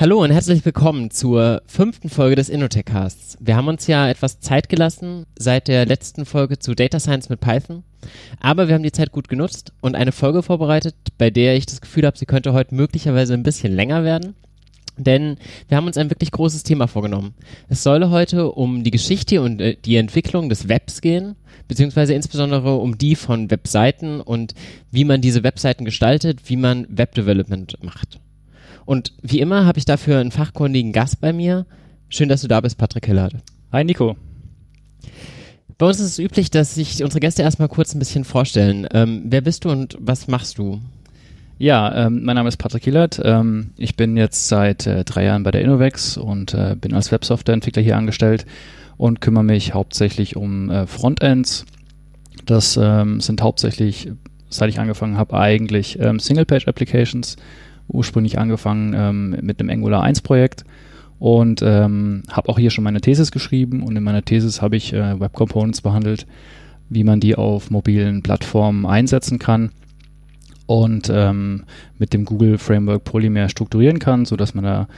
Hallo und herzlich willkommen zur fünften Folge des Innotech-Casts. Wir haben uns ja etwas Zeit gelassen seit der letzten Folge zu Data Science mit Python, aber wir haben die Zeit gut genutzt und eine Folge vorbereitet, bei der ich das Gefühl habe, sie könnte heute möglicherweise ein bisschen länger werden. Denn wir haben uns ein wirklich großes Thema vorgenommen. Es soll heute um die Geschichte und äh, die Entwicklung des Webs gehen, beziehungsweise insbesondere um die von Webseiten und wie man diese Webseiten gestaltet, wie man Webdevelopment macht. Und wie immer habe ich dafür einen fachkundigen Gast bei mir. Schön, dass du da bist, Patrick Hillard. Hi, Nico. Bei uns ist es üblich, dass sich unsere Gäste erstmal kurz ein bisschen vorstellen. Ähm, wer bist du und was machst du? Ja, ähm, mein Name ist Patrick Hillert. Ähm, ich bin jetzt seit äh, drei Jahren bei der Innovex und äh, bin als Websoftwareentwickler hier angestellt und kümmere mich hauptsächlich um äh, Frontends. Das ähm, sind hauptsächlich, seit ich angefangen habe, eigentlich ähm, Single-Page-Applications ursprünglich angefangen ähm, mit einem Angular 1 Projekt und ähm, habe auch hier schon meine Thesis geschrieben und in meiner Thesis habe ich äh, Web Components behandelt, wie man die auf mobilen Plattformen einsetzen kann und ähm, mit dem Google Framework Polymer strukturieren kann, so dass man da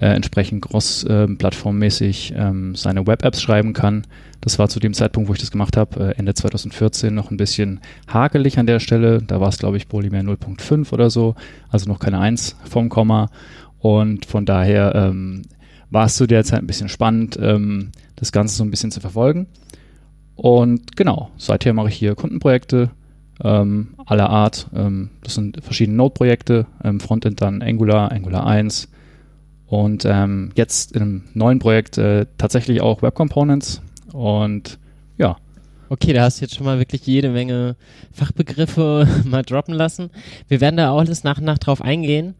äh, entsprechend cross-plattformmäßig äh, ähm, seine Web-Apps schreiben kann. Das war zu dem Zeitpunkt, wo ich das gemacht habe, äh, Ende 2014 noch ein bisschen hakelig an der Stelle. Da war es, glaube ich, Polymer 0.5 oder so, also noch keine 1 vom Komma. Und von daher ähm, war es zu der Zeit ein bisschen spannend, ähm, das Ganze so ein bisschen zu verfolgen. Und genau, seither mache ich hier Kundenprojekte ähm, aller Art. Ähm, das sind verschiedene Node-Projekte, ähm, Frontend dann Angular, Angular 1, und ähm, jetzt in einem neuen Projekt äh, tatsächlich auch Web Components und ja. Okay, da hast du jetzt schon mal wirklich jede Menge Fachbegriffe mal droppen lassen. Wir werden da auch alles nach und nach drauf eingehen.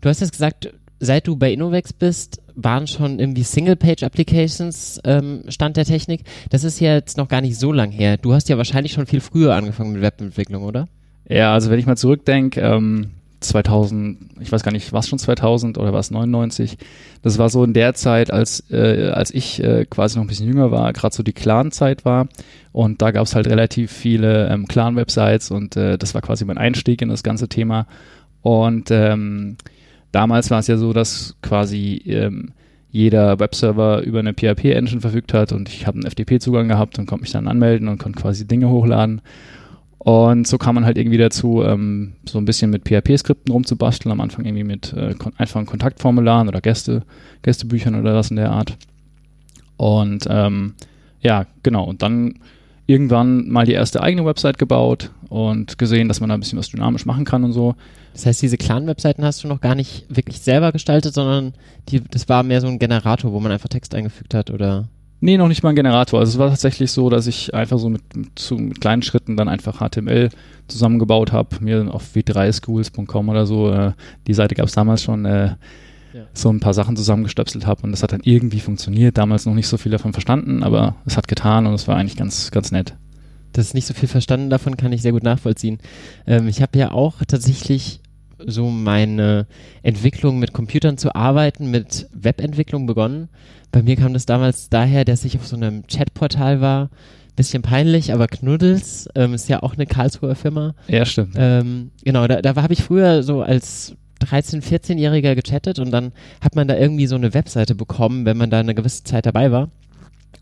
Du hast jetzt gesagt, seit du bei Innovex bist, waren schon irgendwie Single-Page-Applications ähm, Stand der Technik. Das ist ja jetzt noch gar nicht so lang her. Du hast ja wahrscheinlich schon viel früher angefangen mit Webentwicklung, oder? Ja, also wenn ich mal zurückdenke, ähm, 2000, ich weiß gar nicht, was schon 2000 oder was 99. Das war so in der Zeit, als äh, als ich äh, quasi noch ein bisschen jünger war, gerade so die Clan-Zeit war und da gab es halt relativ viele ähm, Clan-Websites und äh, das war quasi mein Einstieg in das ganze Thema. Und ähm, damals war es ja so, dass quasi ähm, jeder Webserver über eine PHP-Engine verfügt hat und ich habe einen FTP-Zugang gehabt und konnte mich dann anmelden und konnte quasi Dinge hochladen. Und so kam man halt irgendwie dazu, ähm, so ein bisschen mit PHP-Skripten rumzubasteln, am Anfang irgendwie mit äh, kon einfachen Kontaktformularen oder Gäste, Gästebüchern oder was in der Art. Und ähm, ja, genau. Und dann irgendwann mal die erste eigene Website gebaut und gesehen, dass man da ein bisschen was dynamisch machen kann und so. Das heißt, diese Clan-Webseiten hast du noch gar nicht wirklich selber gestaltet, sondern die, das war mehr so ein Generator, wo man einfach Text eingefügt hat, oder? Nee, noch nicht mal ein Generator. Also es war tatsächlich so, dass ich einfach so mit, mit, zu, mit kleinen Schritten dann einfach HTML zusammengebaut habe, mir auf w3schools.com oder so, äh, die Seite gab es damals schon, äh, ja. so ein paar Sachen zusammengestöpselt habe und das hat dann irgendwie funktioniert. Damals noch nicht so viel davon verstanden, aber es hat getan und es war eigentlich ganz, ganz nett. Das ist nicht so viel verstanden davon, kann ich sehr gut nachvollziehen. Ähm, ich habe ja auch tatsächlich so meine Entwicklung mit Computern zu arbeiten, mit Webentwicklung begonnen. Bei mir kam das damals daher, dass ich auf so einem Chatportal war. Bisschen peinlich, aber Knuddels ähm, ist ja auch eine Karlsruher Firma. Ja, stimmt. Ähm, genau, da, da habe ich früher so als 13-, 14-Jähriger gechattet und dann hat man da irgendwie so eine Webseite bekommen, wenn man da eine gewisse Zeit dabei war.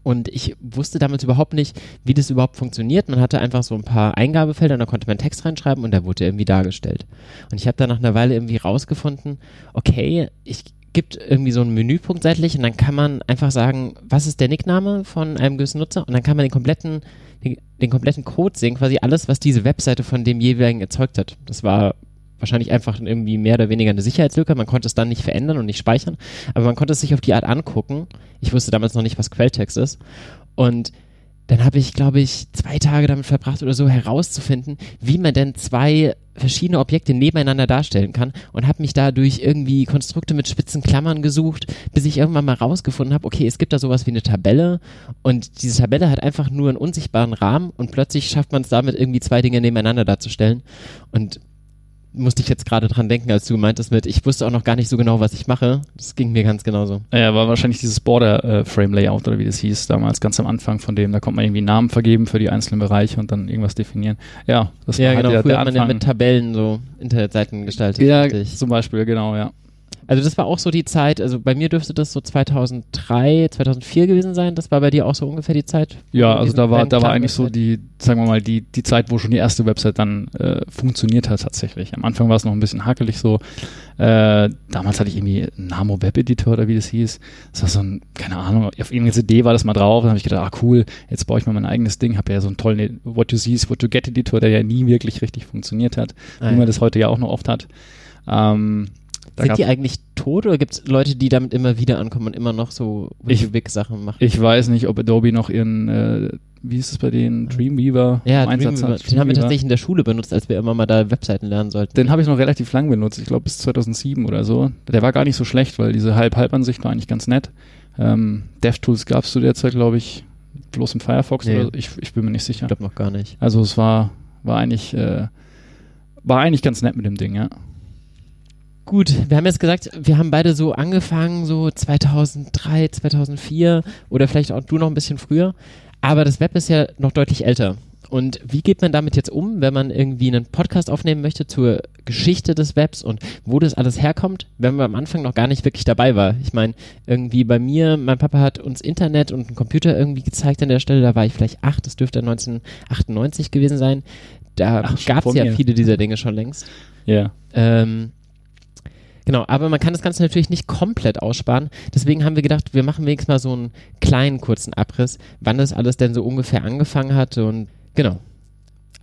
Und ich wusste damals überhaupt nicht, wie das überhaupt funktioniert. Man hatte einfach so ein paar Eingabefelder, da konnte man Text reinschreiben und da wurde irgendwie dargestellt. Und ich habe dann nach einer Weile irgendwie rausgefunden, okay, ich gibt irgendwie so einen Menüpunkt seitlich und dann kann man einfach sagen, was ist der Nickname von einem gewissen Nutzer und dann kann man den kompletten, den, den kompletten Code sehen, quasi alles, was diese Webseite von dem jeweiligen erzeugt hat. Das war wahrscheinlich einfach irgendwie mehr oder weniger eine Sicherheitslücke. Man konnte es dann nicht verändern und nicht speichern, aber man konnte es sich auf die Art angucken. Ich wusste damals noch nicht, was Quelltext ist. Und dann habe ich, glaube ich, zwei Tage damit verbracht oder so herauszufinden, wie man denn zwei verschiedene Objekte nebeneinander darstellen kann und habe mich da durch irgendwie Konstrukte mit spitzen Klammern gesucht, bis ich irgendwann mal rausgefunden habe, okay, es gibt da sowas wie eine Tabelle und diese Tabelle hat einfach nur einen unsichtbaren Rahmen und plötzlich schafft man es damit irgendwie zwei Dinge nebeneinander darzustellen und musste ich jetzt gerade dran denken, als du meintest mit, ich wusste auch noch gar nicht so genau, was ich mache. Das ging mir ganz genauso. Ja, war wahrscheinlich dieses Border-Frame-Layout oder wie das hieß damals, ganz am Anfang von dem. Da konnte man irgendwie Namen vergeben für die einzelnen Bereiche und dann irgendwas definieren. Ja, das ja, war halt genau, der, früher der hat man ja mit Tabellen so Internetseiten gestaltet. Ja, richtig. zum Beispiel, genau, ja. Also das war auch so die Zeit, also bei mir dürfte das so 2003, 2004 gewesen sein. Das war bei dir auch so ungefähr die Zeit? Ja, also da war, da war eigentlich so die, sagen wir mal, die, die Zeit, wo schon die erste Website dann äh, funktioniert hat tatsächlich. Am Anfang war es noch ein bisschen hakelig so. Äh, damals hatte ich irgendwie Namo Web Editor oder wie das hieß. Das war so ein, keine Ahnung, auf irgendeine CD war das mal drauf. Dann habe ich gedacht, ah cool, jetzt baue ich mal mein eigenes Ding. Habe ja so einen tollen What You See is What You Get Editor, der ja nie wirklich richtig funktioniert hat, ah, wie man das heute ja auch noch oft hat. Ähm, da Sind die eigentlich tot oder gibt es Leute, die damit immer wieder ankommen und immer noch so Big-Sachen machen? Ich weiß nicht, ob Adobe noch ihren, äh, wie ist es bei denen, Dreamweaver ja, Dreamweaver. Hat. Den haben wir tatsächlich in der Schule benutzt, als wir immer mal da Webseiten lernen sollten. Den habe ich noch relativ lang benutzt, ich glaube bis 2007 oder so. Der war gar nicht so schlecht, weil diese Halb-Halb-Ansicht war eigentlich ganz nett. Ähm, DevTools gab es zu der Zeit, glaube ich, bloß im Firefox nee. oder so. ich, ich bin mir nicht sicher. Ich glaube noch gar nicht. Also es war, war eigentlich, äh, war eigentlich ganz nett mit dem Ding, ja. Gut, wir haben jetzt gesagt, wir haben beide so angefangen, so 2003, 2004 oder vielleicht auch du noch ein bisschen früher. Aber das Web ist ja noch deutlich älter. Und wie geht man damit jetzt um, wenn man irgendwie einen Podcast aufnehmen möchte zur Geschichte des Webs und wo das alles herkommt, wenn man am Anfang noch gar nicht wirklich dabei war? Ich meine, irgendwie bei mir, mein Papa hat uns Internet und einen Computer irgendwie gezeigt an der Stelle, da war ich vielleicht acht, das dürfte 1998 gewesen sein. Da gab es ja viele dieser Dinge schon längst. Ja. Ähm, Genau, aber man kann das Ganze natürlich nicht komplett aussparen. Deswegen haben wir gedacht, wir machen wenigstens mal so einen kleinen kurzen Abriss, wann das alles denn so ungefähr angefangen hat und genau.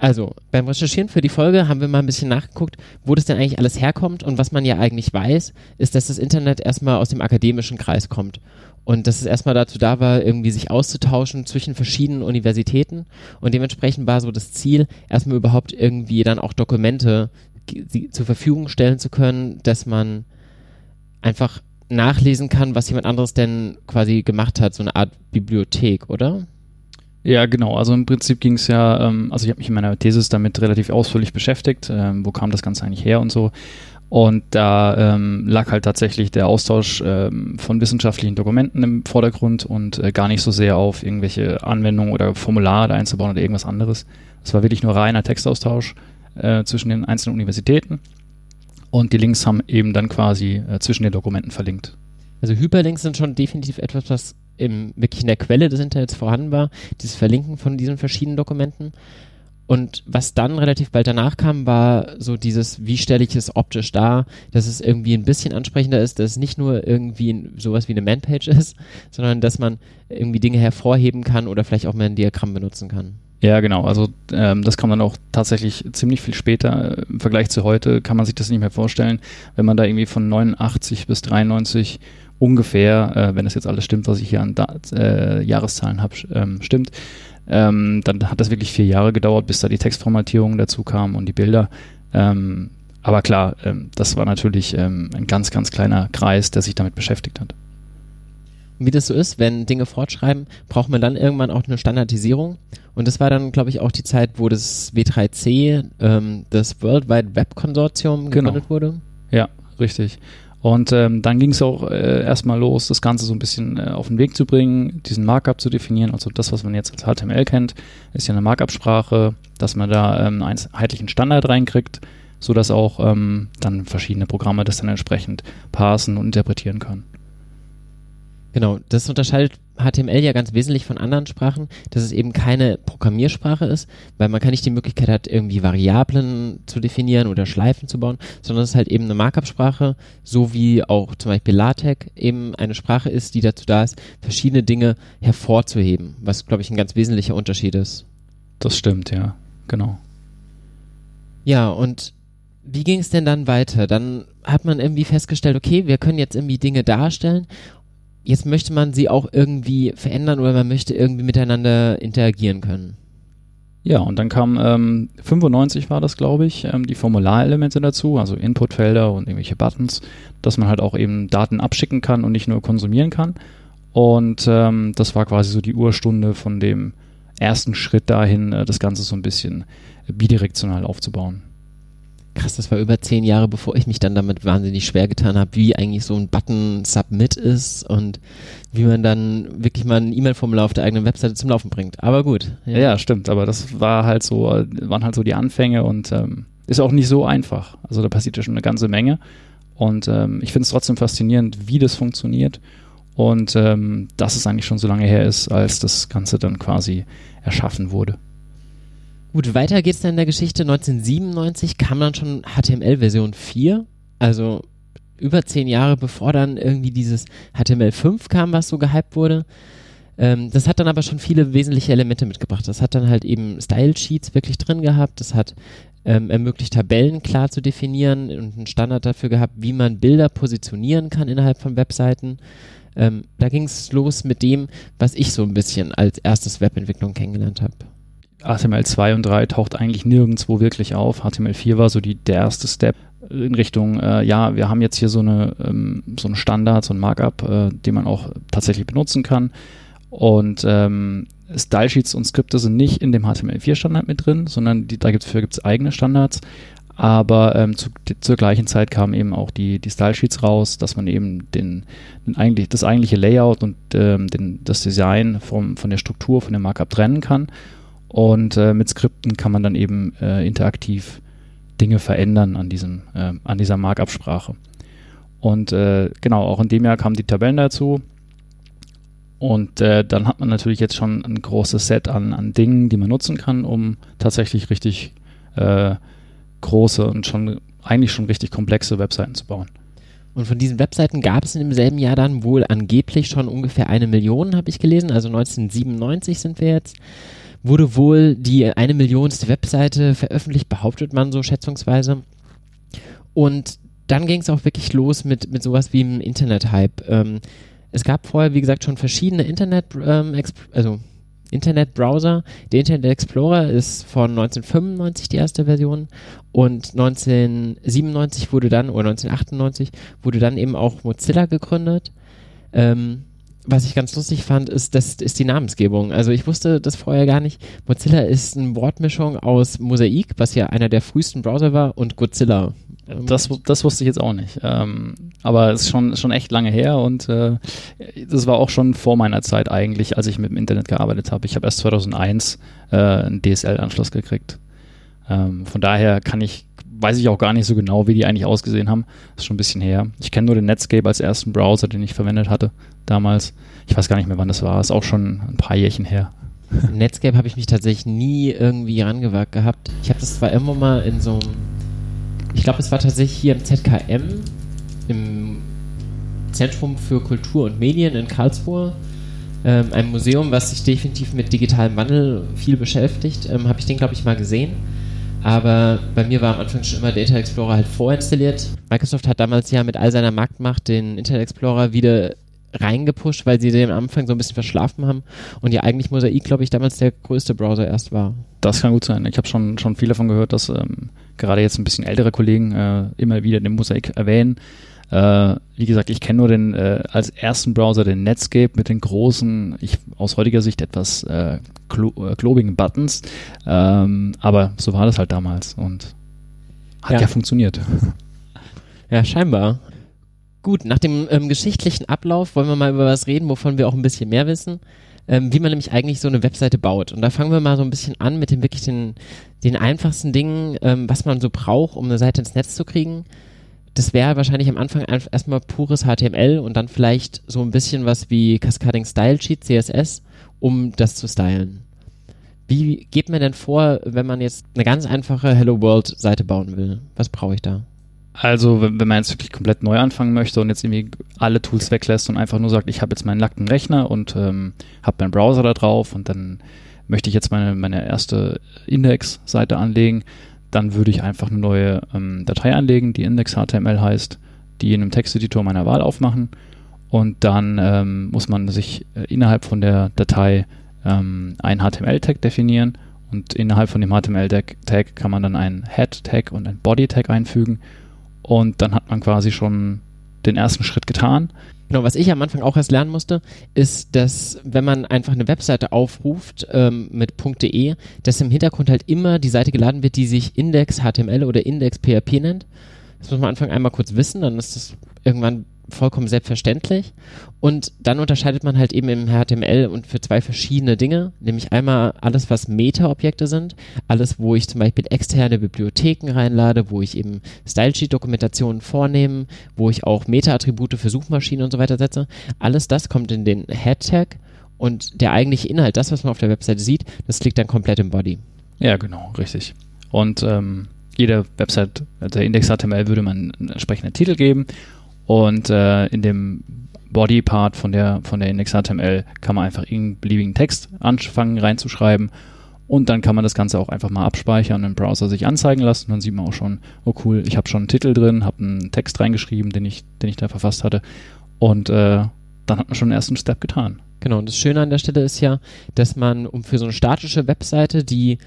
Also, beim Recherchieren für die Folge haben wir mal ein bisschen nachgeguckt, wo das denn eigentlich alles herkommt und was man ja eigentlich weiß, ist, dass das Internet erstmal aus dem akademischen Kreis kommt und dass es erstmal dazu da war, irgendwie sich auszutauschen zwischen verschiedenen Universitäten und dementsprechend war so das Ziel, erstmal überhaupt irgendwie dann auch Dokumente sie zur Verfügung stellen zu können, dass man einfach nachlesen kann, was jemand anderes denn quasi gemacht hat, so eine Art Bibliothek, oder? Ja, genau. Also im Prinzip ging es ja, ähm, also ich habe mich in meiner Thesis damit relativ ausführlich beschäftigt, ähm, wo kam das Ganze eigentlich her und so. Und da ähm, lag halt tatsächlich der Austausch ähm, von wissenschaftlichen Dokumenten im Vordergrund und äh, gar nicht so sehr auf irgendwelche Anwendungen oder Formulare einzubauen oder irgendwas anderes. Es war wirklich nur reiner Textaustausch äh, zwischen den einzelnen Universitäten. Und die Links haben eben dann quasi äh, zwischen den Dokumenten verlinkt. Also Hyperlinks sind schon definitiv etwas, was im, wirklich in der Quelle des Internets vorhanden war, dieses Verlinken von diesen verschiedenen Dokumenten. Und was dann relativ bald danach kam, war so dieses, wie stelle ich es optisch dar, dass es irgendwie ein bisschen ansprechender ist, dass es nicht nur irgendwie sowas wie eine Manpage ist, sondern dass man irgendwie Dinge hervorheben kann oder vielleicht auch mal ein Diagramm benutzen kann. Ja, genau. Also ähm, das kam dann auch tatsächlich ziemlich viel später. Im Vergleich zu heute kann man sich das nicht mehr vorstellen. Wenn man da irgendwie von 89 bis 93 ungefähr, äh, wenn das jetzt alles stimmt, was ich hier an da äh, Jahreszahlen habe, ähm, stimmt, ähm, dann hat das wirklich vier Jahre gedauert, bis da die Textformatierungen dazu kamen und die Bilder. Ähm, aber klar, ähm, das war natürlich ähm, ein ganz, ganz kleiner Kreis, der sich damit beschäftigt hat wie das so ist, wenn Dinge fortschreiben, braucht man dann irgendwann auch eine Standardisierung. Und das war dann, glaube ich, auch die Zeit, wo das W3C, ähm, das World Wide Web Konsortium genau. gegründet wurde. Ja, richtig. Und ähm, dann ging es auch äh, erstmal los, das Ganze so ein bisschen äh, auf den Weg zu bringen, diesen Markup zu definieren. Also das, was man jetzt als HTML kennt, ist ja eine Markup-Sprache, dass man da ähm, einen einheitlichen Standard reinkriegt, sodass auch ähm, dann verschiedene Programme das dann entsprechend parsen und interpretieren können. Genau, das unterscheidet HTML ja ganz wesentlich von anderen Sprachen, dass es eben keine Programmiersprache ist, weil man kann nicht die Möglichkeit hat, irgendwie Variablen zu definieren oder Schleifen zu bauen, sondern es ist halt eben eine Markup-Sprache, so wie auch zum Beispiel LaTeX eben eine Sprache ist, die dazu da ist, verschiedene Dinge hervorzuheben, was, glaube ich, ein ganz wesentlicher Unterschied ist. Das stimmt, ja, genau. Ja, und wie ging es denn dann weiter? Dann hat man irgendwie festgestellt, okay, wir können jetzt irgendwie Dinge darstellen jetzt möchte man sie auch irgendwie verändern oder man möchte irgendwie miteinander interagieren können. Ja, und dann kam ähm, 95 war das, glaube ich, ähm, die Formularelemente dazu, also Inputfelder und irgendwelche Buttons, dass man halt auch eben Daten abschicken kann und nicht nur konsumieren kann. Und ähm, das war quasi so die Urstunde von dem ersten Schritt dahin, äh, das Ganze so ein bisschen bidirektional aufzubauen. Krass, das war über zehn Jahre, bevor ich mich dann damit wahnsinnig schwer getan habe, wie eigentlich so ein Button Submit ist und wie man dann wirklich mal ein E-Mail-Formular auf der eigenen Webseite zum Laufen bringt. Aber gut. Ja. ja, stimmt. Aber das war halt so, waren halt so die Anfänge und ähm, ist auch nicht so einfach. Also da passiert ja schon eine ganze Menge. Und ähm, ich finde es trotzdem faszinierend, wie das funktioniert und ähm, dass es eigentlich schon so lange her ist, als das Ganze dann quasi erschaffen wurde. Gut, weiter geht's dann in der Geschichte. 1997 kam dann schon HTML Version 4, also über zehn Jahre bevor dann irgendwie dieses HTML5 kam, was so gehypt wurde. Ähm, das hat dann aber schon viele wesentliche Elemente mitgebracht. Das hat dann halt eben Style Sheets wirklich drin gehabt. Das hat ähm, ermöglicht, Tabellen klar zu definieren und einen Standard dafür gehabt, wie man Bilder positionieren kann innerhalb von Webseiten. Ähm, da ging es los mit dem, was ich so ein bisschen als erstes Webentwicklung kennengelernt habe. HTML 2 und 3 taucht eigentlich nirgendwo wirklich auf. HTML 4 war so die, der erste Step in Richtung, äh, ja, wir haben jetzt hier so eine ähm, so einen Standard, so ein Markup, äh, den man auch tatsächlich benutzen kann. Und ähm, Stylesheets und Skripte sind nicht in dem HTML4-Standard mit drin, sondern die, da gibt es eigene Standards. Aber ähm, zu, die, zur gleichen Zeit kamen eben auch die, die Style-Sheets raus, dass man eben den, den eigentlich, das eigentliche Layout und ähm, den, das Design vom, von der Struktur, von dem Markup trennen kann. Und äh, mit Skripten kann man dann eben äh, interaktiv Dinge verändern an, diesem, äh, an dieser Markup-Sprache. Und äh, genau, auch in dem Jahr kamen die Tabellen dazu. Und äh, dann hat man natürlich jetzt schon ein großes Set an, an Dingen, die man nutzen kann, um tatsächlich richtig äh, große und schon eigentlich schon richtig komplexe Webseiten zu bauen. Und von diesen Webseiten gab es in demselben Jahr dann wohl angeblich schon ungefähr eine Million, habe ich gelesen. Also 1997 sind wir jetzt. Wurde wohl die eine Millionste Webseite veröffentlicht, behauptet man so schätzungsweise. Und dann ging es auch wirklich los mit, mit sowas wie einem Internet-Hype. Ähm, es gab vorher, wie gesagt, schon verschiedene Internet, ähm, also Internetbrowser. Der Internet Explorer ist von 1995 die erste Version und 1997 wurde dann, oder 1998 wurde dann eben auch Mozilla gegründet. Ähm, was ich ganz lustig fand, ist, das ist die Namensgebung. Also ich wusste das vorher gar nicht. Mozilla ist eine Wortmischung aus Mosaik, was ja einer der frühesten Browser war, und Godzilla. Das, das wusste ich jetzt auch nicht. Ähm, aber es ist schon, schon echt lange her und äh, das war auch schon vor meiner Zeit eigentlich, als ich mit dem Internet gearbeitet habe. Ich habe erst 2001 äh, einen DSL-Anschluss gekriegt. Ähm, von daher kann ich, weiß ich auch gar nicht so genau, wie die eigentlich ausgesehen haben. Das ist schon ein bisschen her. Ich kenne nur den Netscape als ersten Browser, den ich verwendet hatte damals. Ich weiß gar nicht mehr, wann das war. Das ist auch schon ein paar Jährchen her. Netscape habe ich mich tatsächlich nie irgendwie rangewagt gehabt. Ich habe das zwar immer mal in so einem ich glaube, es war tatsächlich hier im ZKM, im Zentrum für Kultur und Medien in Karlsruhe, ähm, ein Museum, was sich definitiv mit digitalem Wandel viel beschäftigt. Ähm, Habe ich den, glaube ich, mal gesehen. Aber bei mir war am Anfang schon immer der Internet Explorer halt vorinstalliert. Microsoft hat damals ja mit all seiner Marktmacht den Internet Explorer wieder reingepusht, weil sie den am Anfang so ein bisschen verschlafen haben und ja eigentlich Mosaik, glaube ich, damals der größte Browser erst war. Das kann gut sein. Ich habe schon, schon viel davon gehört, dass ähm, gerade jetzt ein bisschen ältere Kollegen äh, immer wieder den Mosaik erwähnen. Äh, wie gesagt, ich kenne nur den äh, als ersten Browser den Netscape mit den großen, ich aus heutiger Sicht etwas äh, klo äh, klobigen Buttons. Ähm, aber so war das halt damals und hat ja, ja funktioniert. Ja, scheinbar. Gut, nach dem ähm, geschichtlichen Ablauf wollen wir mal über was reden, wovon wir auch ein bisschen mehr wissen, ähm, wie man nämlich eigentlich so eine Webseite baut. Und da fangen wir mal so ein bisschen an mit den wirklich den, den einfachsten Dingen, ähm, was man so braucht, um eine Seite ins Netz zu kriegen. Das wäre wahrscheinlich am Anfang erstmal pures HTML und dann vielleicht so ein bisschen was wie Cascading Style Sheet, CSS, um das zu stylen. Wie geht man denn vor, wenn man jetzt eine ganz einfache Hello World Seite bauen will? Was brauche ich da? Also, wenn, wenn, man jetzt wirklich komplett neu anfangen möchte und jetzt irgendwie alle Tools weglässt und einfach nur sagt, ich habe jetzt meinen nackten Rechner und ähm, habe meinen Browser da drauf und dann möchte ich jetzt meine, meine erste Index-Seite anlegen, dann würde ich einfach eine neue ähm, Datei anlegen, die Index.html heißt, die in einem Texteditor meiner Wahl aufmachen. Und dann ähm, muss man sich äh, innerhalb von der Datei ähm, ein HTML-Tag definieren. Und innerhalb von dem HTML-Tag kann man dann einen Head-Tag und einen Body-Tag einfügen. Und dann hat man quasi schon den ersten Schritt getan. Genau, was ich am Anfang auch erst lernen musste, ist, dass wenn man einfach eine Webseite aufruft ähm, mit .de, dass im Hintergrund halt immer die Seite geladen wird, die sich Index.html oder Index.php nennt. Das muss man am Anfang einmal kurz wissen, dann ist das irgendwann vollkommen selbstverständlich. Und dann unterscheidet man halt eben im HTML und für zwei verschiedene Dinge, nämlich einmal alles, was Meta-Objekte sind, alles, wo ich zum Beispiel externe Bibliotheken reinlade, wo ich eben Stylesheet-Dokumentationen vornehme, wo ich auch Meta-Attribute für Suchmaschinen und so weiter setze. Alles das kommt in den Head-Tag und der eigentliche Inhalt, das, was man auf der Webseite sieht, das liegt dann komplett im Body. Ja, genau, richtig. Und ähm, jeder Website, also der Index HTML würde man einen entsprechenden Titel geben und äh, in dem Body-Part von der, von der Index.html kann man einfach irgendeinen beliebigen Text anfangen reinzuschreiben und dann kann man das Ganze auch einfach mal abspeichern und im Browser sich anzeigen lassen. Dann sieht man auch schon, oh cool, ich habe schon einen Titel drin, habe einen Text reingeschrieben, den ich, den ich da verfasst hatte. Und äh, dann hat man schon den ersten Step getan. Genau, und das Schöne an der Stelle ist ja, dass man um für so eine statische Webseite, die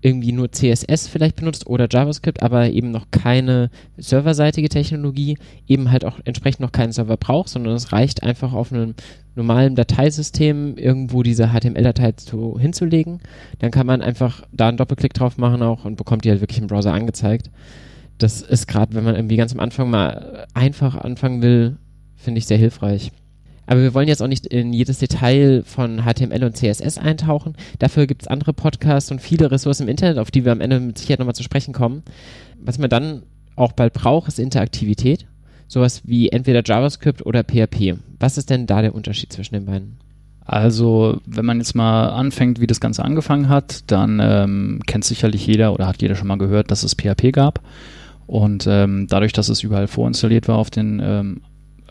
irgendwie nur CSS vielleicht benutzt oder JavaScript, aber eben noch keine serverseitige Technologie, eben halt auch entsprechend noch keinen Server braucht, sondern es reicht einfach auf einem normalen Dateisystem irgendwo diese HTML-Datei zu, hinzulegen. Dann kann man einfach da einen Doppelklick drauf machen auch und bekommt die halt wirklich im Browser angezeigt. Das ist gerade, wenn man irgendwie ganz am Anfang mal einfach anfangen will, finde ich sehr hilfreich. Aber wir wollen jetzt auch nicht in jedes Detail von HTML und CSS eintauchen. Dafür gibt es andere Podcasts und viele Ressourcen im Internet, auf die wir am Ende mit Sicherheit nochmal zu sprechen kommen. Was man dann auch bald braucht, ist Interaktivität. Sowas wie entweder JavaScript oder PHP. Was ist denn da der Unterschied zwischen den beiden? Also, wenn man jetzt mal anfängt, wie das Ganze angefangen hat, dann ähm, kennt sicherlich jeder oder hat jeder schon mal gehört, dass es PHP gab. Und ähm, dadurch, dass es überall vorinstalliert war auf den ähm,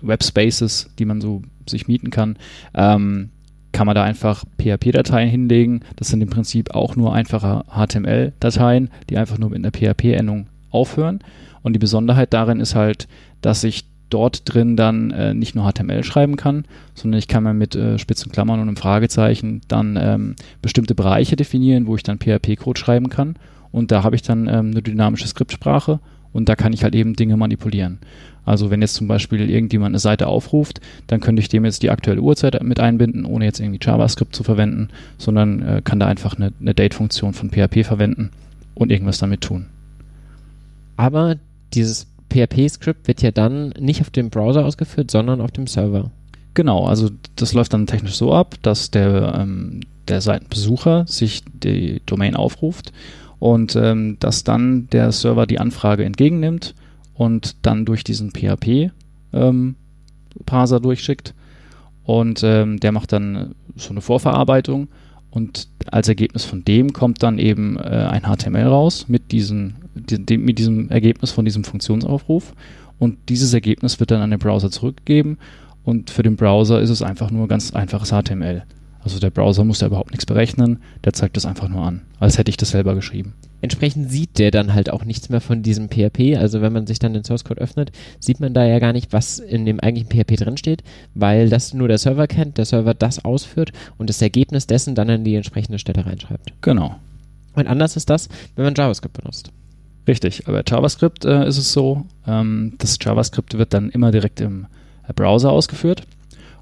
Webspaces, die man so sich mieten kann, ähm, kann man da einfach PHP-Dateien hinlegen. Das sind im Prinzip auch nur einfache HTML-Dateien, die einfach nur mit einer PHP-Endung aufhören. Und die Besonderheit darin ist halt, dass ich dort drin dann äh, nicht nur HTML schreiben kann, sondern ich kann mir mit äh, spitzen Klammern und einem Fragezeichen dann ähm, bestimmte Bereiche definieren, wo ich dann PHP-Code schreiben kann. Und da habe ich dann ähm, eine dynamische Skriptsprache und da kann ich halt eben Dinge manipulieren. Also wenn jetzt zum Beispiel irgendjemand eine Seite aufruft, dann könnte ich dem jetzt die aktuelle Uhrzeit mit einbinden, ohne jetzt irgendwie JavaScript zu verwenden, sondern äh, kann da einfach eine, eine Date-Funktion von PHP verwenden und irgendwas damit tun. Aber dieses PHP-Skript wird ja dann nicht auf dem Browser ausgeführt, sondern auf dem Server. Genau, also das läuft dann technisch so ab, dass der, ähm, der Seitenbesucher sich die Domain aufruft und ähm, dass dann der Server die Anfrage entgegennimmt und dann durch diesen PHP-Parser ähm, durchschickt. Und ähm, der macht dann so eine Vorverarbeitung und als Ergebnis von dem kommt dann eben äh, ein HTML raus mit, diesen, die, mit diesem Ergebnis von diesem Funktionsaufruf. Und dieses Ergebnis wird dann an den Browser zurückgegeben und für den Browser ist es einfach nur ganz einfaches HTML. Also der Browser muss da überhaupt nichts berechnen, der zeigt das einfach nur an, als hätte ich das selber geschrieben. Entsprechend sieht der dann halt auch nichts mehr von diesem PHP. Also wenn man sich dann den Source Code öffnet, sieht man da ja gar nicht, was in dem eigentlichen PHP drinsteht, weil das nur der Server kennt, der Server das ausführt und das Ergebnis dessen dann an die entsprechende Stelle reinschreibt. Genau. Und anders ist das, wenn man JavaScript benutzt. Richtig, aber JavaScript äh, ist es so, ähm, das JavaScript wird dann immer direkt im Browser ausgeführt.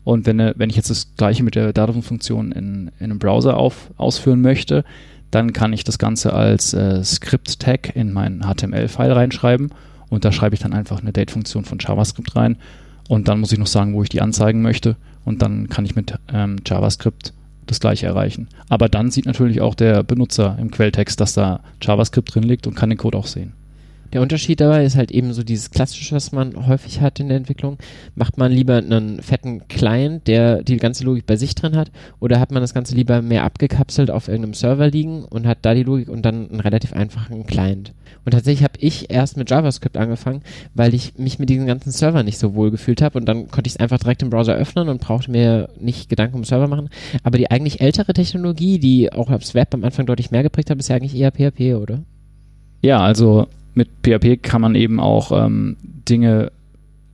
Und wenn, wenn ich jetzt das gleiche mit der Datenfunktion in, in einem Browser auf, ausführen möchte, dann kann ich das Ganze als äh, Script-Tag in meinen HTML-File reinschreiben und da schreibe ich dann einfach eine Date-Funktion von JavaScript rein und dann muss ich noch sagen, wo ich die anzeigen möchte und dann kann ich mit ähm, JavaScript das gleiche erreichen. Aber dann sieht natürlich auch der Benutzer im Quelltext, dass da JavaScript drin liegt und kann den Code auch sehen. Der Unterschied dabei ist halt eben so dieses Klassische, was man häufig hat in der Entwicklung. Macht man lieber einen fetten Client, der die ganze Logik bei sich drin hat, oder hat man das Ganze lieber mehr abgekapselt auf irgendeinem Server liegen und hat da die Logik und dann einen relativ einfachen Client? Und tatsächlich habe ich erst mit JavaScript angefangen, weil ich mich mit diesen ganzen Servern nicht so wohl gefühlt habe und dann konnte ich es einfach direkt im Browser öffnen und brauchte mir nicht Gedanken um Server machen. Aber die eigentlich ältere Technologie, die auch aufs Web am Anfang deutlich mehr geprägt hat, ist ja eigentlich eher PHP, oder? Ja, also mit PHP kann man eben auch ähm, Dinge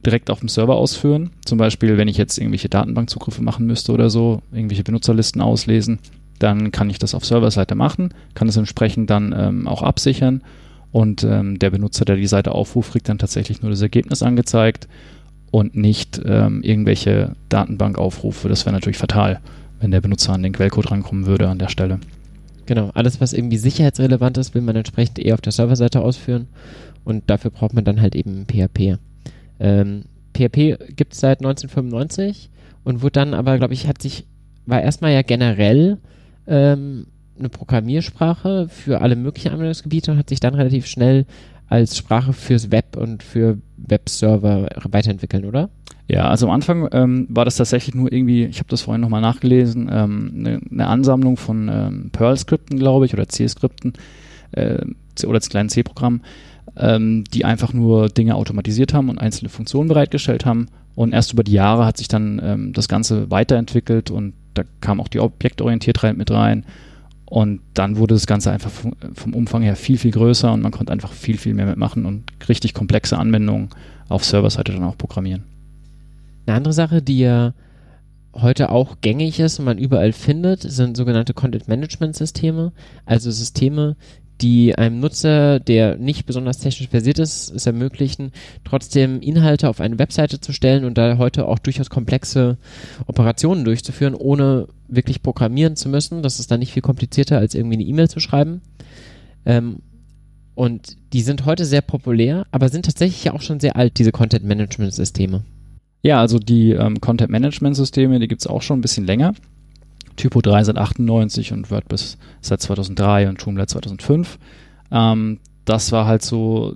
direkt auf dem Server ausführen. Zum Beispiel, wenn ich jetzt irgendwelche Datenbankzugriffe machen müsste oder so, irgendwelche Benutzerlisten auslesen, dann kann ich das auf Serverseite machen, kann es entsprechend dann ähm, auch absichern und ähm, der Benutzer, der die Seite aufruft, kriegt dann tatsächlich nur das Ergebnis angezeigt und nicht ähm, irgendwelche Datenbankaufrufe. Das wäre natürlich fatal, wenn der Benutzer an den Quellcode rankommen würde an der Stelle. Genau, alles, was irgendwie sicherheitsrelevant ist, will man entsprechend eher auf der Serverseite ausführen und dafür braucht man dann halt eben PHP. Ähm, PHP gibt es seit 1995 und wurde dann aber, glaube ich, hat sich, war erstmal ja generell ähm, eine Programmiersprache für alle möglichen Anwendungsgebiete und hat sich dann relativ schnell als Sprache fürs Web und für Webserver weiterentwickeln, oder? Ja, also am Anfang ähm, war das tatsächlich nur irgendwie, ich habe das vorhin nochmal nachgelesen, ähm, eine, eine, Ansammlung von ähm, Perl-Skripten, glaube ich, oder C-Skripten äh, oder kleinen C-Programmen, ähm, die einfach nur Dinge automatisiert haben und einzelne Funktionen bereitgestellt haben. Und erst über die Jahre hat sich dann ähm, das Ganze weiterentwickelt und da kam auch die Objektorientiertheit mit rein. Und dann wurde das Ganze einfach vom, vom Umfang her viel, viel größer und man konnte einfach viel, viel mehr mitmachen und richtig komplexe Anwendungen auf Serverseite dann auch programmieren. Eine andere Sache, die ja heute auch gängig ist und man überall findet, sind sogenannte Content Management Systeme, also Systeme, die einem Nutzer, der nicht besonders technisch versiert ist, es ermöglichen, trotzdem Inhalte auf eine Webseite zu stellen und da heute auch durchaus komplexe Operationen durchzuführen, ohne wirklich programmieren zu müssen. Das ist dann nicht viel komplizierter, als irgendwie eine E-Mail zu schreiben. Ähm, und die sind heute sehr populär, aber sind tatsächlich ja auch schon sehr alt, diese Content-Management-Systeme. Ja, also die ähm, Content-Management-Systeme, die gibt es auch schon ein bisschen länger. Typo 3 seit 98 und WordPress seit 2003 und Joomla 2005. Ähm, das war halt so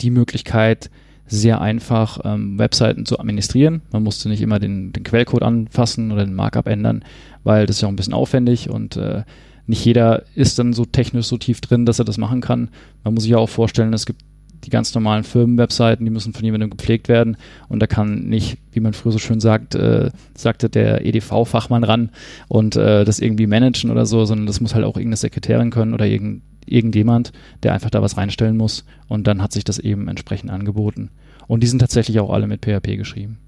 die Möglichkeit, sehr einfach ähm, Webseiten zu administrieren. Man musste nicht immer den, den, Quellcode anfassen oder den Markup ändern, weil das ist ja auch ein bisschen aufwendig und äh, nicht jeder ist dann so technisch so tief drin, dass er das machen kann. Man muss sich ja auch vorstellen, es gibt die ganz normalen Firmenwebseiten, die müssen von jemandem gepflegt werden und da kann nicht, wie man früher so schön sagt, äh, sagte der EDV-Fachmann ran und äh, das irgendwie managen oder so, sondern das muss halt auch irgendeine Sekretärin können oder irgend, irgendjemand, der einfach da was reinstellen muss und dann hat sich das eben entsprechend angeboten. Und die sind tatsächlich auch alle mit PHP geschrieben.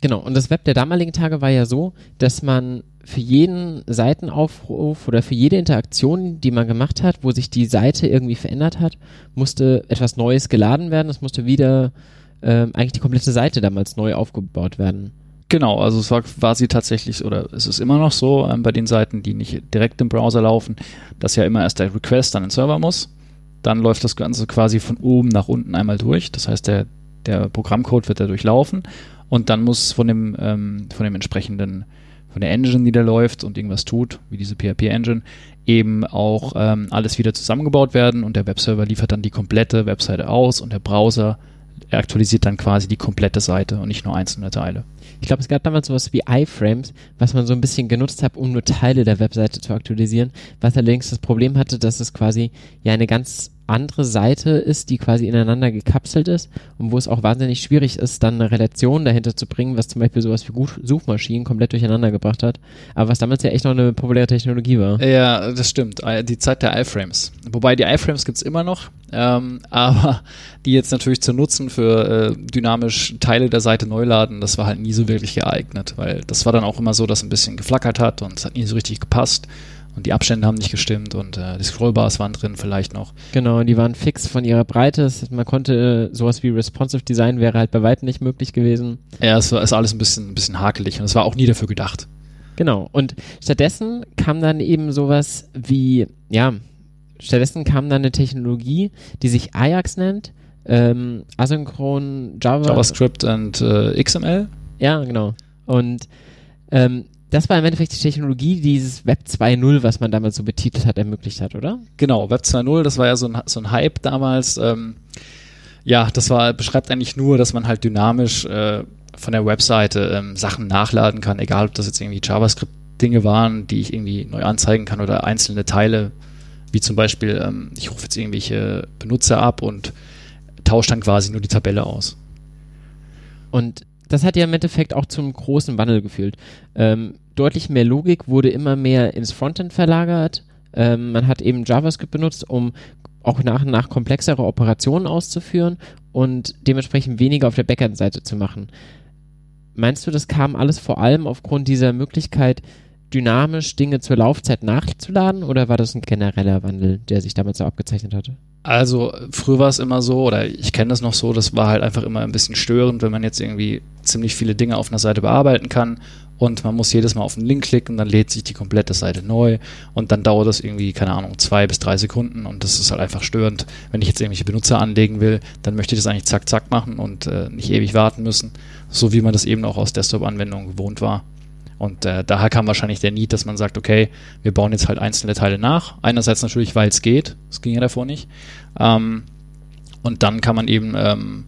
Genau, und das Web der damaligen Tage war ja so, dass man für jeden Seitenaufruf oder für jede Interaktion, die man gemacht hat, wo sich die Seite irgendwie verändert hat, musste etwas Neues geladen werden. Es musste wieder äh, eigentlich die komplette Seite damals neu aufgebaut werden. Genau, also es war quasi tatsächlich, oder es ist immer noch so ähm, bei den Seiten, die nicht direkt im Browser laufen, dass ja immer erst der Request an den Server muss. Dann läuft das Ganze quasi von oben nach unten einmal durch. Das heißt, der, der Programmcode wird da durchlaufen und dann muss von dem, ähm, von dem entsprechenden von der Engine, die da läuft und irgendwas tut, wie diese PHP-Engine, eben auch ähm, alles wieder zusammengebaut werden und der Webserver liefert dann die komplette Webseite aus und der Browser aktualisiert dann quasi die komplette Seite und nicht nur einzelne Teile. Ich glaube, es gab damals sowas wie iFrames, was man so ein bisschen genutzt hat, um nur Teile der Webseite zu aktualisieren, was allerdings das Problem hatte, dass es quasi ja eine ganz andere Seite ist, die quasi ineinander gekapselt ist und wo es auch wahnsinnig schwierig ist, dann eine Relation dahinter zu bringen, was zum Beispiel sowas wie Suchmaschinen komplett durcheinander gebracht hat. Aber was damals ja echt noch eine populäre Technologie war. Ja, das stimmt. Die Zeit der iFrames. Wobei die iFrames gibt's immer noch, ähm, aber die jetzt natürlich zu nutzen für äh, dynamisch Teile der Seite neu laden, das war halt nie so wirklich geeignet, weil das war dann auch immer so, dass ein bisschen geflackert hat und es hat nie so richtig gepasst und die Abstände haben nicht gestimmt und äh, die Scrollbars waren drin vielleicht noch. Genau, die waren fix von ihrer Breite. Man konnte sowas wie Responsive Design wäre halt bei weitem nicht möglich gewesen. Ja, es war ist alles ein bisschen, ein bisschen hakelig und es war auch nie dafür gedacht. Genau. Und stattdessen kam dann eben sowas wie, ja, stattdessen kam dann eine Technologie, die sich Ajax nennt, ähm, asynchron Java. JavaScript und äh, XML. Ja, genau. Und ähm, das war im Endeffekt die Technologie, die dieses Web 2.0, was man damals so betitelt hat, ermöglicht hat, oder? Genau, Web 2.0, das war ja so ein, so ein Hype damals. Ähm, ja, das war, beschreibt eigentlich nur, dass man halt dynamisch äh, von der Webseite ähm, Sachen nachladen kann, egal ob das jetzt irgendwie JavaScript-Dinge waren, die ich irgendwie neu anzeigen kann oder einzelne Teile, wie zum Beispiel, ähm, ich rufe jetzt irgendwelche Benutzer ab und tausche dann quasi nur die Tabelle aus. Und das hat ja im Endeffekt auch zum großen Wandel geführt. Ähm, deutlich mehr Logik wurde immer mehr ins Frontend verlagert. Ähm, man hat eben JavaScript benutzt, um auch nach und nach komplexere Operationen auszuführen und dementsprechend weniger auf der Backend-Seite zu machen. Meinst du, das kam alles vor allem aufgrund dieser Möglichkeit, dynamisch Dinge zur Laufzeit nachzuladen oder war das ein genereller Wandel, der sich damals so abgezeichnet hatte? Also früher war es immer so, oder ich kenne das noch so, das war halt einfach immer ein bisschen störend, wenn man jetzt irgendwie ziemlich viele Dinge auf einer Seite bearbeiten kann und man muss jedes Mal auf den Link klicken, dann lädt sich die komplette Seite neu und dann dauert das irgendwie, keine Ahnung, zwei bis drei Sekunden und das ist halt einfach störend. Wenn ich jetzt irgendwelche Benutzer anlegen will, dann möchte ich das eigentlich zack, zack machen und äh, nicht ewig warten müssen, so wie man das eben auch aus Desktop-Anwendungen gewohnt war. Und äh, daher kam wahrscheinlich der Need, dass man sagt, okay, wir bauen jetzt halt einzelne Teile nach. Einerseits natürlich, weil es geht, es ging ja davor nicht. Ähm, und dann kann man eben ähm,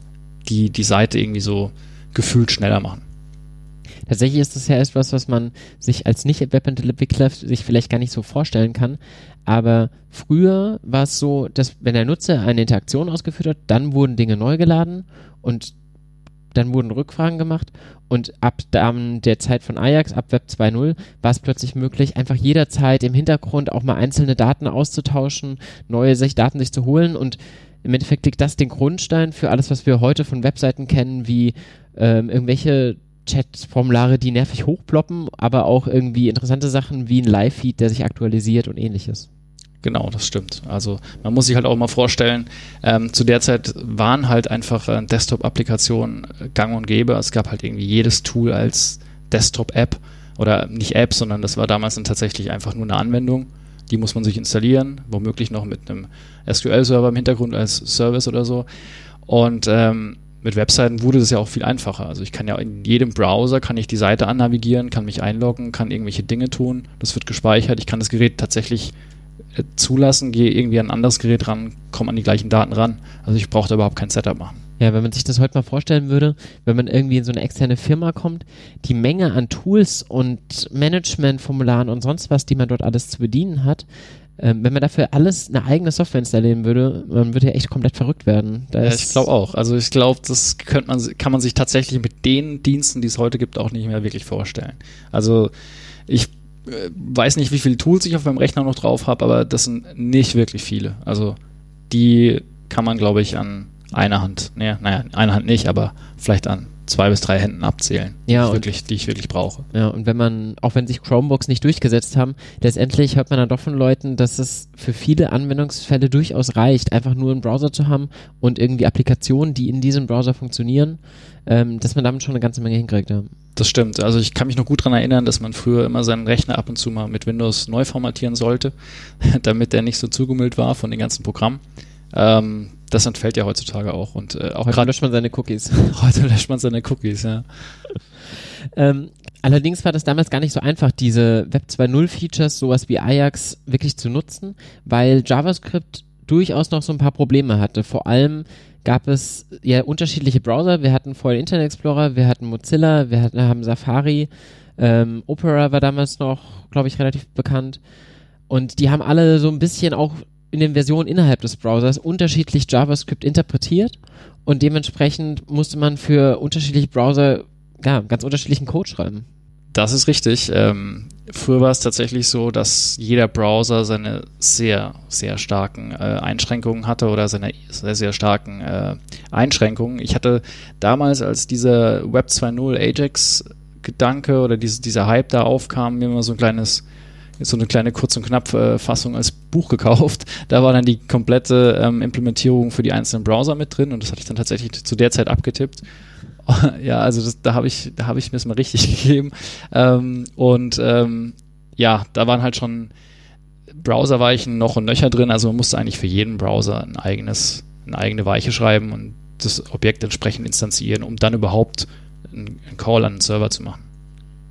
die, die Seite irgendwie so gefühlt schneller machen. Tatsächlich ist das ja etwas, was man sich als Nicht-Webentwickler sich vielleicht gar nicht so vorstellen kann. Aber früher war es so, dass wenn der Nutzer eine Interaktion ausgeführt hat, dann wurden Dinge neu geladen und dann wurden Rückfragen gemacht und ab dann der Zeit von Ajax, ab Web 2.0, war es plötzlich möglich, einfach jederzeit im Hintergrund auch mal einzelne Daten auszutauschen, neue sich Daten sich zu holen und im Endeffekt liegt das den Grundstein für alles, was wir heute von Webseiten kennen, wie ähm, irgendwelche Chat-Formulare, die nervig hochploppen, aber auch irgendwie interessante Sachen wie ein Live-Feed, der sich aktualisiert und ähnliches. Genau, das stimmt. Also man muss sich halt auch mal vorstellen, ähm, zu der Zeit waren halt einfach äh, Desktop-Applikationen äh, gang und gäbe. Es gab halt irgendwie jedes Tool als Desktop-App oder nicht App, sondern das war damals dann tatsächlich einfach nur eine Anwendung. Die muss man sich installieren, womöglich noch mit einem SQL-Server im Hintergrund als Service oder so. Und ähm, mit Webseiten wurde das ja auch viel einfacher. Also ich kann ja in jedem Browser kann ich die Seite annavigieren, kann mich einloggen, kann irgendwelche Dinge tun. Das wird gespeichert. Ich kann das Gerät tatsächlich zulassen, gehe irgendwie an ein anderes Gerät ran, komme an die gleichen Daten ran. Also ich brauche da überhaupt kein Setup machen. Ja, wenn man sich das heute mal vorstellen würde, wenn man irgendwie in so eine externe Firma kommt, die Menge an Tools und Managementformularen und sonst was, die man dort alles zu bedienen hat, ähm, wenn man dafür alles eine eigene Software installieren würde, man würde ja echt komplett verrückt werden. Da ja, ich glaube auch. Also ich glaube, das könnte man, kann man sich tatsächlich mit den Diensten, die es heute gibt, auch nicht mehr wirklich vorstellen. Also ich äh, weiß nicht, wie viele Tools ich auf meinem Rechner noch drauf habe, aber das sind nicht wirklich viele. Also die kann man, glaube ich, an einer Hand, naja, naja, einer Hand nicht, aber vielleicht an zwei bis drei Händen abzählen, ja, die, ich wirklich, die ich wirklich brauche. Ja, und wenn man, auch wenn sich Chromebooks nicht durchgesetzt haben, letztendlich hört man dann doch von Leuten, dass es für viele Anwendungsfälle durchaus reicht, einfach nur einen Browser zu haben und irgendwie Applikationen, die in diesem Browser funktionieren, ähm, dass man damit schon eine ganze Menge hinkriegt. Ja. Das stimmt. Also ich kann mich noch gut daran erinnern, dass man früher immer seinen Rechner ab und zu mal mit Windows neu formatieren sollte, damit der nicht so zugemüllt war von den ganzen Programmen. Ähm, das entfällt ja heutzutage auch. Und äh, auch heute löscht man seine Cookies. heute löscht man seine Cookies, ja. ähm, allerdings war das damals gar nicht so einfach, diese Web 2.0 Features, sowas wie Ajax, wirklich zu nutzen, weil JavaScript durchaus noch so ein paar Probleme hatte. Vor allem gab es ja unterschiedliche Browser. Wir hatten vorher Internet Explorer, wir hatten Mozilla, wir hatten, haben Safari, ähm, Opera war damals noch, glaube ich, relativ bekannt. Und die haben alle so ein bisschen auch in den Versionen innerhalb des Browsers unterschiedlich JavaScript interpretiert und dementsprechend musste man für unterschiedliche Browser ja, ganz unterschiedlichen Code schreiben. Das ist richtig. Ähm, früher war es tatsächlich so, dass jeder Browser seine sehr, sehr starken äh, Einschränkungen hatte oder seine sehr, sehr starken äh, Einschränkungen. Ich hatte damals, als dieser Web 2.0 Ajax-Gedanke oder diese, dieser Hype da aufkam, mir immer so ein kleines so eine kleine Kurz- und Knapp-Fassung als Buch gekauft. Da war dann die komplette ähm, Implementierung für die einzelnen Browser mit drin und das hatte ich dann tatsächlich zu der Zeit abgetippt. ja, also das, da habe ich, da habe ich mir es mal richtig gegeben. Ähm, und ähm, ja, da waren halt schon Browserweichen noch und nöcher drin. Also man musste eigentlich für jeden Browser ein eigenes, eine eigene Weiche schreiben und das Objekt entsprechend instanzieren, um dann überhaupt einen Call an den Server zu machen.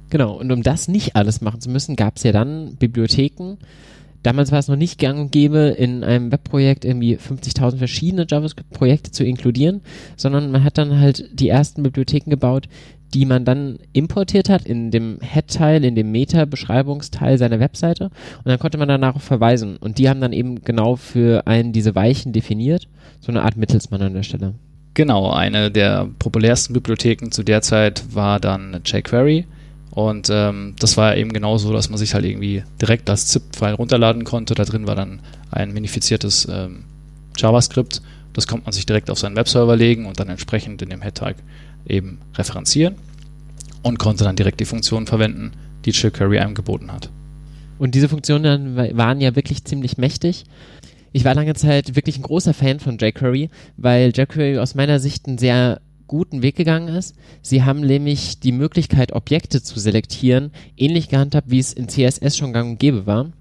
Genau, und um das nicht alles machen zu müssen, gab es ja dann Bibliotheken. Damals war es noch nicht gang und gäbe, in einem Webprojekt irgendwie 50.000 verschiedene JavaScript-Projekte zu inkludieren, sondern man hat dann halt die ersten Bibliotheken gebaut, die man dann importiert hat in dem Head-Teil, in dem Meta-Beschreibungsteil seiner Webseite und dann konnte man danach verweisen und die haben dann eben genau für einen diese Weichen definiert, so eine Art Mittelsmann an der Stelle. Genau, eine der populärsten Bibliotheken zu der Zeit war dann jQuery und ähm, das war eben genauso, dass man sich halt irgendwie direkt als ZIP-File runterladen konnte. Da drin war dann ein minifiziertes ähm, JavaScript. Das kommt man sich direkt auf seinen Webserver legen und dann entsprechend in dem Head-Tag eben referenzieren und konnte dann direkt die Funktionen verwenden, die jQuery einem geboten hat. Und diese Funktionen waren ja wirklich ziemlich mächtig. Ich war lange Zeit wirklich ein großer Fan von jQuery, weil jQuery aus meiner Sicht einen sehr guten Weg gegangen ist. Sie haben nämlich die Möglichkeit, Objekte zu selektieren, ähnlich gehandhabt, wie es in CSS schon gang und gäbe war.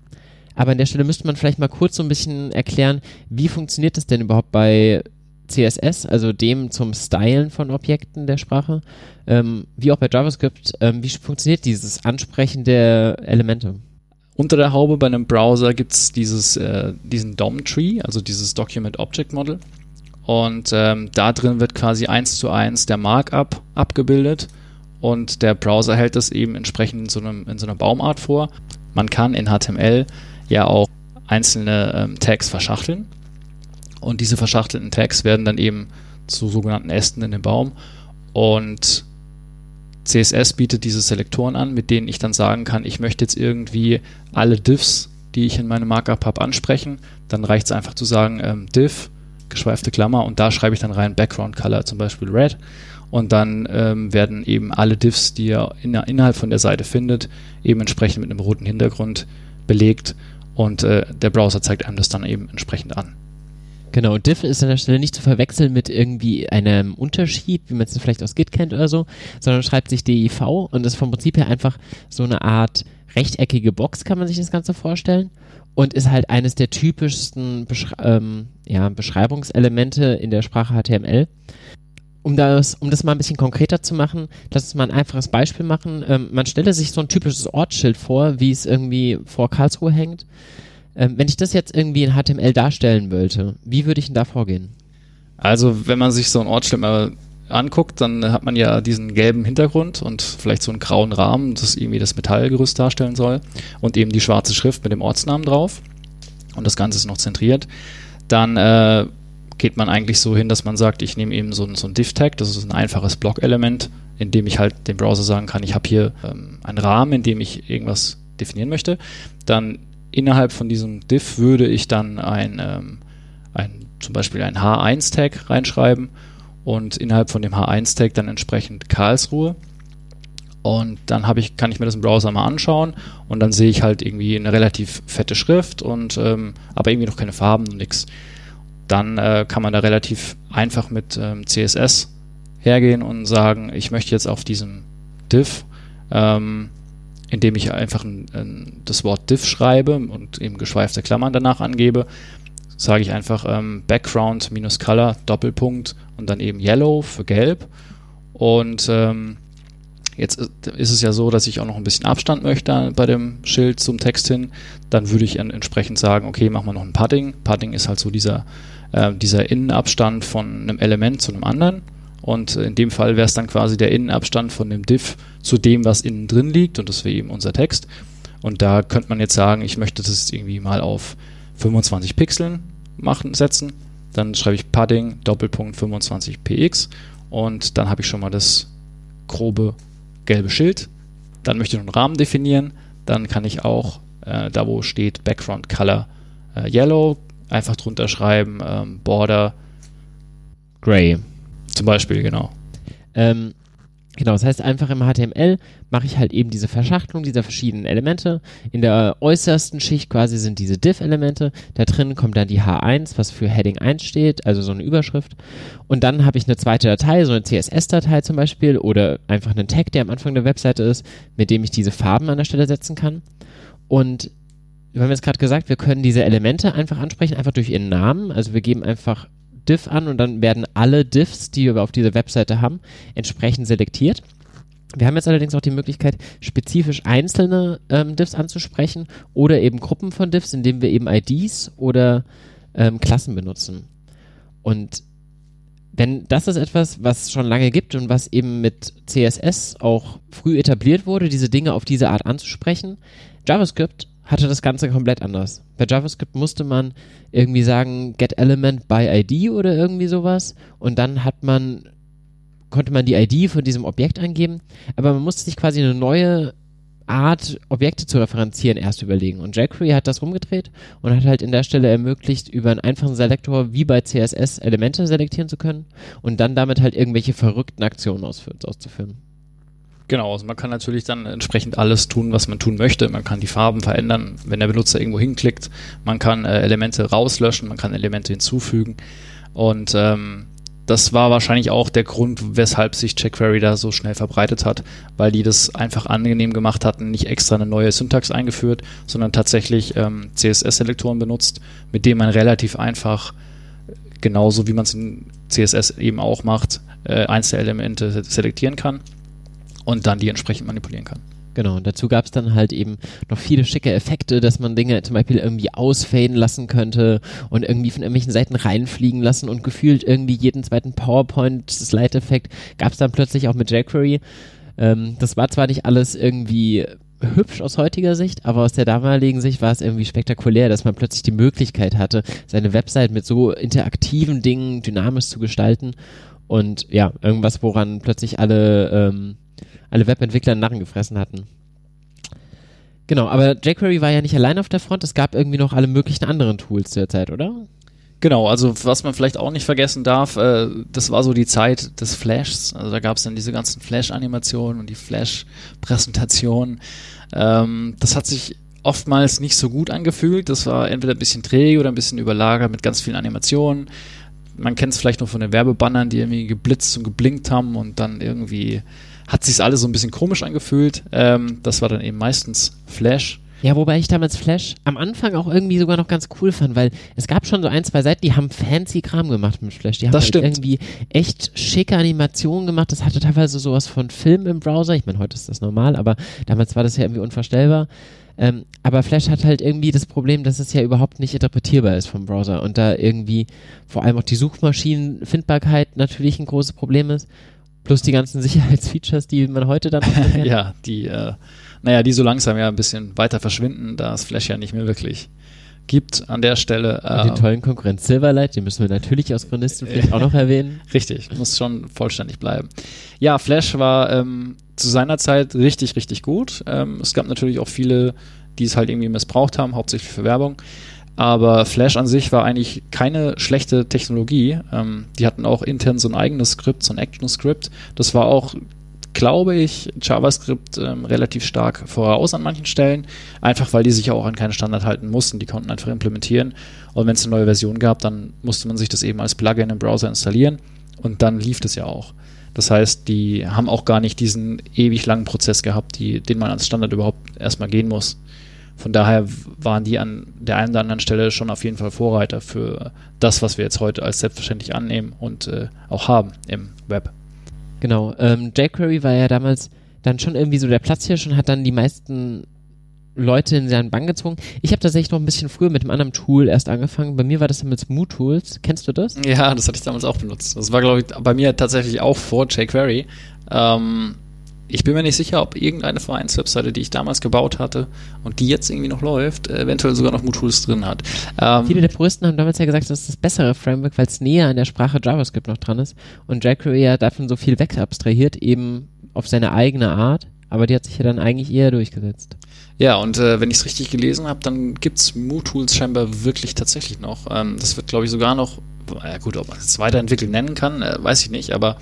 Aber an der Stelle müsste man vielleicht mal kurz so ein bisschen erklären, wie funktioniert das denn überhaupt bei CSS, also dem zum Stylen von Objekten der Sprache, ähm, wie auch bei JavaScript, ähm, wie funktioniert dieses Ansprechen der Elemente? Unter der Haube bei einem Browser gibt es äh, diesen DOM-Tree, also dieses Document Object Model. Und ähm, da drin wird quasi eins zu eins der Markup abgebildet und der Browser hält das eben entsprechend in so, einem, in so einer Baumart vor. Man kann in HTML ja auch einzelne ähm, Tags verschachteln und diese verschachtelten Tags werden dann eben zu sogenannten Ästen in dem Baum. Und CSS bietet diese Selektoren an, mit denen ich dann sagen kann, ich möchte jetzt irgendwie alle Diffs, die ich in meinem Markup habe, ansprechen. Dann reicht es einfach zu sagen, ähm, Div, geschweifte Klammer, und da schreibe ich dann rein Background Color, zum Beispiel Red. Und dann ähm, werden eben alle Diffs, die ihr in, innerhalb von der Seite findet, eben entsprechend mit einem roten Hintergrund belegt. Und äh, der Browser zeigt einem das dann eben entsprechend an. Genau, Diff ist an der Stelle nicht zu verwechseln mit irgendwie einem Unterschied, wie man es vielleicht aus Git kennt oder so, sondern schreibt sich DIV und ist vom Prinzip her einfach so eine Art rechteckige Box, kann man sich das Ganze vorstellen. Und ist halt eines der typischsten Beschre ähm, ja, Beschreibungselemente in der Sprache HTML. Um das, um das mal ein bisschen konkreter zu machen, lass uns mal ein einfaches Beispiel machen. Ähm, man stelle sich so ein typisches Ortsschild vor, wie es irgendwie vor Karlsruhe hängt. Ähm, wenn ich das jetzt irgendwie in HTML darstellen wollte, wie würde ich denn da vorgehen? Also, wenn man sich so ein Ortsschild mal anguckt, dann hat man ja diesen gelben Hintergrund und vielleicht so einen grauen Rahmen, das irgendwie das Metallgerüst darstellen soll und eben die schwarze Schrift mit dem Ortsnamen drauf und das Ganze ist noch zentriert. Dann äh, geht man eigentlich so hin, dass man sagt, ich nehme eben so ein, so ein Div-Tag, das ist ein einfaches Block-Element, in dem ich halt dem Browser sagen kann, ich habe hier ähm, einen Rahmen, in dem ich irgendwas definieren möchte. Dann innerhalb von diesem Div würde ich dann ein, ähm, ein zum Beispiel ein H1-Tag reinschreiben und innerhalb von dem H1-Tag dann entsprechend Karlsruhe. Und dann habe ich, kann ich mir das im Browser mal anschauen und dann sehe ich halt irgendwie eine relativ fette Schrift und ähm, aber irgendwie noch keine Farben und nichts. Dann äh, kann man da relativ einfach mit ähm, CSS hergehen und sagen, ich möchte jetzt auf diesem Div ähm, indem ich einfach ein, ein, das Wort div schreibe und eben geschweifte Klammern danach angebe, sage ich einfach ähm, Background minus Color Doppelpunkt und dann eben Yellow für Gelb. Und ähm, jetzt ist es ja so, dass ich auch noch ein bisschen Abstand möchte bei dem Schild zum Text hin. Dann würde ich entsprechend sagen, okay, machen wir noch ein Padding. Padding ist halt so dieser, äh, dieser Innenabstand von einem Element zu einem anderen. Und in dem Fall wäre es dann quasi der Innenabstand von dem Div zu dem, was innen drin liegt. Und das wäre eben unser Text. Und da könnte man jetzt sagen, ich möchte das irgendwie mal auf 25 Pixeln machen, setzen. Dann schreibe ich Padding Doppelpunkt 25 px und dann habe ich schon mal das grobe gelbe Schild. Dann möchte ich noch einen Rahmen definieren. Dann kann ich auch äh, da, wo steht Background Color äh, Yellow, einfach drunter schreiben ähm, Border Gray. Zum Beispiel, genau. Ähm, genau, das heißt einfach im HTML mache ich halt eben diese Verschachtelung dieser verschiedenen Elemente. In der äußersten Schicht quasi sind diese Div-Elemente. Da drin kommt dann die H1, was für Heading 1 steht, also so eine Überschrift. Und dann habe ich eine zweite Datei, so eine CSS-Datei zum Beispiel oder einfach einen Tag, der am Anfang der Webseite ist, mit dem ich diese Farben an der Stelle setzen kann. Und wir haben jetzt gerade gesagt, wir können diese Elemente einfach ansprechen, einfach durch ihren Namen. Also wir geben einfach Div an und dann werden alle Diffs, die wir auf dieser Webseite haben, entsprechend selektiert. Wir haben jetzt allerdings auch die Möglichkeit, spezifisch einzelne ähm, Diffs anzusprechen oder eben Gruppen von Diffs, indem wir eben IDs oder ähm, Klassen benutzen. Und wenn das ist etwas, was schon lange gibt und was eben mit CSS auch früh etabliert wurde, diese Dinge auf diese Art anzusprechen, JavaScript hatte das Ganze komplett anders. Bei JavaScript musste man irgendwie sagen, get element by ID oder irgendwie sowas und dann hat man, konnte man die ID von diesem Objekt eingeben, aber man musste sich quasi eine neue Art, Objekte zu referenzieren, erst überlegen. Und jQuery hat das rumgedreht und hat halt in der Stelle ermöglicht, über einen einfachen Selektor wie bei CSS Elemente selektieren zu können und dann damit halt irgendwelche verrückten Aktionen auszuführen. Genau, also man kann natürlich dann entsprechend alles tun, was man tun möchte. Man kann die Farben verändern, wenn der Benutzer irgendwo hinklickt. Man kann äh, Elemente rauslöschen, man kann Elemente hinzufügen. Und ähm, das war wahrscheinlich auch der Grund, weshalb sich jQuery da so schnell verbreitet hat, weil die das einfach angenehm gemacht hatten, nicht extra eine neue Syntax eingeführt, sondern tatsächlich ähm, CSS-Selektoren benutzt, mit denen man relativ einfach, genauso wie man es in CSS eben auch macht, äh, einzelne Elemente selektieren kann und dann die entsprechend manipulieren kann. Genau, und dazu gab es dann halt eben noch viele schicke Effekte, dass man Dinge zum Beispiel irgendwie ausfaden lassen könnte und irgendwie von irgendwelchen Seiten reinfliegen lassen und gefühlt irgendwie jeden zweiten PowerPoint-Slide-Effekt gab es dann plötzlich auch mit jQuery. Ähm, das war zwar nicht alles irgendwie hübsch aus heutiger Sicht, aber aus der damaligen Sicht war es irgendwie spektakulär, dass man plötzlich die Möglichkeit hatte, seine Website mit so interaktiven Dingen dynamisch zu gestalten und ja, irgendwas, woran plötzlich alle ähm, alle Webentwickler einen Narren gefressen hatten. Genau, aber jQuery war ja nicht allein auf der Front, es gab irgendwie noch alle möglichen anderen Tools zur Zeit, oder? Genau, also was man vielleicht auch nicht vergessen darf, äh, das war so die Zeit des Flashs. Also da gab es dann diese ganzen Flash-Animationen und die Flash-Präsentationen. Ähm, das hat sich oftmals nicht so gut angefühlt. Das war entweder ein bisschen träge oder ein bisschen überlagert mit ganz vielen Animationen. Man kennt es vielleicht noch von den Werbebannern, die irgendwie geblitzt und geblinkt haben und dann irgendwie hat sich alles so ein bisschen komisch angefühlt. Ähm, das war dann eben meistens Flash. Ja, wobei ich damals Flash am Anfang auch irgendwie sogar noch ganz cool fand, weil es gab schon so ein, zwei Seiten, die haben fancy Kram gemacht mit Flash. Die haben das halt irgendwie echt schicke Animationen gemacht. Das hatte teilweise sowas von Film im Browser. Ich meine, heute ist das normal, aber damals war das ja irgendwie unvorstellbar. Ähm, aber Flash hat halt irgendwie das Problem, dass es ja überhaupt nicht interpretierbar ist vom Browser und da irgendwie vor allem auch die Suchmaschinenfindbarkeit natürlich ein großes Problem ist. Plus die ganzen Sicherheitsfeatures, die man heute dann ja, die, äh, naja, die so langsam ja ein bisschen weiter verschwinden, da es Flash ja nicht mehr wirklich gibt an der Stelle. Und den äh, tollen Konkurrent Silverlight, den müssen wir natürlich aus Chronistenpflicht auch noch erwähnen. Richtig, muss schon vollständig bleiben. Ja, Flash war ähm, zu seiner Zeit richtig, richtig gut. Ähm, es gab natürlich auch viele, die es halt irgendwie missbraucht haben, hauptsächlich für Werbung. Aber Flash an sich war eigentlich keine schlechte Technologie. Ähm, die hatten auch intern so ein eigenes Skript, so ein Action-Skript. Das war auch, glaube ich, JavaScript ähm, relativ stark voraus an manchen Stellen. Einfach weil die sich auch an keinen Standard halten mussten. Die konnten einfach implementieren. Und wenn es eine neue Version gab, dann musste man sich das eben als Plugin im Browser installieren. Und dann lief das ja auch. Das heißt, die haben auch gar nicht diesen ewig langen Prozess gehabt, die, den man als Standard überhaupt erstmal gehen muss. Von daher waren die an der einen oder anderen Stelle schon auf jeden Fall Vorreiter für das, was wir jetzt heute als selbstverständlich annehmen und äh, auch haben im Web. Genau. Ähm, jQuery war ja damals dann schon irgendwie so der Platz hier schon, hat dann die meisten Leute in seinen Bann gezogen. Ich habe tatsächlich noch ein bisschen früher mit einem anderen Tool erst angefangen. Bei mir war das dann mit Smooth Tools. Kennst du das? Ja, das hatte ich damals auch benutzt. Das war, glaube ich, bei mir tatsächlich auch vor jQuery. Ähm, ich bin mir nicht sicher, ob irgendeine Vereinswebseite, die ich damals gebaut hatte und die jetzt irgendwie noch läuft, eventuell sogar noch Mootools drin hat. Ähm, Viele der Puristen haben damals ja gesagt, das ist das bessere Framework, weil es näher an der Sprache JavaScript noch dran ist und jQuery ja davon so viel wegabstrahiert, eben auf seine eigene Art, aber die hat sich ja dann eigentlich eher durchgesetzt. Ja, und äh, wenn ich es richtig gelesen habe, dann gibt's Mootools scheinbar wirklich tatsächlich noch. Ähm, das wird, glaube ich, sogar noch, ja gut, ob man es weiterentwickelt nennen kann, äh, weiß ich nicht, aber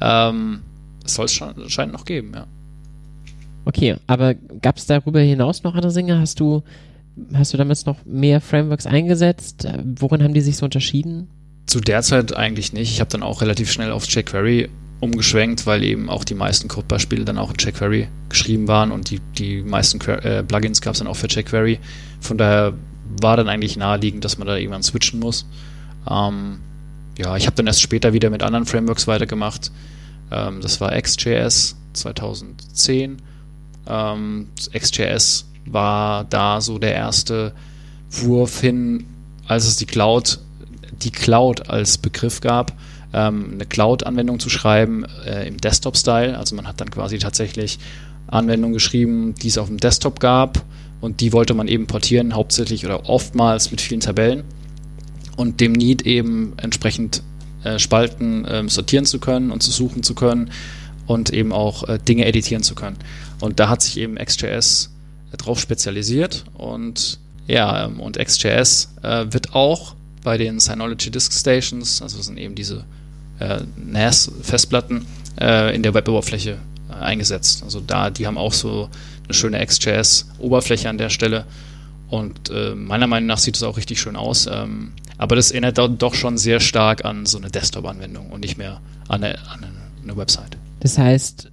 ähm, soll es anscheinend noch geben, ja. Okay, aber gab es darüber hinaus noch andere Dinge? Hast du, hast du damals noch mehr Frameworks eingesetzt? Worin haben die sich so unterschieden? Zu der Zeit eigentlich nicht. Ich habe dann auch relativ schnell auf jQuery umgeschwenkt, weil eben auch die meisten Codebeispiele dann auch in jQuery geschrieben waren und die, die meisten äh, Plugins gab es dann auch für jQuery. Von daher war dann eigentlich naheliegend, dass man da irgendwann switchen muss. Ähm, ja, ich habe dann erst später wieder mit anderen Frameworks weitergemacht. Ähm, das war XJS 2010. Ähm, XJS war da so der erste Wurf hin, als es die Cloud, die Cloud als Begriff gab, ähm, eine Cloud-Anwendung zu schreiben äh, im Desktop-Style. Also man hat dann quasi tatsächlich Anwendungen geschrieben, die es auf dem Desktop gab und die wollte man eben portieren, hauptsächlich oder oftmals mit vielen Tabellen und dem Need eben entsprechend äh, Spalten äh, sortieren zu können und zu suchen zu können. und eben auch äh, Dinge editieren zu können. Und da hat sich eben XJS drauf spezialisiert und ja, ähm, und XJS äh, wird auch bei den Synology Disk Stations, also sind eben diese äh, NAS-Festplatten, äh, in der Web-Oberfläche äh, eingesetzt. Also da, die haben auch so eine schöne XJS-Oberfläche an der Stelle. Und äh, meiner Meinung nach sieht es auch richtig schön aus. Ähm, aber das erinnert doch schon sehr stark an so eine Desktop-Anwendung und nicht mehr an eine, an eine Website. Das heißt,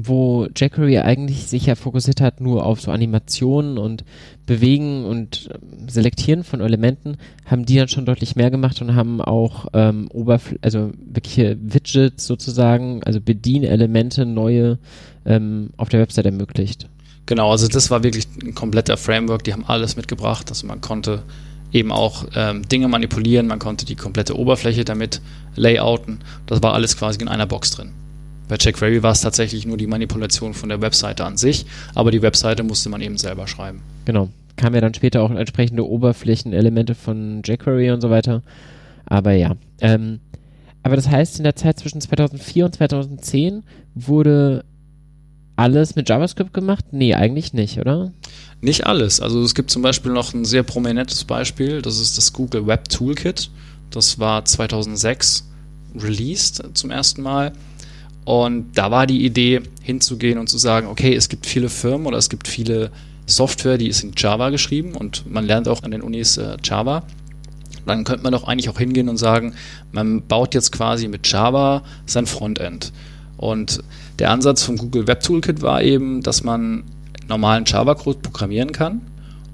wo jQuery eigentlich sich ja fokussiert hat nur auf so Animationen und Bewegen und ähm, Selektieren von Elementen, haben die dann schon deutlich mehr gemacht und haben auch ähm, Oberfl also wirkliche Widgets sozusagen, also Bedienelemente, neue ähm, auf der Website ermöglicht. Genau, also das war wirklich ein kompletter Framework, die haben alles mitgebracht, also man konnte eben auch ähm, Dinge manipulieren, man konnte die komplette Oberfläche damit layouten, das war alles quasi in einer Box drin. Bei jQuery war es tatsächlich nur die Manipulation von der Webseite an sich, aber die Webseite musste man eben selber schreiben. Genau. Kam ja dann später auch entsprechende Oberflächenelemente von jQuery und so weiter. Aber ja. Ähm, aber das heißt, in der Zeit zwischen 2004 und 2010 wurde alles mit JavaScript gemacht? Nee, eigentlich nicht, oder? Nicht alles. Also es gibt zum Beispiel noch ein sehr prominentes Beispiel, das ist das Google Web Toolkit. Das war 2006 released zum ersten Mal. Und da war die Idee, hinzugehen und zu sagen, okay, es gibt viele Firmen oder es gibt viele Software, die ist in Java geschrieben und man lernt auch an den Unis äh, Java. Dann könnte man doch eigentlich auch hingehen und sagen, man baut jetzt quasi mit Java sein Frontend. Und der Ansatz vom Google Web Toolkit war eben, dass man normalen Java-Code programmieren kann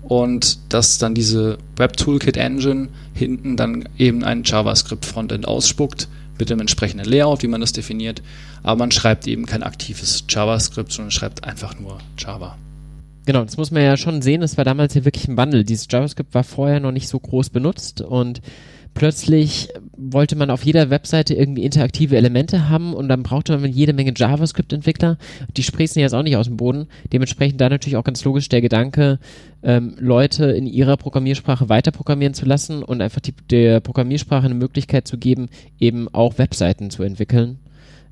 und dass dann diese Web Toolkit Engine hinten dann eben ein JavaScript Frontend ausspuckt, mit dem entsprechenden Layout, wie man das definiert. Aber man schreibt eben kein aktives JavaScript, sondern schreibt einfach nur Java. Genau, das muss man ja schon sehen. Das war damals hier wirklich ein Wandel. Dieses JavaScript war vorher noch nicht so groß benutzt und plötzlich wollte man auf jeder Webseite irgendwie interaktive Elemente haben und dann brauchte man jede Menge JavaScript-Entwickler. Die sprießen jetzt auch nicht aus dem Boden. Dementsprechend da natürlich auch ganz logisch der Gedanke, ähm, Leute in ihrer Programmiersprache weiter programmieren zu lassen und einfach die, der Programmiersprache eine Möglichkeit zu geben, eben auch Webseiten zu entwickeln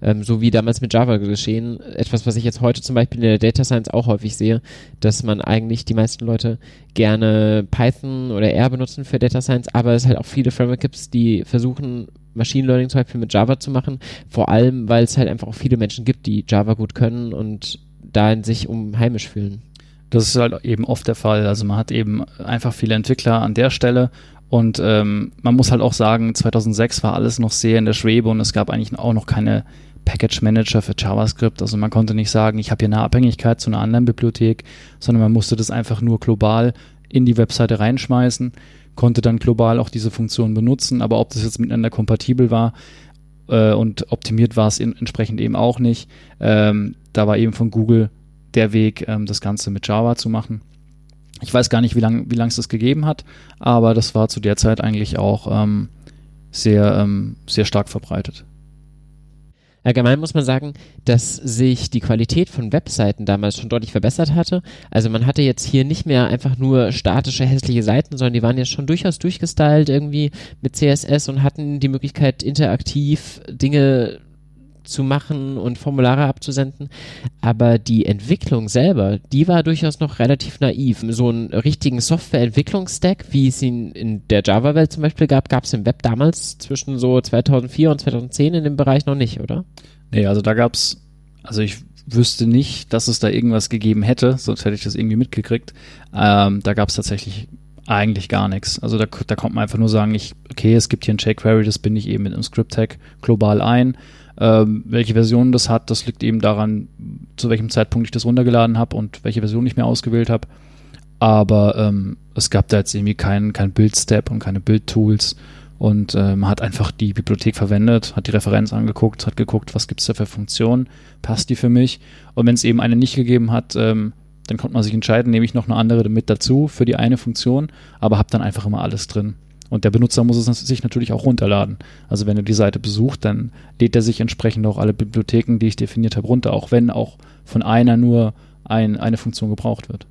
ähm, so wie damals mit Java geschehen. Etwas, was ich jetzt heute zum Beispiel in der Data Science auch häufig sehe, dass man eigentlich die meisten Leute gerne Python oder R benutzen für Data Science, aber es halt auch viele Frameworks gibt, die versuchen, Machine Learning zum Beispiel mit Java zu machen, vor allem, weil es halt einfach auch viele Menschen gibt, die Java gut können und dahin sich umheimisch fühlen. Das ist halt eben oft der Fall. Also man hat eben einfach viele Entwickler an der Stelle und ähm, man muss halt auch sagen, 2006 war alles noch sehr in der Schwebe und es gab eigentlich auch noch keine Package Manager für JavaScript. Also man konnte nicht sagen, ich habe hier eine Abhängigkeit zu einer anderen Bibliothek, sondern man musste das einfach nur global in die Webseite reinschmeißen, konnte dann global auch diese Funktion benutzen, aber ob das jetzt miteinander kompatibel war äh, und optimiert war es entsprechend eben auch nicht. Ähm, da war eben von Google der Weg, ähm, das Ganze mit Java zu machen. Ich weiß gar nicht, wie lange wie es das gegeben hat, aber das war zu der Zeit eigentlich auch ähm, sehr, ähm, sehr stark verbreitet. Allgemein muss man sagen, dass sich die Qualität von Webseiten damals schon deutlich verbessert hatte. Also man hatte jetzt hier nicht mehr einfach nur statische, hässliche Seiten, sondern die waren jetzt schon durchaus durchgestylt irgendwie mit CSS und hatten die Möglichkeit, interaktiv Dinge zu machen und Formulare abzusenden. Aber die Entwicklung selber, die war durchaus noch relativ naiv. So einen richtigen Softwareentwicklungsstack, wie es ihn in der Java-Welt zum Beispiel gab, gab es im Web damals zwischen so 2004 und 2010 in dem Bereich noch nicht, oder? Nee, also da gab es, also ich wüsste nicht, dass es da irgendwas gegeben hätte, sonst hätte ich das irgendwie mitgekriegt. Ähm, da gab es tatsächlich eigentlich gar nichts. Also da, da kommt man einfach nur sagen, ich, okay, es gibt hier ein jQuery, das bin ich eben mit einem Script-Tag global ein ähm, welche Version das hat, das liegt eben daran, zu welchem Zeitpunkt ich das runtergeladen habe und welche Version ich mir ausgewählt habe. Aber ähm, es gab da jetzt irgendwie keinen kein Build-Step und keine Build-Tools. Und äh, man hat einfach die Bibliothek verwendet, hat die Referenz angeguckt, hat geguckt, was gibt es da für Funktionen, passt die für mich. Und wenn es eben eine nicht gegeben hat, ähm, dann konnte man sich entscheiden, nehme ich noch eine andere mit dazu für die eine Funktion, aber habe dann einfach immer alles drin. Und der Benutzer muss es sich natürlich auch runterladen. Also wenn er die Seite besucht, dann lädt er sich entsprechend auch alle Bibliotheken, die ich definiert habe, runter, auch wenn auch von einer nur ein, eine Funktion gebraucht wird.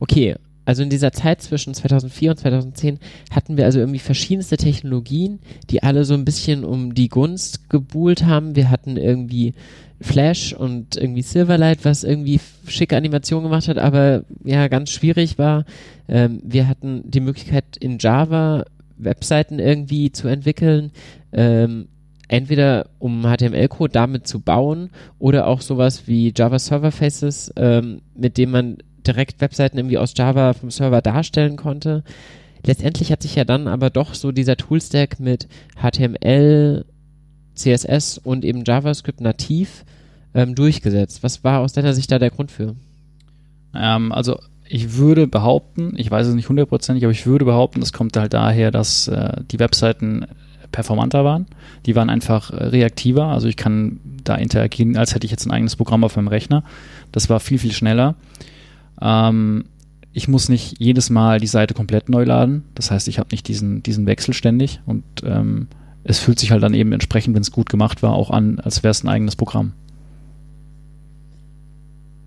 Okay, also in dieser Zeit zwischen 2004 und 2010 hatten wir also irgendwie verschiedenste Technologien, die alle so ein bisschen um die Gunst gebuhlt haben. Wir hatten irgendwie Flash und irgendwie Silverlight, was irgendwie schicke Animationen gemacht hat, aber ja, ganz schwierig war. Ähm, wir hatten die Möglichkeit in Java Webseiten irgendwie zu entwickeln. Ähm, entweder um HTML-Code damit zu bauen oder auch sowas wie Java Server Faces, ähm, mit dem man direkt Webseiten irgendwie aus Java vom Server darstellen konnte. Letztendlich hat sich ja dann aber doch so dieser Toolstack mit HTML, CSS und eben JavaScript nativ ähm, durchgesetzt. Was war aus deiner Sicht da der Grund für? Ähm, also ich würde behaupten, ich weiß es nicht hundertprozentig, aber ich würde behaupten, das kommt halt daher, dass äh, die Webseiten performanter waren. Die waren einfach äh, reaktiver. Also ich kann da interagieren, als hätte ich jetzt ein eigenes Programm auf meinem Rechner. Das war viel, viel schneller. Ähm, ich muss nicht jedes Mal die Seite komplett neu laden. Das heißt, ich habe nicht diesen, diesen Wechsel ständig und ähm, es fühlt sich halt dann eben entsprechend, wenn es gut gemacht war, auch an, als wäre es ein eigenes Programm.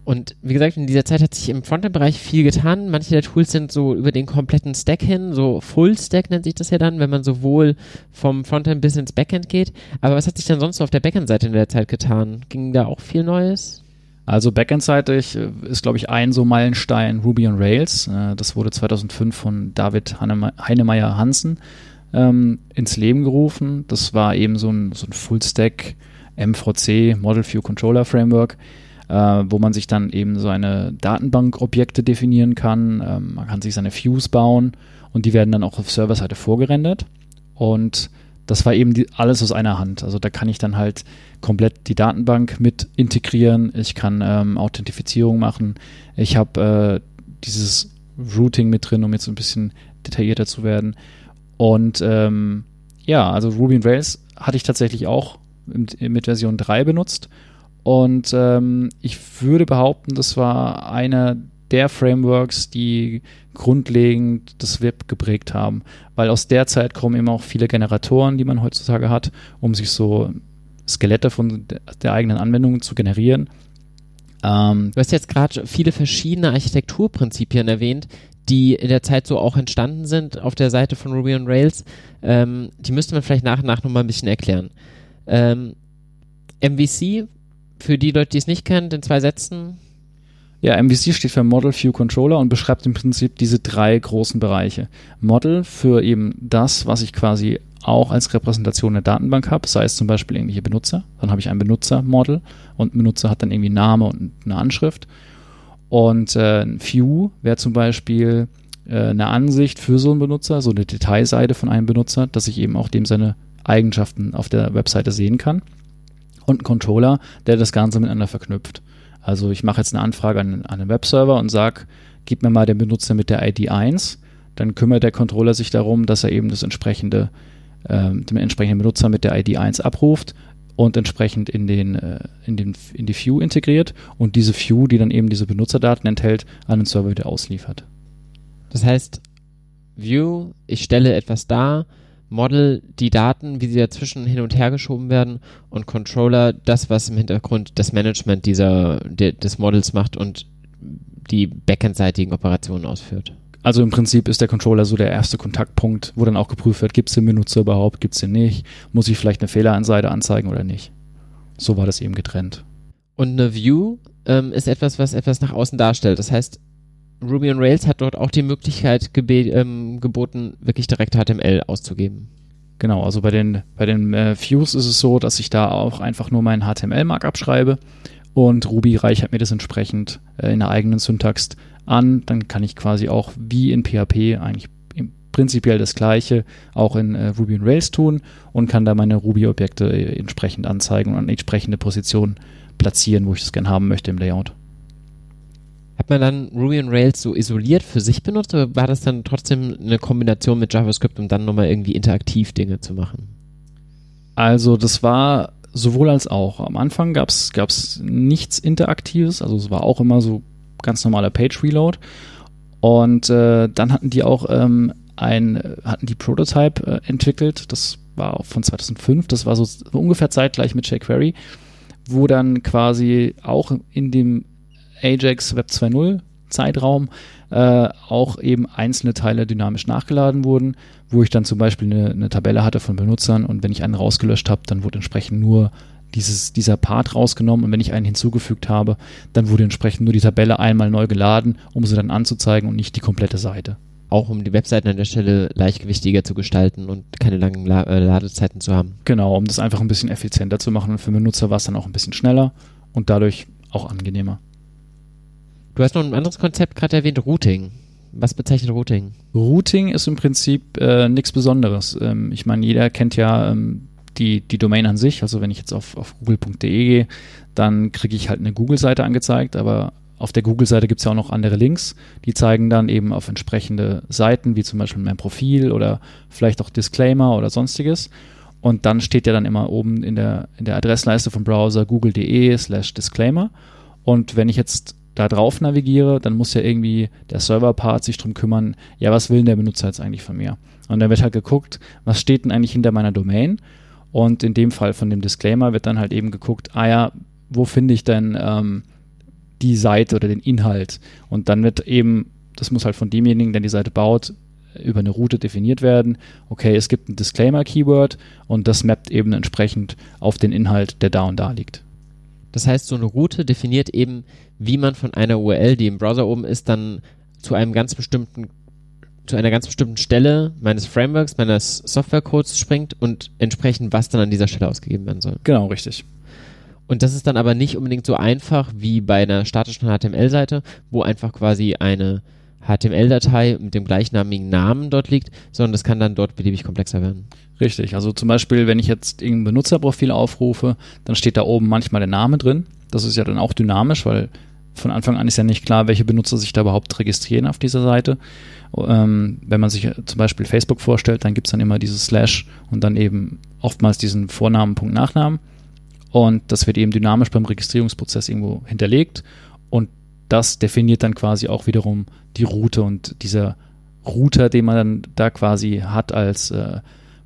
Und wie gesagt, in dieser Zeit hat sich im Frontend-Bereich viel getan. Manche der Tools sind so über den kompletten Stack hin, so Full-Stack nennt sich das ja dann, wenn man sowohl vom Frontend bis ins Backend geht. Aber was hat sich dann sonst so auf der Backend-Seite in der Zeit getan? Ging da auch viel Neues? Also Backend-seitig äh, ist, glaube ich, ein so Meilenstein Ruby on Rails. Äh, das wurde 2005 von David Heinemeier Hansen ähm, ins Leben gerufen. Das war eben so ein, so ein Full-Stack MVC, Model View Controller Framework, äh, wo man sich dann eben seine Datenbankobjekte definieren kann. Ähm, man kann sich seine Views bauen und die werden dann auch auf Serverseite vorgerendert. Und das war eben die, alles aus einer Hand. Also da kann ich dann halt komplett die Datenbank mit integrieren. Ich kann ähm, Authentifizierung machen. Ich habe äh, dieses Routing mit drin, um jetzt ein bisschen detaillierter zu werden. Und ähm, ja, also Ruby on Rails hatte ich tatsächlich auch mit, mit Version 3 benutzt. Und ähm, ich würde behaupten, das war einer der Frameworks, die grundlegend das Web geprägt haben. Weil aus der Zeit kommen immer auch viele Generatoren, die man heutzutage hat, um sich so Skelette von der eigenen Anwendung zu generieren. Ähm, du hast jetzt gerade viele verschiedene Architekturprinzipien erwähnt, die in der Zeit so auch entstanden sind auf der Seite von Ruby on Rails. Ähm, die müsste man vielleicht nach und nach nochmal ein bisschen erklären. Ähm, MVC, für die Leute, die es nicht kennen, in zwei Sätzen, ja, MVC steht für Model View Controller und beschreibt im Prinzip diese drei großen Bereiche. Model für eben das, was ich quasi auch als Repräsentation der Datenbank habe, sei es zum Beispiel irgendwelche Benutzer. Dann habe ich ein Benutzermodel und ein Benutzer hat dann irgendwie Name und eine Anschrift. Und äh, ein View wäre zum Beispiel äh, eine Ansicht für so einen Benutzer, so eine Detailseite von einem Benutzer, dass ich eben auch dem seine Eigenschaften auf der Webseite sehen kann. Und ein Controller, der das Ganze miteinander verknüpft. Also ich mache jetzt eine Anfrage an, an einen Webserver und sage, gib mir mal den Benutzer mit der ID 1. Dann kümmert der Controller sich darum, dass er eben das entsprechende, ähm, den entsprechenden Benutzer mit der ID 1 abruft und entsprechend in, den, äh, in, den, in die View integriert und diese View, die dann eben diese Benutzerdaten enthält, an den Server wieder ausliefert. Das heißt, View, ich stelle etwas dar, Model die Daten, wie sie dazwischen hin und her geschoben werden und Controller das, was im Hintergrund das Management dieser, de, des Models macht und die backendseitigen Operationen ausführt. Also im Prinzip ist der Controller so der erste Kontaktpunkt, wo dann auch geprüft wird, gibt es den Benutzer überhaupt, gibt es den nicht, muss ich vielleicht eine Fehleranseite anzeigen oder nicht. So war das eben getrennt. Und eine View ähm, ist etwas, was etwas nach außen darstellt. Das heißt, Ruby on Rails hat dort auch die Möglichkeit ähm, geboten, wirklich direkt HTML auszugeben. Genau, also bei den, bei den äh, Views ist es so, dass ich da auch einfach nur meinen HTML-Markup schreibe und Ruby reichert mir das entsprechend äh, in der eigenen Syntax an. Dann kann ich quasi auch wie in PHP eigentlich prinzipiell das gleiche auch in äh, Ruby on Rails tun und kann da meine Ruby-Objekte äh, entsprechend anzeigen und an entsprechende Position platzieren, wo ich das gerne haben möchte im Layout. Hat man dann Ruby on Rails so isoliert für sich benutzt oder war das dann trotzdem eine Kombination mit JavaScript, um dann nochmal irgendwie interaktiv Dinge zu machen? Also das war sowohl als auch. Am Anfang gab es nichts Interaktives, also es war auch immer so ganz normaler Page-Reload. Und äh, dann hatten die auch ähm, ein, hatten die Prototype äh, entwickelt, das war auch von 2005, das war so ungefähr zeitgleich mit jQuery, wo dann quasi auch in dem Ajax Web 2.0 Zeitraum äh, auch eben einzelne Teile dynamisch nachgeladen wurden, wo ich dann zum Beispiel eine, eine Tabelle hatte von Benutzern und wenn ich einen rausgelöscht habe, dann wurde entsprechend nur dieses, dieser Part rausgenommen und wenn ich einen hinzugefügt habe, dann wurde entsprechend nur die Tabelle einmal neu geladen, um sie dann anzuzeigen und nicht die komplette Seite. Auch um die Webseiten an der Stelle leichtgewichtiger zu gestalten und keine langen La äh, Ladezeiten zu haben. Genau, um das einfach ein bisschen effizienter zu machen und für Benutzer war es dann auch ein bisschen schneller und dadurch auch angenehmer. Du hast noch ein anderes Konzept gerade erwähnt, Routing. Was bezeichnet Routing? Routing ist im Prinzip äh, nichts Besonderes. Ähm, ich meine, jeder kennt ja ähm, die, die Domain an sich. Also wenn ich jetzt auf, auf google.de gehe, dann kriege ich halt eine Google-Seite angezeigt, aber auf der Google-Seite gibt es ja auch noch andere Links, die zeigen dann eben auf entsprechende Seiten, wie zum Beispiel mein Profil oder vielleicht auch Disclaimer oder sonstiges. Und dann steht ja dann immer oben in der, in der Adressleiste vom Browser google.de slash Disclaimer. Und wenn ich jetzt da drauf navigiere, dann muss ja irgendwie der Server-Part sich drum kümmern, ja, was will denn der Benutzer jetzt eigentlich von mir? Und dann wird halt geguckt, was steht denn eigentlich hinter meiner Domain? Und in dem Fall von dem Disclaimer wird dann halt eben geguckt, ah ja, wo finde ich denn ähm, die Seite oder den Inhalt? Und dann wird eben, das muss halt von demjenigen, der die Seite baut, über eine Route definiert werden. Okay, es gibt ein Disclaimer-Keyword und das mappt eben entsprechend auf den Inhalt, der da und da liegt. Das heißt, so eine Route definiert eben, wie man von einer URL, die im Browser oben ist, dann zu einem ganz bestimmten zu einer ganz bestimmten Stelle meines Frameworks, meines Softwarecodes springt und entsprechend was dann an dieser Stelle ausgegeben werden soll. Genau, richtig. Und das ist dann aber nicht unbedingt so einfach wie bei einer statischen HTML-Seite, wo einfach quasi eine HTML-Datei mit dem gleichnamigen Namen dort liegt, sondern das kann dann dort beliebig komplexer werden. Richtig, also zum Beispiel, wenn ich jetzt irgendein Benutzerprofil aufrufe, dann steht da oben manchmal der Name drin. Das ist ja dann auch dynamisch, weil von Anfang an ist ja nicht klar, welche Benutzer sich da überhaupt registrieren auf dieser Seite. Ähm, wenn man sich zum Beispiel Facebook vorstellt, dann gibt es dann immer dieses Slash und dann eben oftmals diesen Vornamen, Punkt, Nachnamen. Und das wird eben dynamisch beim Registrierungsprozess irgendwo hinterlegt. Und das definiert dann quasi auch wiederum die Route und dieser Router, den man dann da quasi hat als äh,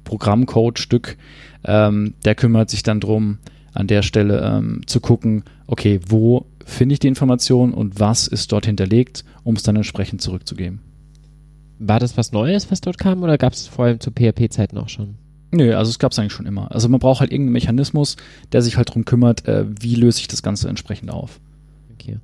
Programmcode-Stück, ähm, der kümmert sich dann drum, an der Stelle ähm, zu gucken, okay, wo finde ich die Information und was ist dort hinterlegt, um es dann entsprechend zurückzugeben. War das was Neues, was dort kam, oder gab es vor allem zu PHP-Zeiten auch schon? Nö, also es gab es eigentlich schon immer. Also man braucht halt irgendeinen Mechanismus, der sich halt darum kümmert, äh, wie löse ich das Ganze entsprechend auf. Okay.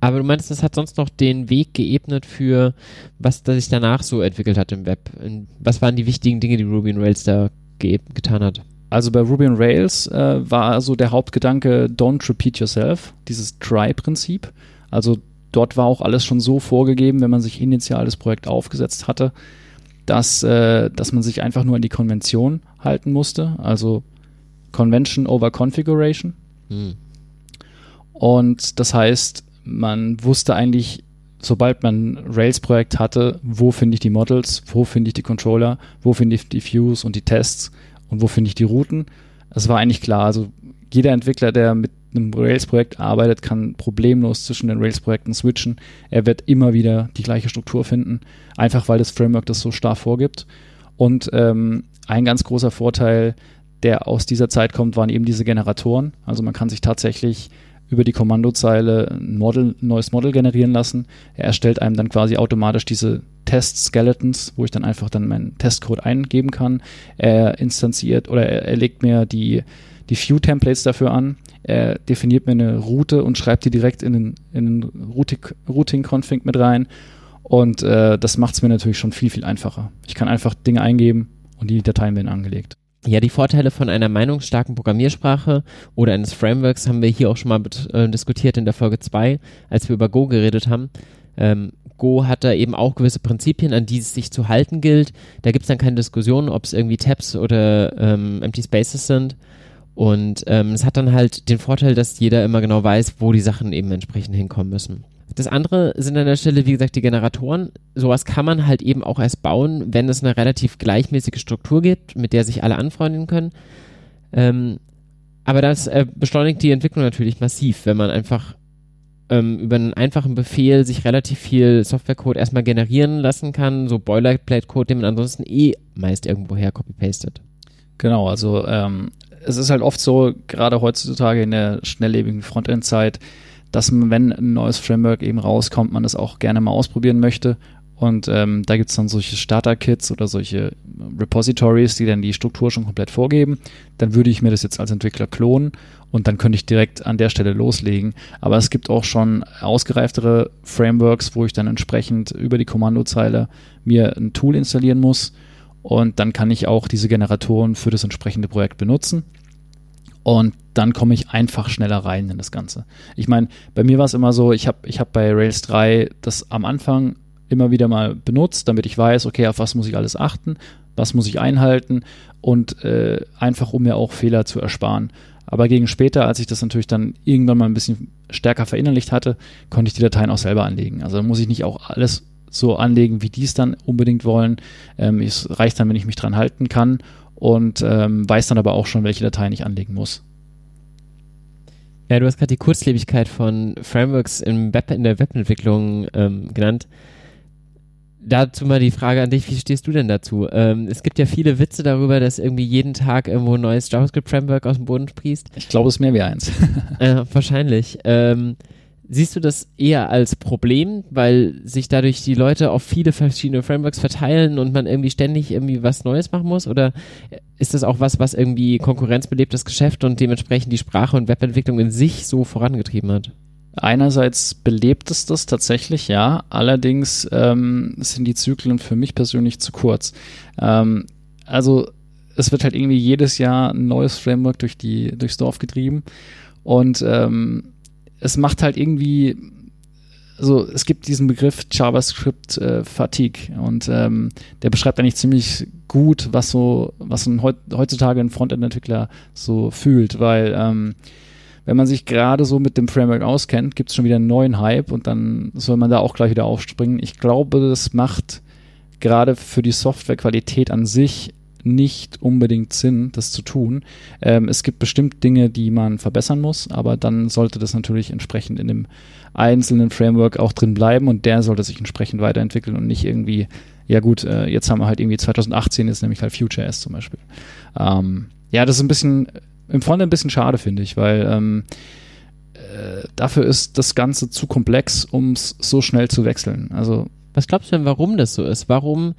Aber du meinst, das hat sonst noch den Weg geebnet für, was das sich danach so entwickelt hat im Web. Was waren die wichtigen Dinge, die Ruby on Rails da getan hat? Also bei Ruby on Rails äh, war so der Hauptgedanke Don't repeat yourself, dieses Try-Prinzip. Also dort war auch alles schon so vorgegeben, wenn man sich initial das Projekt aufgesetzt hatte, dass, äh, dass man sich einfach nur an die Konvention halten musste. Also Convention over Configuration. Hm. Und das heißt, man wusste eigentlich, sobald man Rails-Projekt hatte, wo finde ich die Models, wo finde ich die Controller, wo finde ich die Views und die Tests und wo finde ich die Routen. Es war eigentlich klar, also jeder Entwickler, der mit einem Rails-Projekt arbeitet, kann problemlos zwischen den Rails-Projekten switchen. Er wird immer wieder die gleiche Struktur finden, einfach weil das Framework das so stark vorgibt. Und ähm, ein ganz großer Vorteil, der aus dieser Zeit kommt, waren eben diese Generatoren. Also man kann sich tatsächlich über die Kommandozeile ein, Model, neues Model generieren lassen. Er erstellt einem dann quasi automatisch diese Test-Skeletons, wo ich dann einfach dann meinen Testcode eingeben kann. Er instanziert oder er, er legt mir die, die View-Templates dafür an. Er definiert mir eine Route und schreibt die direkt in den, in den Routing-Config mit rein. Und äh, das macht es mir natürlich schon viel, viel einfacher. Ich kann einfach Dinge eingeben und die Dateien werden angelegt. Ja, die Vorteile von einer meinungsstarken Programmiersprache oder eines Frameworks haben wir hier auch schon mal äh, diskutiert in der Folge 2, als wir über Go geredet haben. Ähm, Go hat da eben auch gewisse Prinzipien, an die es sich zu halten gilt. Da gibt es dann keine Diskussion, ob es irgendwie Tabs oder ähm, Empty Spaces sind. Und ähm, es hat dann halt den Vorteil, dass jeder immer genau weiß, wo die Sachen eben entsprechend hinkommen müssen. Das andere sind an der Stelle, wie gesagt, die Generatoren. Sowas kann man halt eben auch erst bauen, wenn es eine relativ gleichmäßige Struktur gibt, mit der sich alle anfreunden können. Ähm, aber das äh, beschleunigt die Entwicklung natürlich massiv, wenn man einfach ähm, über einen einfachen Befehl sich relativ viel Softwarecode erstmal generieren lassen kann, so Boilerplate-Code, den man ansonsten eh meist irgendwoher copy-pastet. Genau, also ähm, es ist halt oft so, gerade heutzutage in der schnelllebigen Frontend-Zeit, dass man, wenn ein neues Framework eben rauskommt, man das auch gerne mal ausprobieren möchte. Und ähm, da gibt's dann solche Starter-Kits oder solche Repositories, die dann die Struktur schon komplett vorgeben. Dann würde ich mir das jetzt als Entwickler klonen und dann könnte ich direkt an der Stelle loslegen. Aber es gibt auch schon ausgereiftere Frameworks, wo ich dann entsprechend über die Kommandozeile mir ein Tool installieren muss und dann kann ich auch diese Generatoren für das entsprechende Projekt benutzen. Und dann komme ich einfach schneller rein in das Ganze. Ich meine, bei mir war es immer so, ich habe ich hab bei Rails 3 das am Anfang immer wieder mal benutzt, damit ich weiß, okay, auf was muss ich alles achten, was muss ich einhalten und äh, einfach, um mir auch Fehler zu ersparen. Aber gegen später, als ich das natürlich dann irgendwann mal ein bisschen stärker verinnerlicht hatte, konnte ich die Dateien auch selber anlegen. Also muss ich nicht auch alles so anlegen, wie die es dann unbedingt wollen. Ähm, es reicht dann, wenn ich mich dran halten kann und ähm, weiß dann aber auch schon, welche Dateien ich anlegen muss. Ja, du hast gerade die Kurzlebigkeit von Frameworks im Web, in der Webentwicklung ähm, genannt. Dazu mal die Frage an dich, wie stehst du denn dazu? Ähm, es gibt ja viele Witze darüber, dass irgendwie jeden Tag irgendwo ein neues JavaScript-Framework aus dem Boden sprießt. Ich glaube, es ist mehr wie eins. äh, wahrscheinlich. Ähm, Siehst du das eher als Problem, weil sich dadurch die Leute auf viele verschiedene Frameworks verteilen und man irgendwie ständig irgendwie was Neues machen muss? Oder ist das auch was, was irgendwie konkurrenzbelebtes Geschäft und dementsprechend die Sprache und Webentwicklung in sich so vorangetrieben hat? Einerseits belebt es das tatsächlich, ja. Allerdings ähm, sind die Zyklen für mich persönlich zu kurz. Ähm, also es wird halt irgendwie jedes Jahr ein neues Framework durch die, durchs Dorf getrieben und ähm, es macht halt irgendwie, also es gibt diesen Begriff JavaScript äh, Fatigue und ähm, der beschreibt eigentlich ziemlich gut, was so, was ein heutzutage ein Frontend-Entwickler so fühlt, weil ähm, wenn man sich gerade so mit dem Framework auskennt, gibt es schon wieder einen neuen Hype und dann soll man da auch gleich wieder aufspringen. Ich glaube, das macht gerade für die Softwarequalität an sich nicht unbedingt Sinn, das zu tun. Ähm, es gibt bestimmt Dinge, die man verbessern muss, aber dann sollte das natürlich entsprechend in dem einzelnen Framework auch drin bleiben und der sollte sich entsprechend weiterentwickeln und nicht irgendwie, ja gut, äh, jetzt haben wir halt irgendwie 2018 ist nämlich halt Future.s zum Beispiel. Ähm, ja, das ist ein bisschen, im Frontend ein bisschen schade, finde ich, weil ähm, äh, dafür ist das Ganze zu komplex, um es so schnell zu wechseln. Also was glaubst du denn, warum das so ist? Warum,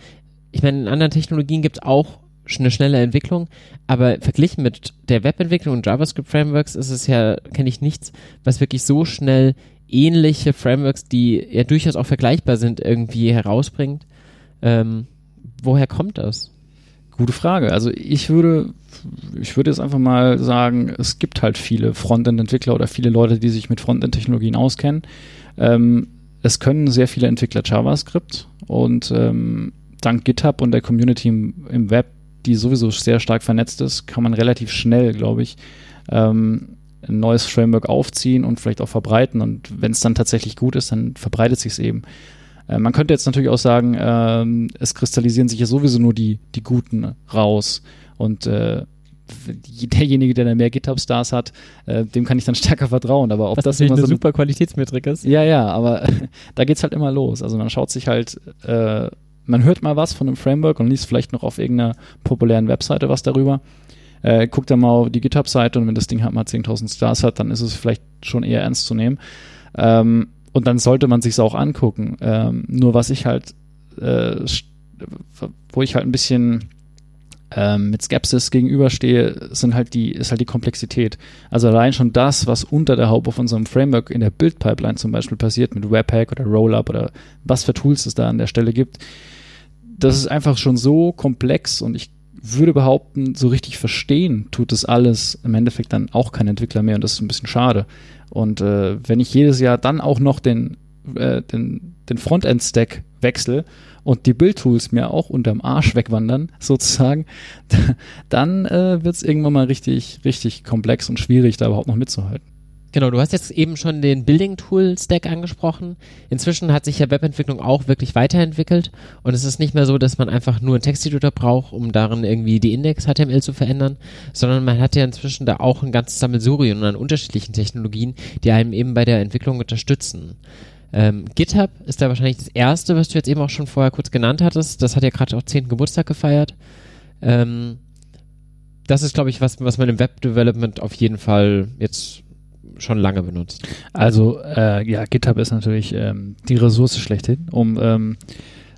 ich meine, in anderen Technologien gibt es auch eine schnelle Entwicklung, aber verglichen mit der Webentwicklung und JavaScript-Frameworks ist es ja, kenne ich nichts, was wirklich so schnell ähnliche Frameworks, die ja durchaus auch vergleichbar sind, irgendwie herausbringt. Ähm, woher kommt das? Gute Frage. Also ich würde, ich würde jetzt einfach mal sagen, es gibt halt viele Frontend-Entwickler oder viele Leute, die sich mit Frontend-Technologien auskennen. Ähm, es können sehr viele Entwickler JavaScript und ähm, dank GitHub und der Community im, im Web die sowieso sehr stark vernetzt ist, kann man relativ schnell, glaube ich, ähm, ein neues Framework aufziehen und vielleicht auch verbreiten. Und wenn es dann tatsächlich gut ist, dann verbreitet sich es eben. Äh, man könnte jetzt natürlich auch sagen, äh, es kristallisieren sich ja sowieso nur die, die Guten raus. Und äh, derjenige, der dann mehr GitHub-Stars hat, äh, dem kann ich dann stärker vertrauen. Aber ob Was das immer eine so super Qualitätsmetrik ist. Ja, ja, aber da geht es halt immer los. Also man schaut sich halt äh, man hört mal was von einem Framework und liest vielleicht noch auf irgendeiner populären Webseite was darüber. Äh, guckt dann mal auf die GitHub-Seite und wenn das Ding halt mal 10.000 Stars hat, dann ist es vielleicht schon eher ernst zu nehmen. Ähm, und dann sollte man sich auch angucken. Ähm, nur was ich halt, äh, wo ich halt ein bisschen ähm, mit Skepsis gegenüberstehe, sind halt die, ist halt die Komplexität. Also allein schon das, was unter der Haube auf unserem Framework in der Build-Pipeline zum Beispiel passiert, mit Webpack oder Rollup oder was für Tools es da an der Stelle gibt, das ist einfach schon so komplex und ich würde behaupten, so richtig verstehen tut es alles im Endeffekt dann auch kein Entwickler mehr und das ist ein bisschen schade. Und äh, wenn ich jedes Jahr dann auch noch den, äh, den, den Frontend-Stack wechsle und die Build-Tools mir auch unterm Arsch wegwandern, sozusagen, dann äh, wird es irgendwann mal richtig, richtig komplex und schwierig, da überhaupt noch mitzuhalten. Genau, du hast jetzt eben schon den Building-Tool-Stack angesprochen. Inzwischen hat sich ja Webentwicklung auch wirklich weiterentwickelt und es ist nicht mehr so, dass man einfach nur einen Texteditor braucht, um darin irgendwie die Index-HTML zu verändern, sondern man hat ja inzwischen da auch ein ganzes Sammelsurium an unterschiedlichen Technologien, die einem eben bei der Entwicklung unterstützen. Ähm, GitHub ist da wahrscheinlich das erste, was du jetzt eben auch schon vorher kurz genannt hattest. Das hat ja gerade auch 10. Geburtstag gefeiert. Ähm, das ist, glaube ich, was, was man im Web-Development auf jeden Fall jetzt schon lange benutzt. Also äh, ja, GitHub ist natürlich ähm, die Ressource schlechthin, um ähm,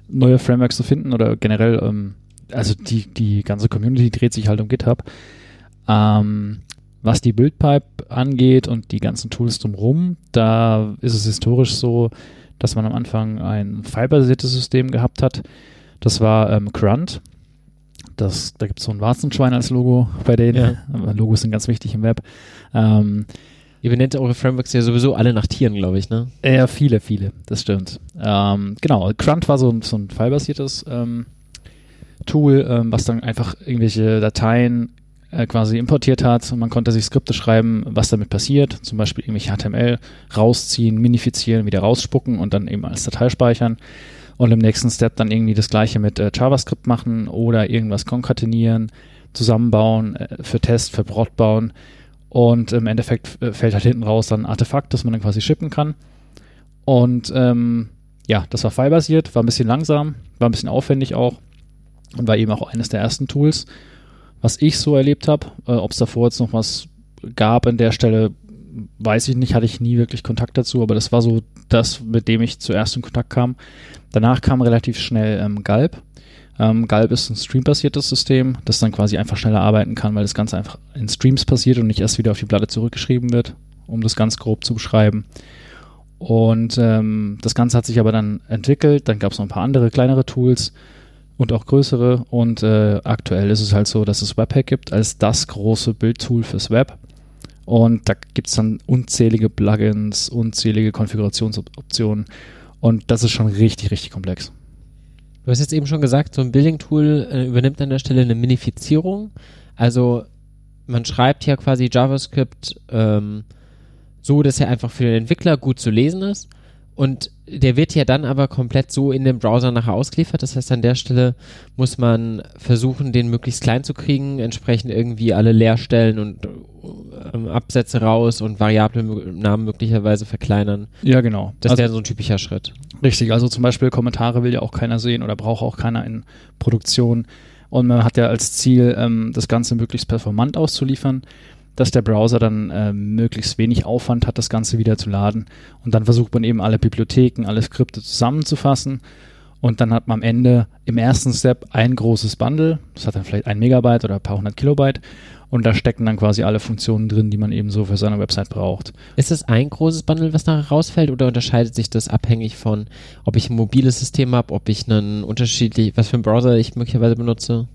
neue Frameworks zu finden oder generell, ähm, also die, die ganze Community dreht sich halt um GitHub. Ähm, was die Buildpipe angeht und die ganzen Tools drumherum, da ist es historisch so, dass man am Anfang ein filebasiertes System gehabt hat. Das war ähm, Grunt. Das, da gibt es so ein Warzenschwein als Logo bei denen. Ja. Logos sind ganz wichtig im Web. Ähm, Ihr benennt eure Frameworks ja sowieso alle nach Tieren, glaube ich, ne? Ja, viele, viele, das stimmt. Ähm, genau, Grunt war so, so ein filebasiertes ähm, Tool, ähm, was dann einfach irgendwelche Dateien äh, quasi importiert hat. Und man konnte sich Skripte schreiben, was damit passiert, zum Beispiel irgendwelche HTML rausziehen, minifizieren, wieder rausspucken und dann eben als Datei speichern. Und im nächsten Step dann irgendwie das gleiche mit äh, JavaScript machen oder irgendwas konkatenieren, zusammenbauen, äh, für Test, für Prod bauen und im Endeffekt äh, fällt halt hinten raus dann ein Artefakt, das man dann quasi shippen kann und ähm, ja, das war file-basiert, war ein bisschen langsam, war ein bisschen aufwendig auch und war eben auch eines der ersten Tools was ich so erlebt habe. Äh, Ob es davor jetzt noch was gab an der Stelle, weiß ich nicht, hatte ich nie wirklich Kontakt dazu, aber das war so das, mit dem ich zuerst in Kontakt kam. Danach kam relativ schnell ähm, Galb. Ähm, Galb ist ein streambasiertes System, das dann quasi einfach schneller arbeiten kann, weil das Ganze einfach in Streams passiert und nicht erst wieder auf die Platte zurückgeschrieben wird, um das ganz grob zu beschreiben. Und ähm, das Ganze hat sich aber dann entwickelt, dann gab es noch ein paar andere kleinere Tools, und auch größere. Und äh, aktuell ist es halt so, dass es Webpack gibt als das große Bildtool fürs Web. Und da gibt es dann unzählige Plugins, unzählige Konfigurationsoptionen. Und das ist schon richtig, richtig komplex. Du hast jetzt eben schon gesagt, so ein Building-Tool äh, übernimmt an der Stelle eine Minifizierung. Also man schreibt ja quasi JavaScript ähm, so, dass er einfach für den Entwickler gut zu lesen ist. Und der wird ja dann aber komplett so in dem Browser nachher ausgeliefert. Das heißt, an der Stelle muss man versuchen, den möglichst klein zu kriegen, entsprechend irgendwie alle Leerstellen und ähm, Absätze raus und Variablennamen möglicherweise verkleinern. Ja, genau. Das also, wäre so ein typischer Schritt. Richtig, also zum Beispiel Kommentare will ja auch keiner sehen oder braucht auch keiner in Produktion. Und man hat ja als Ziel, ähm, das Ganze möglichst performant auszuliefern dass der Browser dann äh, möglichst wenig Aufwand hat, das Ganze wieder zu laden. Und dann versucht man eben alle Bibliotheken, alle Skripte zusammenzufassen. Und dann hat man am Ende im ersten Step ein großes Bundle. Das hat dann vielleicht ein Megabyte oder ein paar hundert Kilobyte. Und da stecken dann quasi alle Funktionen drin, die man eben so für seine Website braucht. Ist es ein großes Bundle, was nachher rausfällt, oder unterscheidet sich das abhängig von, ob ich ein mobiles System habe, ob ich einen unterschiedlich, was für einen Browser ich möglicherweise benutze?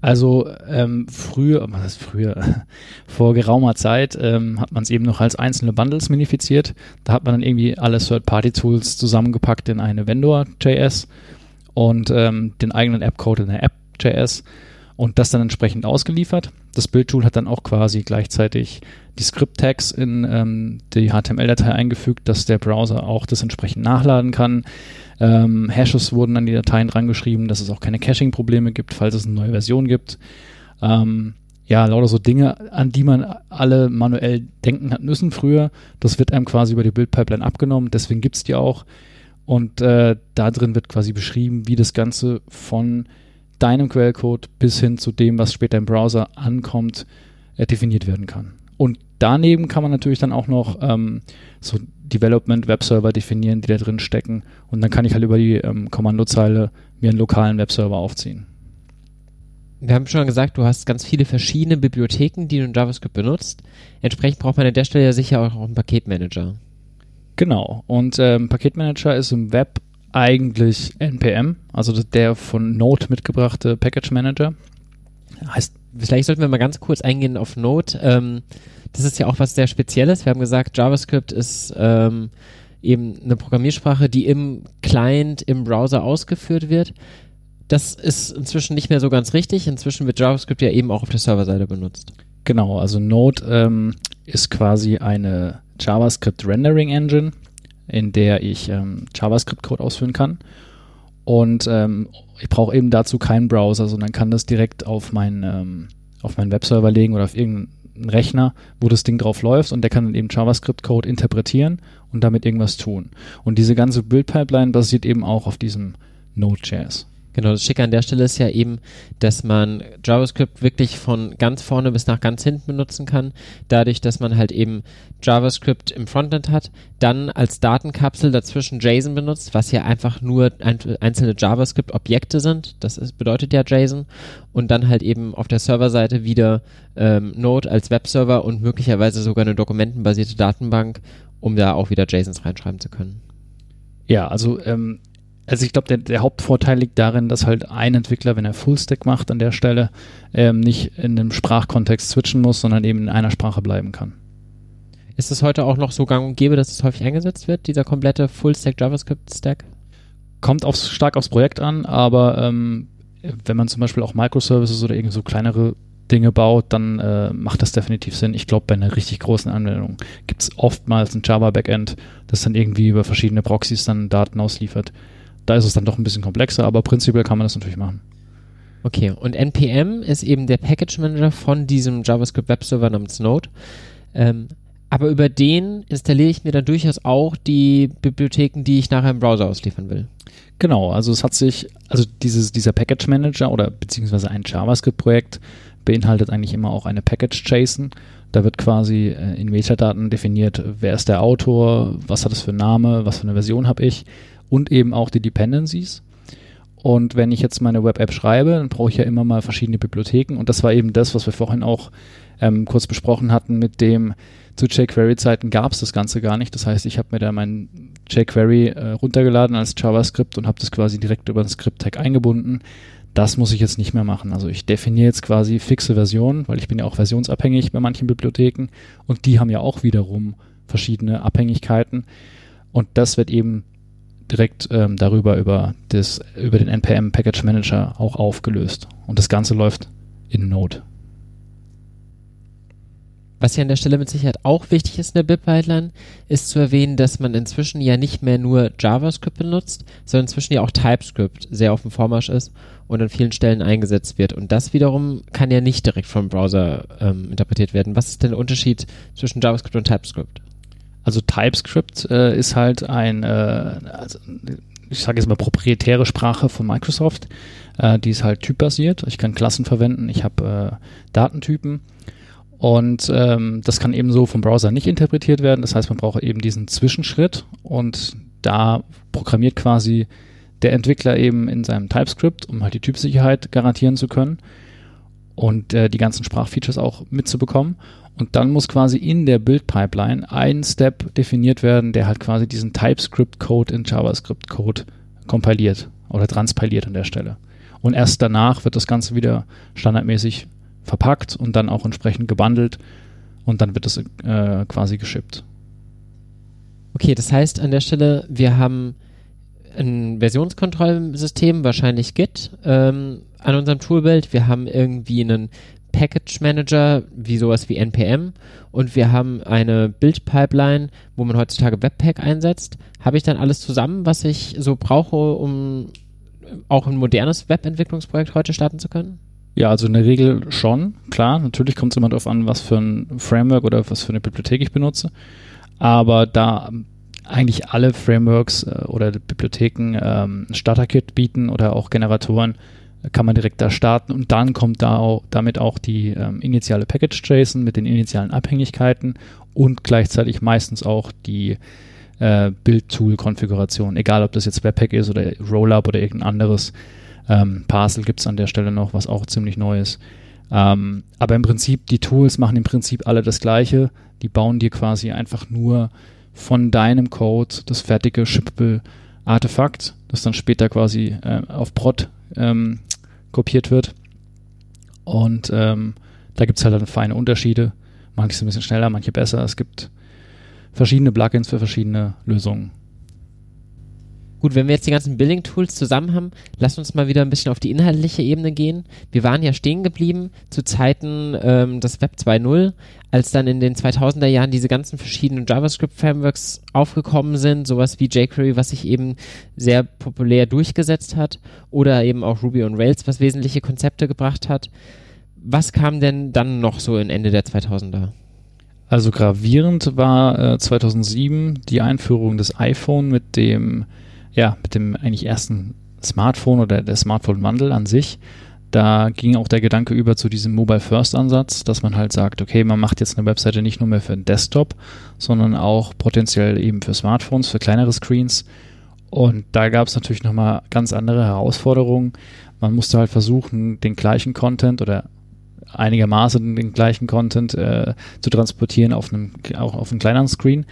Also ähm, früher, was heißt früher, vor geraumer Zeit ähm, hat man es eben noch als einzelne Bundles minifiziert. Da hat man dann irgendwie alle Third-Party-Tools zusammengepackt in eine Vendor.js und ähm, den eigenen App-Code in der App.js und das dann entsprechend ausgeliefert. Das Bildtool hat dann auch quasi gleichzeitig die Script-Tags in ähm, die HTML-Datei eingefügt, dass der Browser auch das entsprechend nachladen kann. Ähm, Hashes wurden an die Dateien drangeschrieben, dass es auch keine Caching-Probleme gibt, falls es eine neue Version gibt. Ähm, ja, lauter so Dinge, an die man alle manuell denken hat müssen früher. Das wird einem quasi über die Build-Pipeline abgenommen, deswegen gibt es die auch. Und äh, da drin wird quasi beschrieben, wie das Ganze von deinem Quellcode bis hin zu dem, was später im Browser ankommt, äh, definiert werden kann. Und daneben kann man natürlich dann auch noch ähm, so Development Webserver definieren, die da drin stecken. Und dann kann ich halt über die ähm, Kommandozeile mir einen lokalen Webserver aufziehen. Wir haben schon gesagt, du hast ganz viele verschiedene Bibliotheken, die du in JavaScript benutzt. Entsprechend braucht man an der Stelle ja sicher auch einen Paketmanager. Genau. Und ähm, Paketmanager ist im Web eigentlich NPM, also der von Node mitgebrachte Package Manager. Heißt, vielleicht sollten wir mal ganz kurz eingehen auf Node. Ähm, das ist ja auch was sehr Spezielles. Wir haben gesagt, JavaScript ist ähm, eben eine Programmiersprache, die im Client, im Browser ausgeführt wird. Das ist inzwischen nicht mehr so ganz richtig. Inzwischen wird JavaScript ja eben auch auf der Serverseite benutzt. Genau, also Node ähm, ist quasi eine JavaScript Rendering Engine, in der ich ähm, JavaScript-Code ausführen kann. Und ähm, ich brauche eben dazu keinen Browser, sondern kann das direkt auf meinen ähm, auf meinen Webserver legen oder auf irgendeinen einen Rechner, wo das Ding drauf läuft und der kann dann eben JavaScript-Code interpretieren und damit irgendwas tun. Und diese ganze Build-Pipeline basiert eben auch auf diesem Node.js. Genau, das Schicke an der Stelle ist ja eben, dass man JavaScript wirklich von ganz vorne bis nach ganz hinten benutzen kann, dadurch, dass man halt eben JavaScript im Frontend hat, dann als Datenkapsel dazwischen JSON benutzt, was ja einfach nur ein, einzelne JavaScript-Objekte sind, das ist, bedeutet ja JSON, und dann halt eben auf der Serverseite wieder ähm, Node als Webserver und möglicherweise sogar eine dokumentenbasierte Datenbank, um da auch wieder JSONs reinschreiben zu können. Ja, also ähm, also ich glaube, der, der, Hauptvorteil liegt darin, dass halt ein Entwickler, wenn er Fullstack macht an der Stelle, ähm, nicht in einem Sprachkontext switchen muss, sondern eben in einer Sprache bleiben kann. Ist es heute auch noch so gang und gäbe, dass es häufig eingesetzt wird, dieser komplette Fullstack JavaScript-Stack? Kommt aufs, stark aufs Projekt an, aber ähm, wenn man zum Beispiel auch Microservices oder irgendwie so kleinere Dinge baut, dann äh, macht das definitiv Sinn. Ich glaube, bei einer richtig großen Anwendung gibt es oftmals ein Java-Backend, das dann irgendwie über verschiedene Proxys dann Daten ausliefert. Da ist es dann doch ein bisschen komplexer, aber prinzipiell kann man das natürlich machen. Okay, und NPM ist eben der Package Manager von diesem JavaScript Webserver namens Node. Ähm, aber über den installiere ich mir dann durchaus auch die Bibliotheken, die ich nachher im Browser ausliefern will. Genau, also es hat sich, also dieses, dieser Package Manager oder beziehungsweise ein JavaScript-Projekt beinhaltet eigentlich immer auch eine Package JSON. Da wird quasi äh, in Metadaten definiert, wer ist der Autor, was hat es für einen Name, was für eine Version habe ich und eben auch die Dependencies. Und wenn ich jetzt meine Web-App schreibe, dann brauche ich ja immer mal verschiedene Bibliotheken. Und das war eben das, was wir vorhin auch ähm, kurz besprochen hatten, mit dem zu jQuery-Zeiten gab es das Ganze gar nicht. Das heißt, ich habe mir da mein jQuery äh, runtergeladen als JavaScript und habe das quasi direkt über den Script-Tag eingebunden. Das muss ich jetzt nicht mehr machen. Also ich definiere jetzt quasi fixe Versionen, weil ich bin ja auch versionsabhängig bei manchen Bibliotheken und die haben ja auch wiederum verschiedene Abhängigkeiten. Und das wird eben direkt ähm, darüber über, das, über den NPM Package Manager auch aufgelöst. Und das Ganze läuft in Node. Was ja an der Stelle mit Sicherheit auch wichtig ist in der BIP-Pipeline, ist zu erwähnen, dass man inzwischen ja nicht mehr nur JavaScript benutzt, sondern inzwischen ja auch TypeScript sehr auf dem Vormarsch ist und an vielen Stellen eingesetzt wird. Und das wiederum kann ja nicht direkt vom Browser ähm, interpretiert werden. Was ist denn der Unterschied zwischen JavaScript und TypeScript? Also TypeScript äh, ist halt ein, äh, also, ich sage jetzt mal proprietäre Sprache von Microsoft. Äh, die ist halt typbasiert. Ich kann Klassen verwenden, ich habe äh, Datentypen. Und ähm, das kann eben so vom Browser nicht interpretiert werden. Das heißt, man braucht eben diesen Zwischenschritt und da programmiert quasi der Entwickler eben in seinem TypeScript, um halt die Typsicherheit garantieren zu können und äh, die ganzen Sprachfeatures auch mitzubekommen. Und dann muss quasi in der Build-Pipeline ein Step definiert werden, der halt quasi diesen TypeScript-Code in JavaScript-Code kompiliert oder transpiliert an der Stelle. Und erst danach wird das Ganze wieder standardmäßig verpackt und dann auch entsprechend gebundelt und dann wird es äh, quasi geschippt. Okay, das heißt an der Stelle, wir haben ein Versionskontrollsystem, wahrscheinlich Git, ähm, an unserem Toolbild. Wir haben irgendwie einen Package Manager, wie sowas wie NPM, und wir haben eine Build-Pipeline, wo man heutzutage Webpack einsetzt. Habe ich dann alles zusammen, was ich so brauche, um auch ein modernes Webentwicklungsprojekt heute starten zu können? Ja, also in der Regel schon, klar. Natürlich kommt es immer darauf an, was für ein Framework oder was für eine Bibliothek ich benutze. Aber da eigentlich alle Frameworks äh, oder Bibliotheken ähm, Starter-Kit bieten oder auch Generatoren, kann man direkt da starten und dann kommt da auch, damit auch die ähm, initiale Package-JSON mit den initialen Abhängigkeiten und gleichzeitig meistens auch die äh, Build-Tool-Konfiguration, egal ob das jetzt Webpack ist oder Rollup oder irgendein anderes. Ähm, Parcel gibt es an der Stelle noch, was auch ziemlich neu ist. Ähm, aber im Prinzip, die Tools machen im Prinzip alle das Gleiche. Die bauen dir quasi einfach nur von deinem Code das fertige shippable Artefakt, das dann später quasi äh, auf Prod ähm, kopiert wird. Und ähm, da gibt es halt dann feine Unterschiede. Manche sind ein bisschen schneller, manche besser. Es gibt verschiedene Plugins für verschiedene Lösungen. Gut, wenn wir jetzt die ganzen Building-Tools zusammen haben, lass uns mal wieder ein bisschen auf die inhaltliche Ebene gehen. Wir waren ja stehen geblieben zu Zeiten ähm, des Web 2.0, als dann in den 2000er Jahren diese ganzen verschiedenen JavaScript-Frameworks aufgekommen sind, sowas wie jQuery, was sich eben sehr populär durchgesetzt hat, oder eben auch Ruby on Rails, was wesentliche Konzepte gebracht hat. Was kam denn dann noch so in Ende der 2000er? Also gravierend war äh, 2007 die Einführung des iPhone mit dem ja, mit dem eigentlich ersten Smartphone oder der Smartphone-Wandel an sich, da ging auch der Gedanke über zu diesem Mobile First Ansatz, dass man halt sagt, okay, man macht jetzt eine Webseite nicht nur mehr für den Desktop, sondern auch potenziell eben für Smartphones, für kleinere Screens. Und da gab es natürlich nochmal ganz andere Herausforderungen. Man musste halt versuchen, den gleichen Content oder einigermaßen den gleichen Content äh, zu transportieren auf einem, auch auf einem kleineren Screen.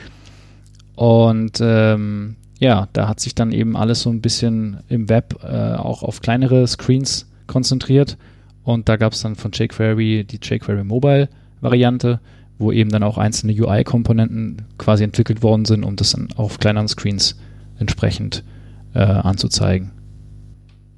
Und ähm, ja, da hat sich dann eben alles so ein bisschen im Web äh, auch auf kleinere Screens konzentriert. Und da gab es dann von jQuery die jQuery Mobile Variante, wo eben dann auch einzelne UI-Komponenten quasi entwickelt worden sind, um das dann auf kleineren Screens entsprechend äh, anzuzeigen.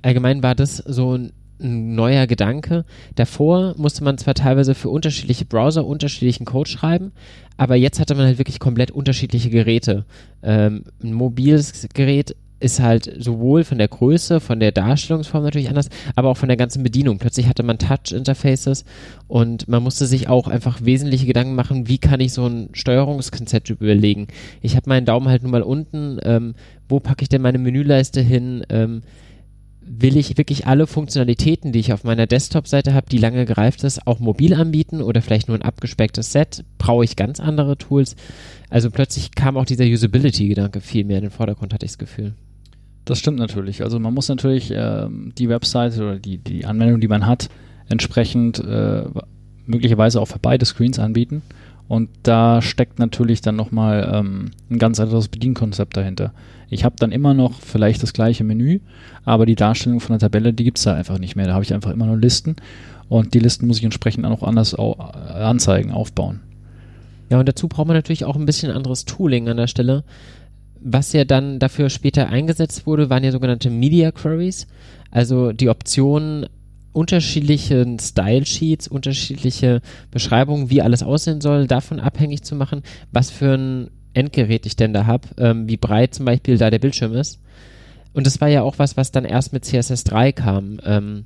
Allgemein war das so ein ein neuer Gedanke. Davor musste man zwar teilweise für unterschiedliche Browser unterschiedlichen Code schreiben, aber jetzt hatte man halt wirklich komplett unterschiedliche Geräte. Ähm, ein mobiles Gerät ist halt sowohl von der Größe, von der Darstellungsform natürlich anders, aber auch von der ganzen Bedienung. Plötzlich hatte man Touch-Interfaces und man musste sich auch einfach wesentliche Gedanken machen, wie kann ich so ein Steuerungskonzept überlegen. Ich habe meinen Daumen halt nun mal unten, ähm, wo packe ich denn meine Menüleiste hin, ähm, will ich wirklich alle Funktionalitäten, die ich auf meiner Desktop-Seite habe, die lange gereift ist, auch mobil anbieten oder vielleicht nur ein abgespecktes Set? Brauche ich ganz andere Tools? Also plötzlich kam auch dieser Usability-Gedanke viel mehr in den Vordergrund, hatte ich das Gefühl. Das stimmt natürlich. Also man muss natürlich äh, die Website oder die, die Anwendung, die man hat, entsprechend äh, möglicherweise auch für beide Screens anbieten. Und da steckt natürlich dann nochmal ähm, ein ganz anderes Bedienkonzept dahinter. Ich habe dann immer noch vielleicht das gleiche Menü, aber die Darstellung von der Tabelle, die gibt es da einfach nicht mehr. Da habe ich einfach immer nur Listen und die Listen muss ich entsprechend auch anders au äh, anzeigen, aufbauen. Ja, und dazu braucht man natürlich auch ein bisschen anderes Tooling an der Stelle. Was ja dann dafür später eingesetzt wurde, waren ja sogenannte Media Queries. Also die Option, unterschiedlichen Style Sheets, unterschiedliche Beschreibungen, wie alles aussehen soll, davon abhängig zu machen, was für ein Endgerät ich denn da habe, ähm, wie breit zum Beispiel da der Bildschirm ist. Und das war ja auch was, was dann erst mit CSS3 kam. Ähm,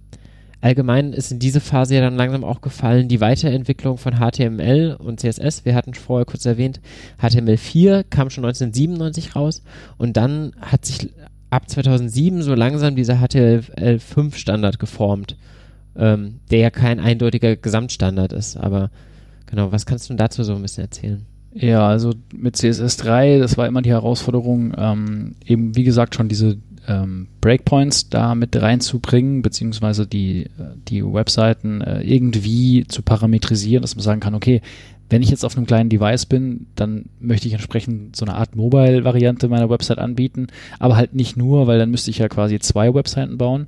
allgemein ist in diese Phase ja dann langsam auch gefallen die Weiterentwicklung von HTML und CSS. Wir hatten vorher kurz erwähnt, HTML4 kam schon 1997 raus und dann hat sich ab 2007 so langsam dieser HTML5 Standard geformt ähm, der ja kein eindeutiger Gesamtstandard ist. Aber genau, was kannst du dazu so ein bisschen erzählen? Ja, also mit CSS3, das war immer die Herausforderung, ähm, eben wie gesagt schon diese ähm, Breakpoints da mit reinzubringen, beziehungsweise die, die Webseiten äh, irgendwie zu parametrisieren, dass man sagen kann, okay, wenn ich jetzt auf einem kleinen Device bin, dann möchte ich entsprechend so eine Art Mobile-Variante meiner Website anbieten, aber halt nicht nur, weil dann müsste ich ja quasi zwei Webseiten bauen,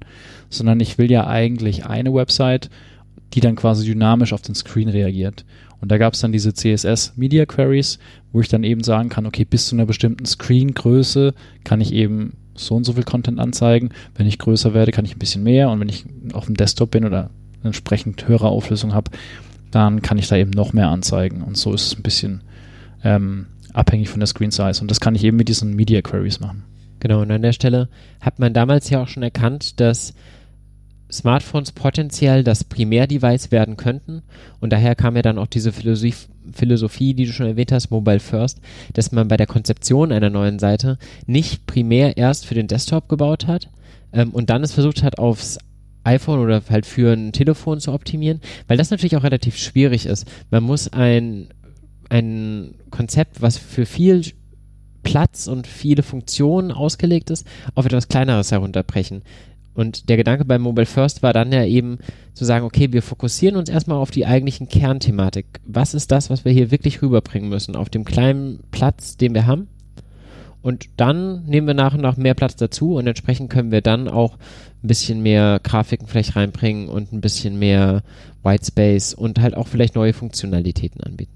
sondern ich will ja eigentlich eine Website, die dann quasi dynamisch auf den Screen reagiert. Und da gab es dann diese CSS Media Queries, wo ich dann eben sagen kann, okay, bis zu einer bestimmten Screen-Größe kann ich eben so und so viel Content anzeigen. Wenn ich größer werde, kann ich ein bisschen mehr. Und wenn ich auf dem Desktop bin oder entsprechend höhere Auflösung habe, dann kann ich da eben noch mehr anzeigen. Und so ist es ein bisschen ähm, abhängig von der Screen Size. Und das kann ich eben mit diesen Media Queries machen. Genau, und an der Stelle hat man damals ja auch schon erkannt, dass Smartphones potenziell das Primärdevice werden könnten. Und daher kam ja dann auch diese Philosophie, die du schon erwähnt hast, Mobile First, dass man bei der Konzeption einer neuen Seite nicht primär erst für den Desktop gebaut hat ähm, und dann es versucht hat, aufs iPhone oder halt für ein Telefon zu optimieren, weil das natürlich auch relativ schwierig ist. Man muss ein, ein Konzept, was für viel Platz und viele Funktionen ausgelegt ist, auf etwas Kleineres herunterbrechen. Und der Gedanke beim Mobile First war dann ja eben zu sagen, okay, wir fokussieren uns erstmal auf die eigentlichen Kernthematik. Was ist das, was wir hier wirklich rüberbringen müssen auf dem kleinen Platz, den wir haben? Und dann nehmen wir nach und nach mehr Platz dazu und entsprechend können wir dann auch ein bisschen mehr Grafiken vielleicht reinbringen und ein bisschen mehr White Space und halt auch vielleicht neue Funktionalitäten anbieten.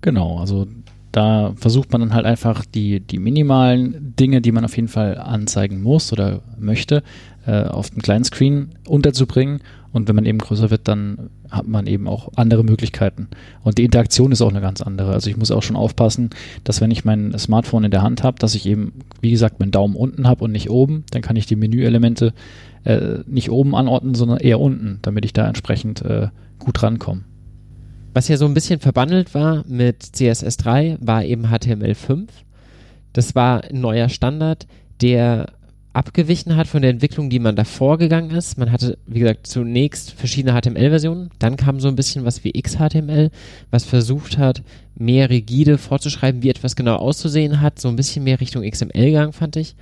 Genau, also da versucht man dann halt einfach die, die minimalen Dinge, die man auf jeden Fall anzeigen muss oder möchte, äh, auf dem kleinen Screen unterzubringen. Und wenn man eben größer wird, dann hat man eben auch andere Möglichkeiten. Und die Interaktion ist auch eine ganz andere. Also ich muss auch schon aufpassen, dass wenn ich mein Smartphone in der Hand habe, dass ich eben, wie gesagt, meinen Daumen unten habe und nicht oben. Dann kann ich die Menüelemente äh, nicht oben anordnen, sondern eher unten, damit ich da entsprechend äh, gut rankomme. Was ja so ein bisschen verbandelt war mit CSS3, war eben HTML5. Das war ein neuer Standard, der abgewichen hat von der Entwicklung, die man davor gegangen ist. Man hatte, wie gesagt, zunächst verschiedene HTML-Versionen, dann kam so ein bisschen was wie XHTML, was versucht hat, mehr rigide vorzuschreiben, wie etwas genau auszusehen hat, so ein bisschen mehr Richtung XML gegangen, fand ich.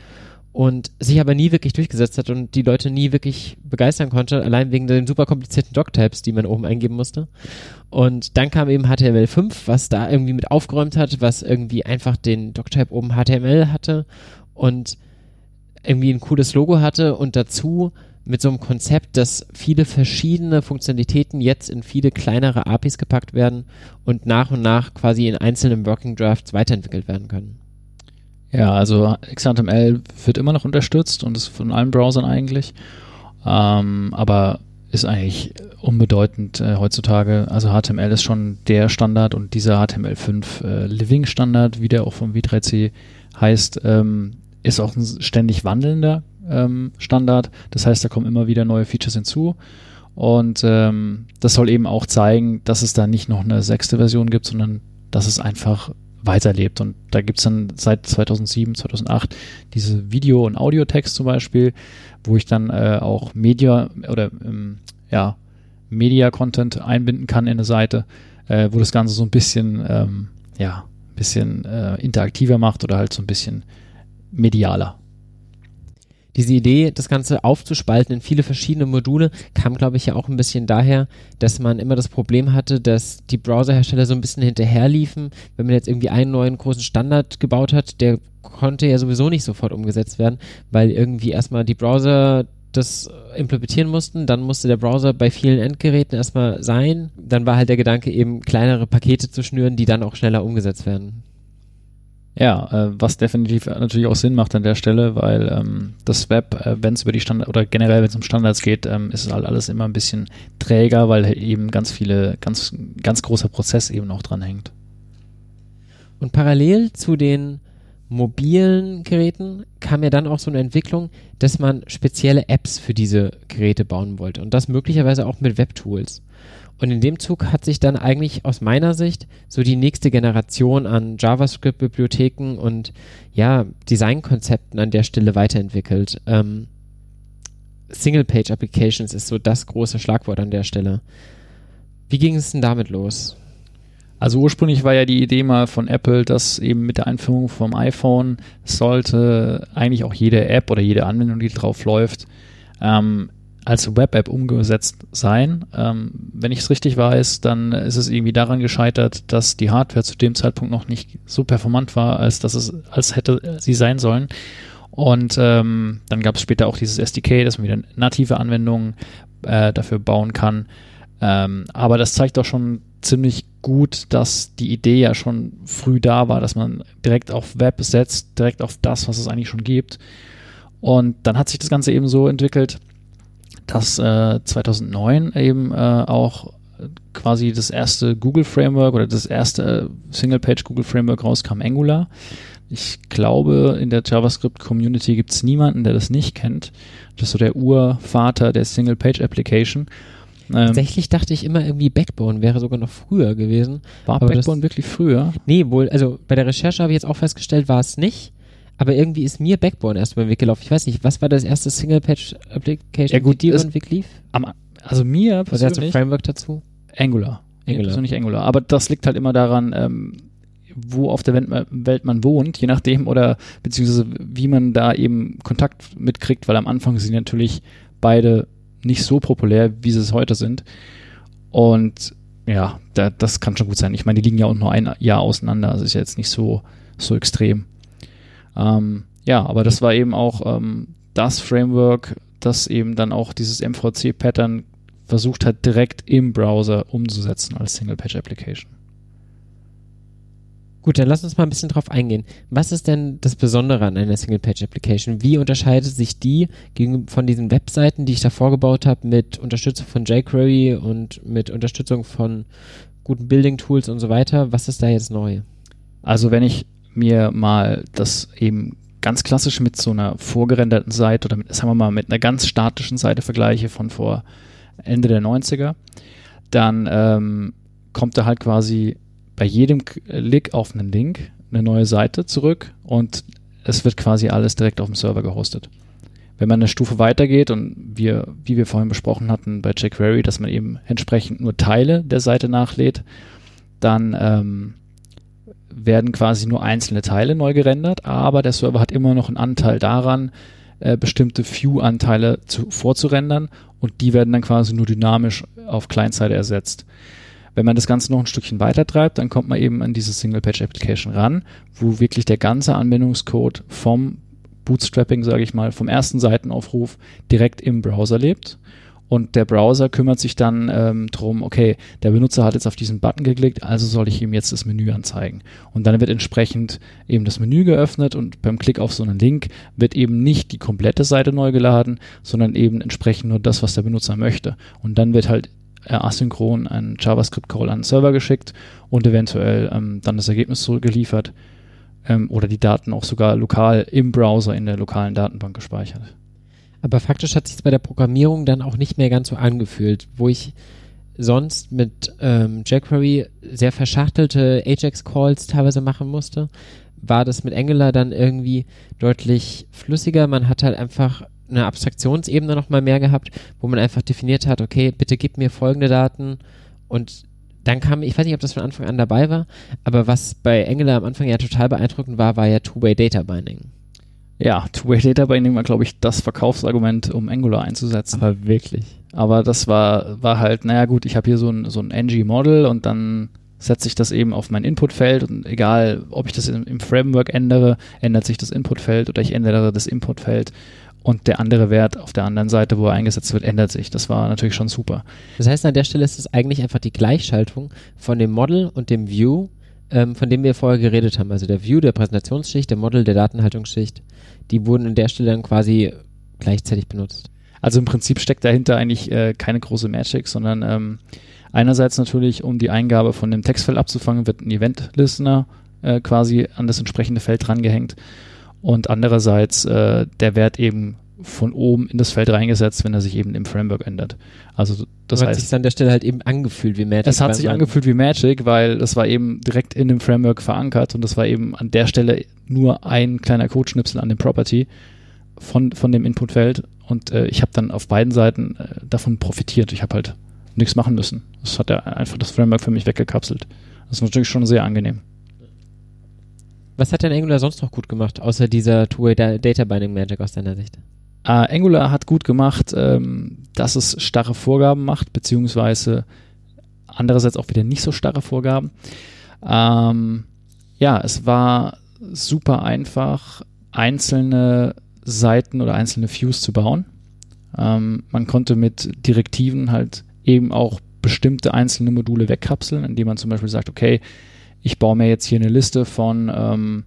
Und sich aber nie wirklich durchgesetzt hat und die Leute nie wirklich begeistern konnte, allein wegen den super komplizierten Doc-Types, die man oben eingeben musste. Und dann kam eben HTML5, was da irgendwie mit aufgeräumt hat, was irgendwie einfach den Doc-Type oben HTML hatte und irgendwie ein cooles Logo hatte und dazu mit so einem Konzept, dass viele verschiedene Funktionalitäten jetzt in viele kleinere APIs gepackt werden und nach und nach quasi in einzelnen Working Drafts weiterentwickelt werden können. Ja, also XHTML wird immer noch unterstützt und ist von allen Browsern eigentlich, ähm, aber ist eigentlich unbedeutend äh, heutzutage. Also HTML ist schon der Standard und dieser HTML5 äh, Living Standard, wie der auch vom V3C heißt, ähm, ist auch ein ständig wandelnder ähm, Standard. Das heißt, da kommen immer wieder neue Features hinzu. Und ähm, das soll eben auch zeigen, dass es da nicht noch eine sechste Version gibt, sondern dass es einfach weiterlebt. Und da gibt es dann seit 2007, 2008 diese Video- und Audiotext zum Beispiel, wo ich dann äh, auch Media oder ähm, ja, Media-Content einbinden kann in eine Seite, äh, wo das Ganze so ein bisschen, ähm, ja, bisschen äh, interaktiver macht oder halt so ein bisschen medialer. Diese Idee, das Ganze aufzuspalten in viele verschiedene Module, kam, glaube ich, ja auch ein bisschen daher, dass man immer das Problem hatte, dass die Browserhersteller so ein bisschen hinterherliefen. Wenn man jetzt irgendwie einen neuen großen Standard gebaut hat, der konnte ja sowieso nicht sofort umgesetzt werden, weil irgendwie erstmal die Browser das implementieren mussten, dann musste der Browser bei vielen Endgeräten erstmal sein. Dann war halt der Gedanke eben kleinere Pakete zu schnüren, die dann auch schneller umgesetzt werden. Ja, äh, was definitiv natürlich auch Sinn macht an der Stelle, weil ähm, das Web, äh, wenn es über die Standard oder generell wenn es um Standards geht, ähm, ist halt alles immer ein bisschen träger, weil eben ganz viele, ganz, ganz großer Prozess eben auch dran hängt. Und parallel zu den mobilen Geräten kam ja dann auch so eine Entwicklung, dass man spezielle Apps für diese Geräte bauen wollte und das möglicherweise auch mit Webtools. Und in dem Zug hat sich dann eigentlich aus meiner Sicht so die nächste Generation an JavaScript-Bibliotheken und ja, Designkonzepten an der Stelle weiterentwickelt. Ähm, Single-Page-Applications ist so das große Schlagwort an der Stelle. Wie ging es denn damit los? Also ursprünglich war ja die Idee mal von Apple, dass eben mit der Einführung vom iPhone sollte eigentlich auch jede App oder jede Anwendung, die drauf läuft, ähm, als Web-App umgesetzt sein. Ähm, wenn ich es richtig weiß, dann ist es irgendwie daran gescheitert, dass die Hardware zu dem Zeitpunkt noch nicht so performant war, als dass es, als hätte sie sein sollen. Und ähm, dann gab es später auch dieses SDK, dass man wieder native Anwendungen äh, dafür bauen kann. Ähm, aber das zeigt doch schon ziemlich gut, dass die Idee ja schon früh da war, dass man direkt auf Web setzt, direkt auf das, was es eigentlich schon gibt. Und dann hat sich das Ganze eben so entwickelt, dass äh, 2009 eben äh, auch quasi das erste Google Framework oder das erste Single-Page Google Framework rauskam, Angular. Ich glaube, in der JavaScript-Community gibt es niemanden, der das nicht kennt. Das ist so der Urvater der Single-Page-Application. Ähm, Tatsächlich dachte ich immer irgendwie Backbone wäre sogar noch früher gewesen. War Backbone wirklich früher? Nee, wohl, also bei der Recherche habe ich jetzt auch festgestellt, war es nicht. Aber irgendwie ist mir Backbone erst mal weggelaufen. Ich weiß nicht, was war das erste Single-Page-Application, ja, gut, die dir weglief? Also mir persönlich. Was so Framework dazu? Angular. Angular. persönlich Angular. Aber das liegt halt immer daran, ähm, wo auf der Welt man wohnt, je nachdem, oder beziehungsweise wie man da eben Kontakt mitkriegt, weil am Anfang sind natürlich beide nicht so populär, wie sie es heute sind. Und ja, da, das kann schon gut sein. Ich meine, die liegen ja auch nur ein Jahr auseinander, also ist ja jetzt nicht so, so extrem. Ähm, ja, aber das war eben auch ähm, das Framework, das eben dann auch dieses MVC-Pattern versucht hat, direkt im Browser umzusetzen als Single-Page-Application. Gut, dann lass uns mal ein bisschen drauf eingehen. Was ist denn das Besondere an einer Single-Page-Application? Wie unterscheidet sich die von diesen Webseiten, die ich da vorgebaut habe, mit Unterstützung von jQuery und mit Unterstützung von guten Building-Tools und so weiter? Was ist da jetzt neu? Also wenn ich mir mal das eben ganz klassisch mit so einer vorgerenderten Seite oder mit, sagen wir mal, mit einer ganz statischen Seite vergleiche von vor Ende der 90er, dann ähm, kommt da halt quasi bei jedem Klick auf einen Link eine neue Seite zurück und es wird quasi alles direkt auf dem Server gehostet. Wenn man eine Stufe weitergeht und wir, wie wir vorhin besprochen hatten bei jQuery, dass man eben entsprechend nur Teile der Seite nachlädt, dann ähm, werden quasi nur einzelne Teile neu gerendert, aber der Server hat immer noch einen Anteil daran, äh, bestimmte View-Anteile zu, vorzurendern und die werden dann quasi nur dynamisch auf Client-Seite ersetzt. Wenn man das Ganze noch ein Stückchen weiter treibt, dann kommt man eben an diese Single-Page-Application ran, wo wirklich der ganze Anwendungscode vom Bootstrapping, sage ich mal, vom ersten Seitenaufruf direkt im Browser lebt. Und der Browser kümmert sich dann ähm, drum, okay, der Benutzer hat jetzt auf diesen Button geklickt, also soll ich ihm jetzt das Menü anzeigen. Und dann wird entsprechend eben das Menü geöffnet und beim Klick auf so einen Link wird eben nicht die komplette Seite neu geladen, sondern eben entsprechend nur das, was der Benutzer möchte. Und dann wird halt äh, asynchron ein JavaScript-Call an den Server geschickt und eventuell ähm, dann das Ergebnis zurückgeliefert ähm, oder die Daten auch sogar lokal im Browser in der lokalen Datenbank gespeichert. Aber faktisch hat sich bei der Programmierung dann auch nicht mehr ganz so angefühlt, wo ich sonst mit ähm, jQuery sehr verschachtelte Ajax-Calls teilweise machen musste, war das mit Angular dann irgendwie deutlich flüssiger. Man hat halt einfach eine Abstraktionsebene nochmal mehr gehabt, wo man einfach definiert hat, okay, bitte gib mir folgende Daten und dann kam, ich weiß nicht, ob das von Anfang an dabei war, aber was bei Angular am Anfang ja total beeindruckend war, war ja Two-Way Data Binding. Ja, Two-Way Data Binding war, glaube ich, das Verkaufsargument, um Angular einzusetzen. Aber wirklich. Aber das war, war halt, naja gut, ich habe hier so ein, so ein NG-Model und dann setze ich das eben auf mein Inputfeld und egal, ob ich das im, im Framework ändere, ändert sich das Inputfeld oder ich ändere das Inputfeld und der andere Wert auf der anderen Seite, wo er eingesetzt wird, ändert sich. Das war natürlich schon super. Das heißt, an der Stelle ist es eigentlich einfach die Gleichschaltung von dem Model und dem View ähm, von dem wir vorher geredet haben. Also der View der Präsentationsschicht, der Model der Datenhaltungsschicht, die wurden an der Stelle dann quasi gleichzeitig benutzt. Also im Prinzip steckt dahinter eigentlich äh, keine große Magic, sondern ähm, einerseits natürlich, um die Eingabe von dem Textfeld abzufangen, wird ein Event-Listener äh, quasi an das entsprechende Feld drangehängt und andererseits äh, der Wert eben von oben in das Feld reingesetzt, wenn er sich eben im Framework ändert. Also das hat heißt, sich an der Stelle halt eben angefühlt wie Magic. Es hat sich angefühlt wie Magic, weil das war eben direkt in dem Framework verankert und das war eben an der Stelle nur ein kleiner Codeschnipsel an dem Property von, von dem Inputfeld und äh, ich habe dann auf beiden Seiten äh, davon profitiert. Ich habe halt nichts machen müssen. Das hat ja einfach das Framework für mich weggekapselt. Das ist natürlich schon sehr angenehm. Was hat denn Angular sonst noch gut gemacht, außer dieser Two-Way Data Binding Magic aus deiner Sicht? Äh, Angular hat gut gemacht, ähm, dass es starre Vorgaben macht, beziehungsweise andererseits auch wieder nicht so starre Vorgaben. Ähm, ja, es war super einfach, einzelne Seiten oder einzelne Views zu bauen. Ähm, man konnte mit Direktiven halt eben auch bestimmte einzelne Module wegkapseln, indem man zum Beispiel sagt, okay, ich baue mir jetzt hier eine Liste von, ähm,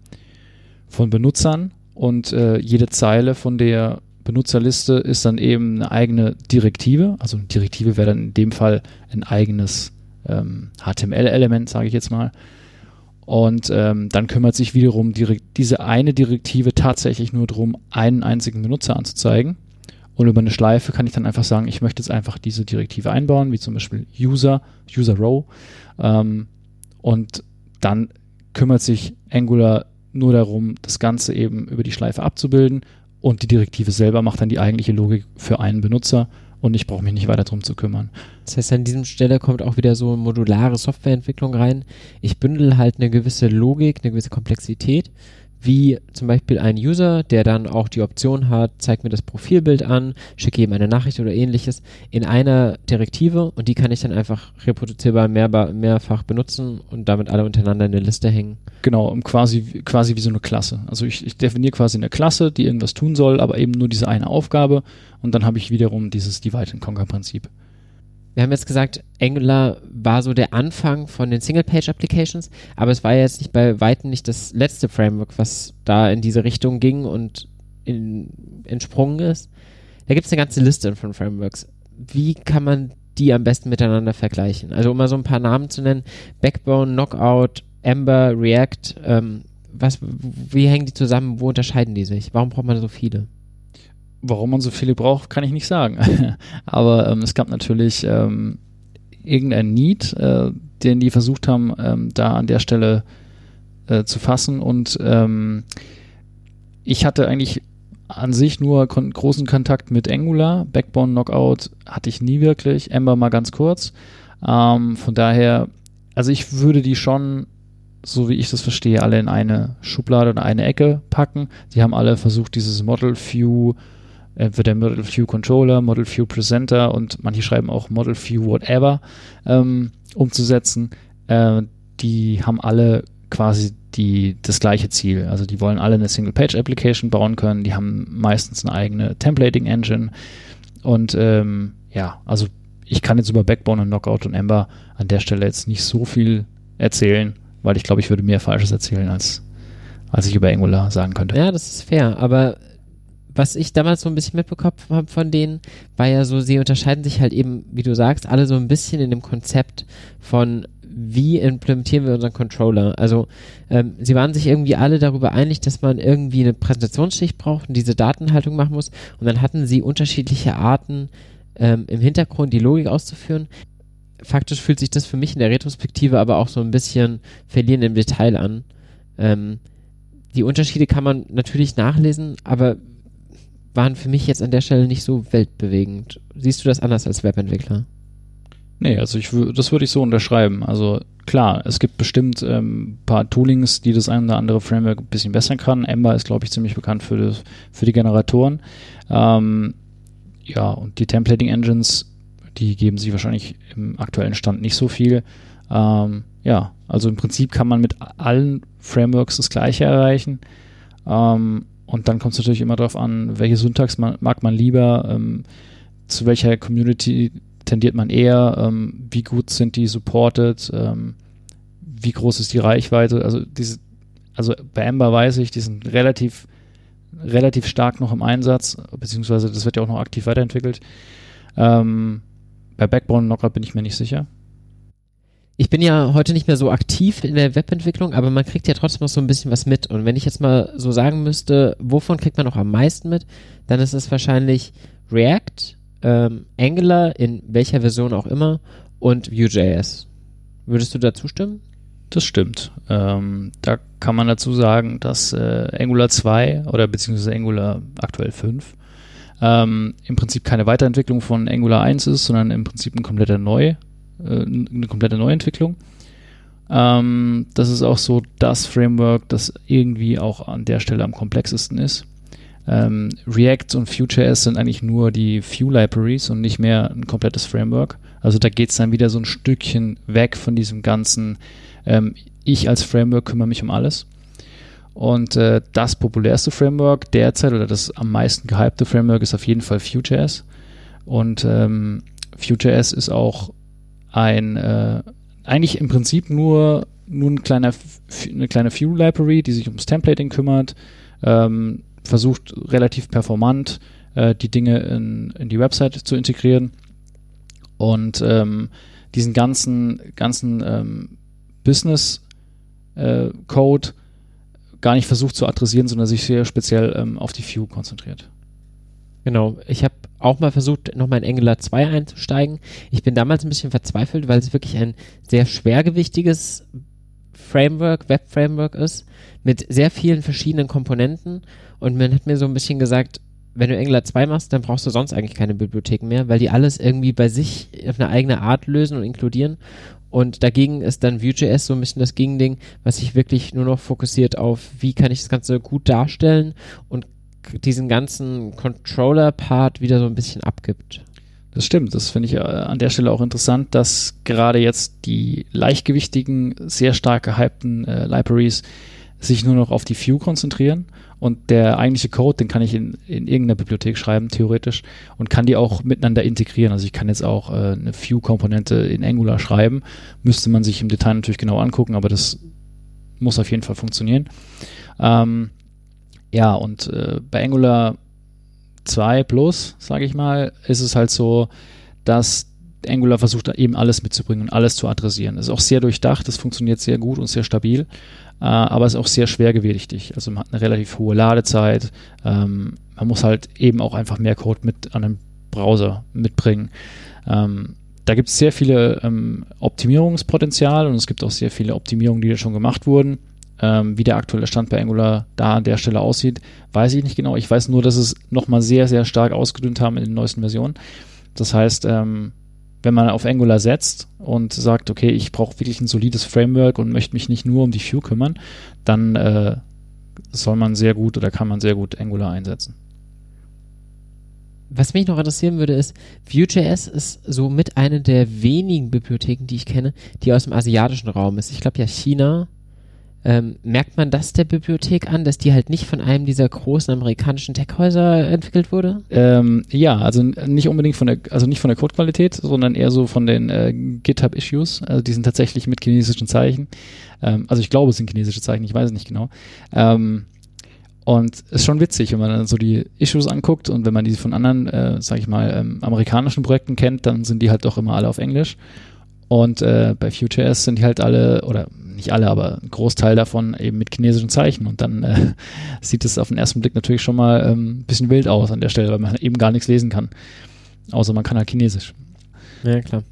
von Benutzern und äh, jede Zeile von der Benutzerliste ist dann eben eine eigene Direktive. Also eine Direktive wäre dann in dem Fall ein eigenes ähm, HTML-Element, sage ich jetzt mal. Und ähm, dann kümmert sich wiederum diese eine Direktive tatsächlich nur darum, einen einzigen Benutzer anzuzeigen. Und über eine Schleife kann ich dann einfach sagen, ich möchte jetzt einfach diese Direktive einbauen, wie zum Beispiel User, User Row. Ähm, und dann kümmert sich Angular nur darum, das Ganze eben über die Schleife abzubilden und die Direktive selber macht dann die eigentliche Logik für einen Benutzer und ich brauche mich nicht weiter darum zu kümmern. Das heißt, an diesem Stelle kommt auch wieder so modulare Softwareentwicklung rein. Ich bündel halt eine gewisse Logik, eine gewisse Komplexität wie zum Beispiel ein User, der dann auch die Option hat, zeigt mir das Profilbild an, schicke ihm eine Nachricht oder ähnliches in einer Direktive und die kann ich dann einfach reproduzierbar mehr, mehrfach benutzen und damit alle untereinander in eine Liste hängen. Genau, quasi, quasi wie so eine Klasse. Also ich, ich definiere quasi eine Klasse, die irgendwas tun soll, aber eben nur diese eine Aufgabe und dann habe ich wiederum dieses Divide and Conquer Prinzip wir haben jetzt gesagt, Angular war so der Anfang von den Single-Page-Applications, aber es war jetzt nicht bei Weitem nicht das letzte Framework, was da in diese Richtung ging und in, entsprungen ist. Da gibt es eine ganze Liste von Frameworks. Wie kann man die am besten miteinander vergleichen? Also um mal so ein paar Namen zu nennen, Backbone, Knockout, Ember, React, ähm, was, wie hängen die zusammen, wo unterscheiden die sich? Warum braucht man so viele? Warum man so viele braucht, kann ich nicht sagen. Aber ähm, es gab natürlich ähm, irgendein Need, äh, den die versucht haben, ähm, da an der Stelle äh, zu fassen. Und ähm, ich hatte eigentlich an sich nur kon großen Kontakt mit Angular. Backbone Knockout hatte ich nie wirklich. Ember mal ganz kurz. Ähm, von daher, also ich würde die schon, so wie ich das verstehe, alle in eine Schublade oder eine Ecke packen. Die haben alle versucht, dieses Model View, entweder Model View Controller, Model View Presenter und manche schreiben auch Model View Whatever ähm, umzusetzen. Äh, die haben alle quasi die, das gleiche Ziel. Also die wollen alle eine Single-Page-Application bauen können, die haben meistens eine eigene Templating-Engine und ähm, ja, also ich kann jetzt über Backbone und Knockout und Ember an der Stelle jetzt nicht so viel erzählen, weil ich glaube, ich würde mehr Falsches erzählen, als, als ich über Angular sagen könnte. Ja, das ist fair, aber was ich damals so ein bisschen mitbekommen habe von denen, war ja so, sie unterscheiden sich halt eben, wie du sagst, alle so ein bisschen in dem Konzept von wie implementieren wir unseren Controller? Also ähm, sie waren sich irgendwie alle darüber einig, dass man irgendwie eine Präsentationsschicht braucht und diese Datenhaltung machen muss. Und dann hatten sie unterschiedliche Arten ähm, im Hintergrund die Logik auszuführen. Faktisch fühlt sich das für mich in der Retrospektive aber auch so ein bisschen verlieren im Detail an. Ähm, die Unterschiede kann man natürlich nachlesen, aber waren für mich jetzt an der Stelle nicht so weltbewegend. Siehst du das anders als Webentwickler? Nee, also ich das würde ich so unterschreiben. Also klar, es gibt bestimmt ein ähm, paar Toolings, die das ein oder andere Framework ein bisschen besser kann. Ember ist, glaube ich, ziemlich bekannt für, das, für die Generatoren. Ähm, ja, und die Templating Engines, die geben sich wahrscheinlich im aktuellen Stand nicht so viel. Ähm, ja, also im Prinzip kann man mit allen Frameworks das Gleiche erreichen. Ähm, und dann kommt es natürlich immer darauf an, welche Syntax man, mag man lieber, ähm, zu welcher Community tendiert man eher, ähm, wie gut sind die supported, ähm, wie groß ist die Reichweite. Also diese, also bei Ember weiß ich, die sind relativ, relativ stark noch im Einsatz, beziehungsweise das wird ja auch noch aktiv weiterentwickelt. Ähm, bei Backbone Knocker bin ich mir nicht sicher. Ich bin ja heute nicht mehr so aktiv in der Webentwicklung, aber man kriegt ja trotzdem noch so ein bisschen was mit. Und wenn ich jetzt mal so sagen müsste, wovon kriegt man noch am meisten mit, dann ist es wahrscheinlich React, ähm, Angular in welcher Version auch immer und Vue.js. Würdest du da zustimmen? Das stimmt. Ähm, da kann man dazu sagen, dass äh, Angular 2 oder beziehungsweise Angular aktuell 5 ähm, im Prinzip keine Weiterentwicklung von Angular 1 ist, sondern im Prinzip ein kompletter Neu, äh, eine komplette Neuentwicklung. Ähm, das ist auch so das Framework, das irgendwie auch an der Stelle am komplexesten ist. Ähm, React und Vue.js sind eigentlich nur die Vue-Libraries und nicht mehr ein komplettes Framework. Also da geht es dann wieder so ein Stückchen weg von diesem ganzen, ähm, ich als Framework kümmere mich um alles. Und äh, das populärste Framework derzeit oder das am meisten gehypte Framework ist auf jeden Fall Vue.js. Und ähm, Vue.js ist auch ein, äh, eigentlich im Prinzip nur, nur ein kleiner, eine kleine Vue-Library, die sich ums Templating kümmert. Ähm, versucht relativ performant äh, die Dinge in, in die Website zu integrieren und ähm, diesen ganzen, ganzen ähm, Business äh, Code gar nicht versucht zu adressieren, sondern sich sehr speziell ähm, auf die View konzentriert. Genau, ich habe auch mal versucht, nochmal in Angular 2 einzusteigen. Ich bin damals ein bisschen verzweifelt, weil es wirklich ein sehr schwergewichtiges Framework, Web-Framework ist, mit sehr vielen verschiedenen Komponenten und man hat mir so ein bisschen gesagt, wenn du Angular 2 machst, dann brauchst du sonst eigentlich keine Bibliotheken mehr, weil die alles irgendwie bei sich auf eine eigene Art lösen und inkludieren. Und dagegen ist dann Vue.js so ein bisschen das Gegending, was sich wirklich nur noch fokussiert auf, wie kann ich das Ganze gut darstellen und diesen ganzen Controller-Part wieder so ein bisschen abgibt. Das stimmt, das finde ich äh, an der Stelle auch interessant, dass gerade jetzt die leichtgewichtigen, sehr stark gehypten äh, Libraries sich nur noch auf die View konzentrieren und der eigentliche Code, den kann ich in, in irgendeiner Bibliothek schreiben, theoretisch, und kann die auch miteinander integrieren. Also ich kann jetzt auch äh, eine View-Komponente in Angular schreiben, müsste man sich im Detail natürlich genau angucken, aber das muss auf jeden Fall funktionieren. Ähm, ja, und äh, bei Angular 2 Plus, sage ich mal, ist es halt so, dass Angular versucht eben alles mitzubringen und alles zu adressieren. Das ist auch sehr durchdacht, das funktioniert sehr gut und sehr stabil äh, aber ist auch sehr schwergewichtig. Also man hat eine relativ hohe Ladezeit. Ähm, man muss halt eben auch einfach mehr Code mit an einem Browser mitbringen. Ähm, da gibt es sehr viele ähm, Optimierungspotenzial und es gibt auch sehr viele Optimierungen, die da schon gemacht wurden. Ähm, wie der aktuelle Stand bei Angular da an der Stelle aussieht, weiß ich nicht genau. Ich weiß nur, dass es nochmal sehr, sehr stark ausgedünnt haben in den neuesten Versionen. Das heißt, ähm, wenn man auf Angular setzt und sagt, okay, ich brauche wirklich ein solides Framework und möchte mich nicht nur um die View kümmern, dann äh, soll man sehr gut oder kann man sehr gut Angular einsetzen. Was mich noch interessieren würde, ist, Vue.js ist so mit einer der wenigen Bibliotheken, die ich kenne, die aus dem asiatischen Raum ist. Ich glaube ja China ähm, merkt man das der Bibliothek an, dass die halt nicht von einem dieser großen amerikanischen Tech-Häuser entwickelt wurde? Ähm, ja, also nicht unbedingt von der, also nicht von der Codequalität, sondern eher so von den äh, GitHub-Issues. Also die sind tatsächlich mit chinesischen Zeichen. Ähm, also ich glaube, es sind chinesische Zeichen, ich weiß es nicht genau. Ähm, und es ist schon witzig, wenn man dann so die Issues anguckt und wenn man die von anderen, äh, sag ich mal, ähm, amerikanischen Projekten kennt, dann sind die halt doch immer alle auf Englisch. Und äh, bei Vue.js sind die halt alle, oder nicht alle, aber ein Großteil davon eben mit chinesischen Zeichen. Und dann äh, sieht es auf den ersten Blick natürlich schon mal ein ähm, bisschen wild aus an der Stelle, weil man eben gar nichts lesen kann. Außer man kann halt Chinesisch. Ja, klar.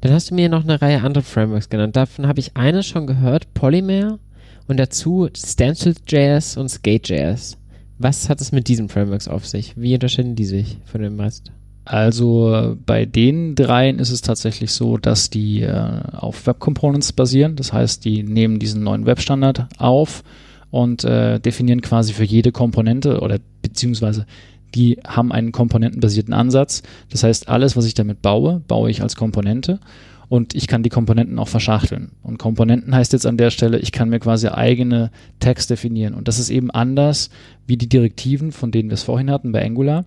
Dann hast du mir noch eine Reihe anderer Frameworks genannt. Davon habe ich eines schon gehört, Polymer und dazu Stencil.js und Skate.js. Was hat es mit diesen Frameworks auf sich? Wie unterscheiden die sich von dem Rest? Also bei den dreien ist es tatsächlich so, dass die äh, auf Web Components basieren. Das heißt, die nehmen diesen neuen Webstandard auf und äh, definieren quasi für jede Komponente oder beziehungsweise die haben einen komponentenbasierten Ansatz. Das heißt, alles, was ich damit baue, baue ich als Komponente und ich kann die Komponenten auch verschachteln. Und Komponenten heißt jetzt an der Stelle, ich kann mir quasi eigene Tags definieren. Und das ist eben anders wie die Direktiven, von denen wir es vorhin hatten bei Angular.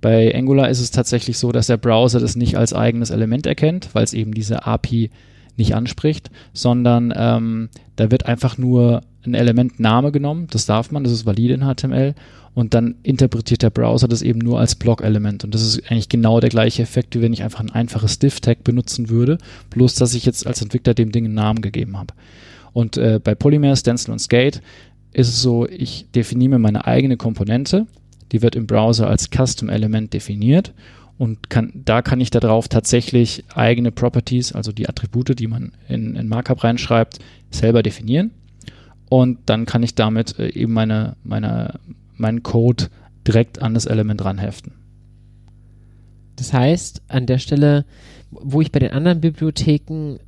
Bei Angular ist es tatsächlich so, dass der Browser das nicht als eigenes Element erkennt, weil es eben diese API nicht anspricht, sondern ähm, da wird einfach nur ein Elementname genommen, das darf man, das ist valide in HTML und dann interpretiert der Browser das eben nur als Block-Element und das ist eigentlich genau der gleiche Effekt, wie wenn ich einfach ein einfaches Div-Tag benutzen würde, bloß dass ich jetzt als Entwickler dem Ding einen Namen gegeben habe. Und äh, bei Polymer, Stencil und Skate ist es so, ich definiere meine eigene Komponente die wird im Browser als Custom-Element definiert und kann, da kann ich darauf tatsächlich eigene Properties, also die Attribute, die man in, in Markup reinschreibt, selber definieren. Und dann kann ich damit äh, eben meine, meine, meinen Code direkt an das Element ranheften. Das heißt, an der Stelle, wo ich bei den anderen Bibliotheken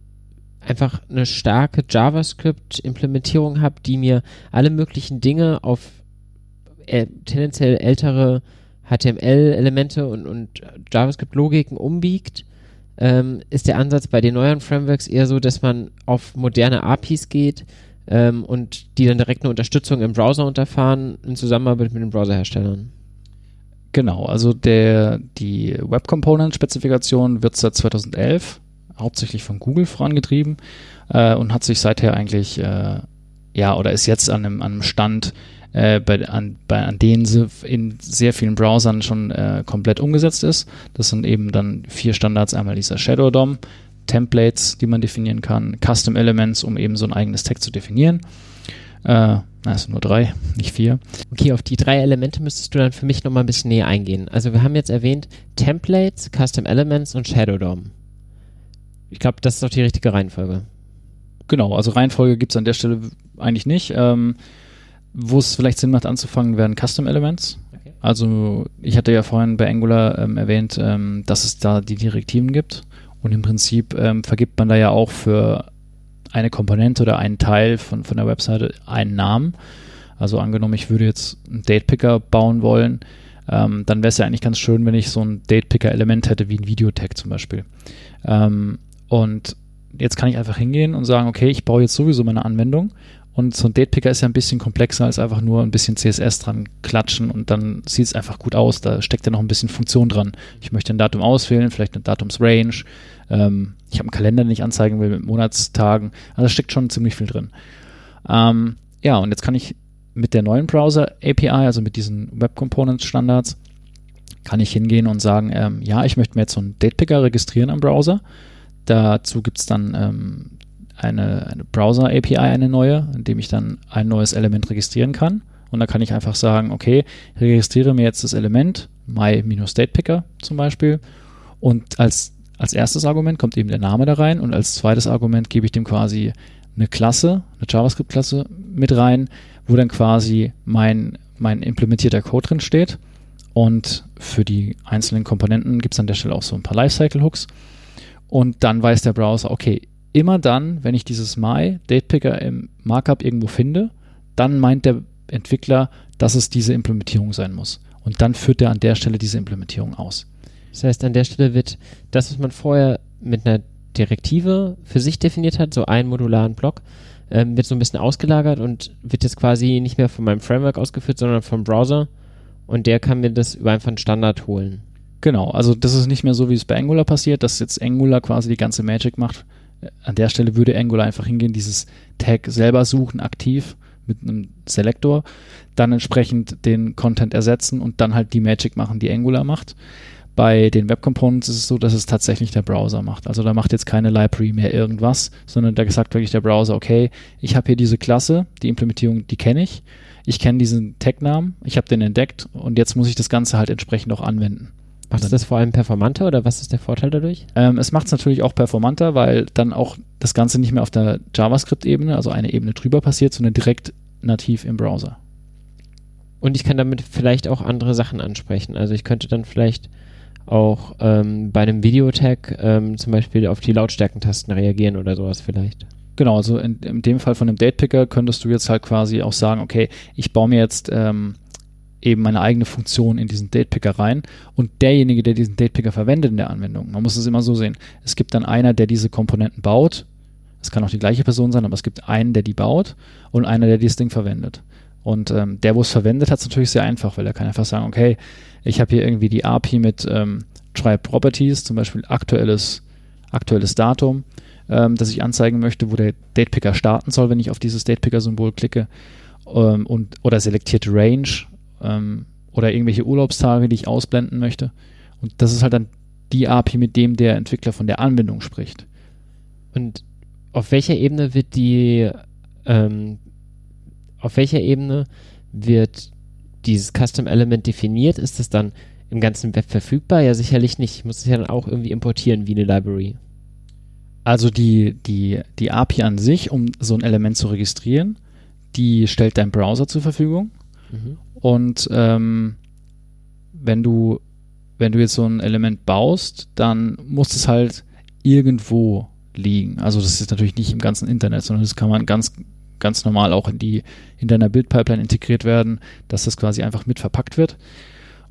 einfach eine starke JavaScript-Implementierung habe, die mir alle möglichen Dinge auf äh, tendenziell ältere HTML-Elemente und, und JavaScript-Logiken umbiegt, ähm, ist der Ansatz bei den neueren Frameworks eher so, dass man auf moderne APIs geht ähm, und die dann direkt eine Unterstützung im Browser unterfahren in Zusammenarbeit mit den Browserherstellern. Genau, also der, die Web Component Spezifikation wird seit 2011 hauptsächlich von Google vorangetrieben äh, und hat sich seither eigentlich, äh, ja, oder ist jetzt an einem, an einem Stand, äh, bei, an, bei, an denen sie in sehr vielen Browsern schon äh, komplett umgesetzt ist. Das sind eben dann vier Standards, einmal dieser Shadow DOM, Templates, die man definieren kann, Custom Elements, um eben so ein eigenes Tag zu definieren. Äh, also nur drei, nicht vier. Okay, auf die drei Elemente müsstest du dann für mich nochmal ein bisschen näher eingehen. Also wir haben jetzt erwähnt Templates, Custom Elements und Shadow DOM. Ich glaube, das ist doch die richtige Reihenfolge. Genau, also Reihenfolge gibt es an der Stelle eigentlich nicht. Ähm, wo es vielleicht Sinn macht anzufangen, werden Custom Elements. Okay. Also ich hatte ja vorhin bei Angular ähm, erwähnt, ähm, dass es da die Direktiven gibt und im Prinzip ähm, vergibt man da ja auch für eine Komponente oder einen Teil von, von der Webseite einen Namen. Also angenommen, ich würde jetzt einen Datepicker bauen wollen, ähm, dann wäre es ja eigentlich ganz schön, wenn ich so ein Datepicker-Element hätte, wie ein Videotag zum Beispiel. Ähm, und jetzt kann ich einfach hingehen und sagen, okay, ich baue jetzt sowieso meine Anwendung und so ein Datepicker ist ja ein bisschen komplexer als einfach nur ein bisschen CSS dran klatschen und dann sieht es einfach gut aus. Da steckt ja noch ein bisschen Funktion dran. Ich möchte ein Datum auswählen, vielleicht eine Datumsrange. Ähm, ich habe einen Kalender, den ich anzeigen will mit Monatstagen. Also da steckt schon ziemlich viel drin. Ähm, ja, und jetzt kann ich mit der neuen Browser API, also mit diesen Web Components Standards, kann ich hingehen und sagen, ähm, ja, ich möchte mir jetzt so einen Datepicker registrieren am Browser. Dazu gibt es dann ähm, eine, eine Browser-API, eine neue, in dem ich dann ein neues Element registrieren kann. Und da kann ich einfach sagen, okay, registriere mir jetzt das Element, my-datepicker zum Beispiel. Und als, als erstes Argument kommt eben der Name da rein und als zweites Argument gebe ich dem quasi eine Klasse, eine JavaScript-Klasse mit rein, wo dann quasi mein, mein implementierter Code drin steht. Und für die einzelnen Komponenten gibt es an der Stelle auch so ein paar Lifecycle-Hooks. Und dann weiß der Browser, okay, immer dann, wenn ich dieses My Datepicker im Markup irgendwo finde, dann meint der Entwickler, dass es diese Implementierung sein muss. Und dann führt er an der Stelle diese Implementierung aus. Das heißt, an der Stelle wird das, was man vorher mit einer Direktive für sich definiert hat, so einen modularen Block, ähm, wird so ein bisschen ausgelagert und wird jetzt quasi nicht mehr von meinem Framework ausgeführt, sondern vom Browser. Und der kann mir das über einfach einen Standard holen. Genau, also das ist nicht mehr so, wie es bei Angular passiert, dass jetzt Angular quasi die ganze Magic macht. An der Stelle würde Angular einfach hingehen, dieses Tag selber suchen, aktiv mit einem Selektor, dann entsprechend den Content ersetzen und dann halt die Magic machen, die Angular macht. Bei den Web Components ist es so, dass es tatsächlich der Browser macht. Also da macht jetzt keine Library mehr irgendwas, sondern da sagt wirklich der Browser, okay, ich habe hier diese Klasse, die Implementierung, die kenne ich. Ich kenne diesen Tag-Namen, ich habe den entdeckt und jetzt muss ich das Ganze halt entsprechend auch anwenden. Macht es das vor allem performanter oder was ist der Vorteil dadurch? Ähm, es macht es natürlich auch performanter, weil dann auch das Ganze nicht mehr auf der JavaScript-Ebene, also eine Ebene drüber passiert, sondern direkt nativ im Browser. Und ich kann damit vielleicht auch andere Sachen ansprechen. Also ich könnte dann vielleicht auch ähm, bei einem Videotag ähm, zum Beispiel auf die Lautstärkentasten reagieren oder sowas vielleicht. Genau, also in, in dem Fall von dem Datepicker könntest du jetzt halt quasi auch sagen, okay, ich baue mir jetzt ähm, eben meine eigene Funktion in diesen Datepicker rein. Und derjenige, der diesen Datepicker verwendet in der Anwendung, man muss es immer so sehen, es gibt dann einer, der diese Komponenten baut, es kann auch die gleiche Person sein, aber es gibt einen, der die baut und einer, der dieses Ding verwendet. Und ähm, der, wo es verwendet, hat es natürlich sehr einfach, weil er kann einfach sagen, okay, ich habe hier irgendwie die API mit ähm, Try Properties, zum Beispiel aktuelles, aktuelles Datum, ähm, das ich anzeigen möchte, wo der Datepicker starten soll, wenn ich auf dieses Datepicker-Symbol klicke, ähm, und, oder selektierte Range, ähm, oder irgendwelche Urlaubstage, die ich ausblenden möchte. Und das ist halt dann die API, mit dem der Entwickler von der Anwendung spricht. Und auf welcher Ebene wird die, ähm, auf welcher Ebene wird dieses Custom Element definiert? Ist es dann im ganzen Web verfügbar? Ja, sicherlich nicht. Ich muss es ja dann auch irgendwie importieren wie eine Library. Also die, die, die API an sich, um so ein Element zu registrieren, die stellt dein Browser zur Verfügung. Mhm. Und ähm, wenn du, wenn du jetzt so ein Element baust, dann muss es halt irgendwo liegen. Also das ist natürlich nicht im ganzen Internet, sondern das kann man ganz, ganz normal auch in die, in deiner Bildpipeline integriert werden, dass das quasi einfach mit verpackt wird.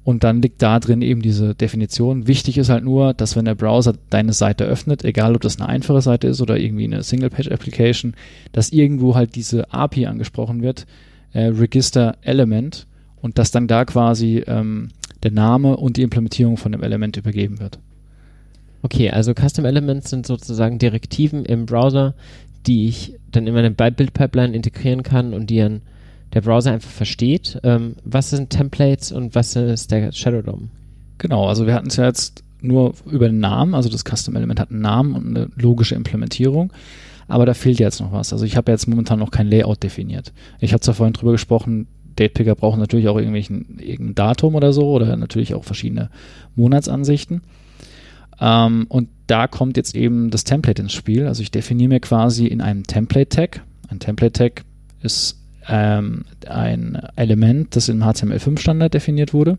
Und dann liegt da drin eben diese Definition. Wichtig ist halt nur, dass wenn der Browser deine Seite öffnet, egal ob das eine einfache Seite ist oder irgendwie eine Single-Page-Application, dass irgendwo halt diese API angesprochen wird, äh, Register Element, und dass dann da quasi ähm, der Name und die Implementierung von dem Element übergeben wird. Okay, also Custom Elements sind sozusagen Direktiven im Browser, die ich dann in meine Bildpipeline integrieren kann und die dann der Browser einfach versteht. Ähm, was sind Templates und was ist der Shadow DOM? Genau, also wir hatten es ja jetzt nur über den Namen, also das Custom Element hat einen Namen und eine logische Implementierung, aber da fehlt jetzt noch was. Also ich habe jetzt momentan noch kein Layout definiert. Ich habe zwar vorhin drüber gesprochen, Datepicker brauchen natürlich auch irgendwelchen, irgendein Datum oder so oder natürlich auch verschiedene Monatsansichten. Ähm, und da kommt jetzt eben das Template ins Spiel. Also ich definiere mir quasi in einem Template-Tag. Ein Template-Tag ist ähm, ein Element, das im HTML5-Standard definiert wurde.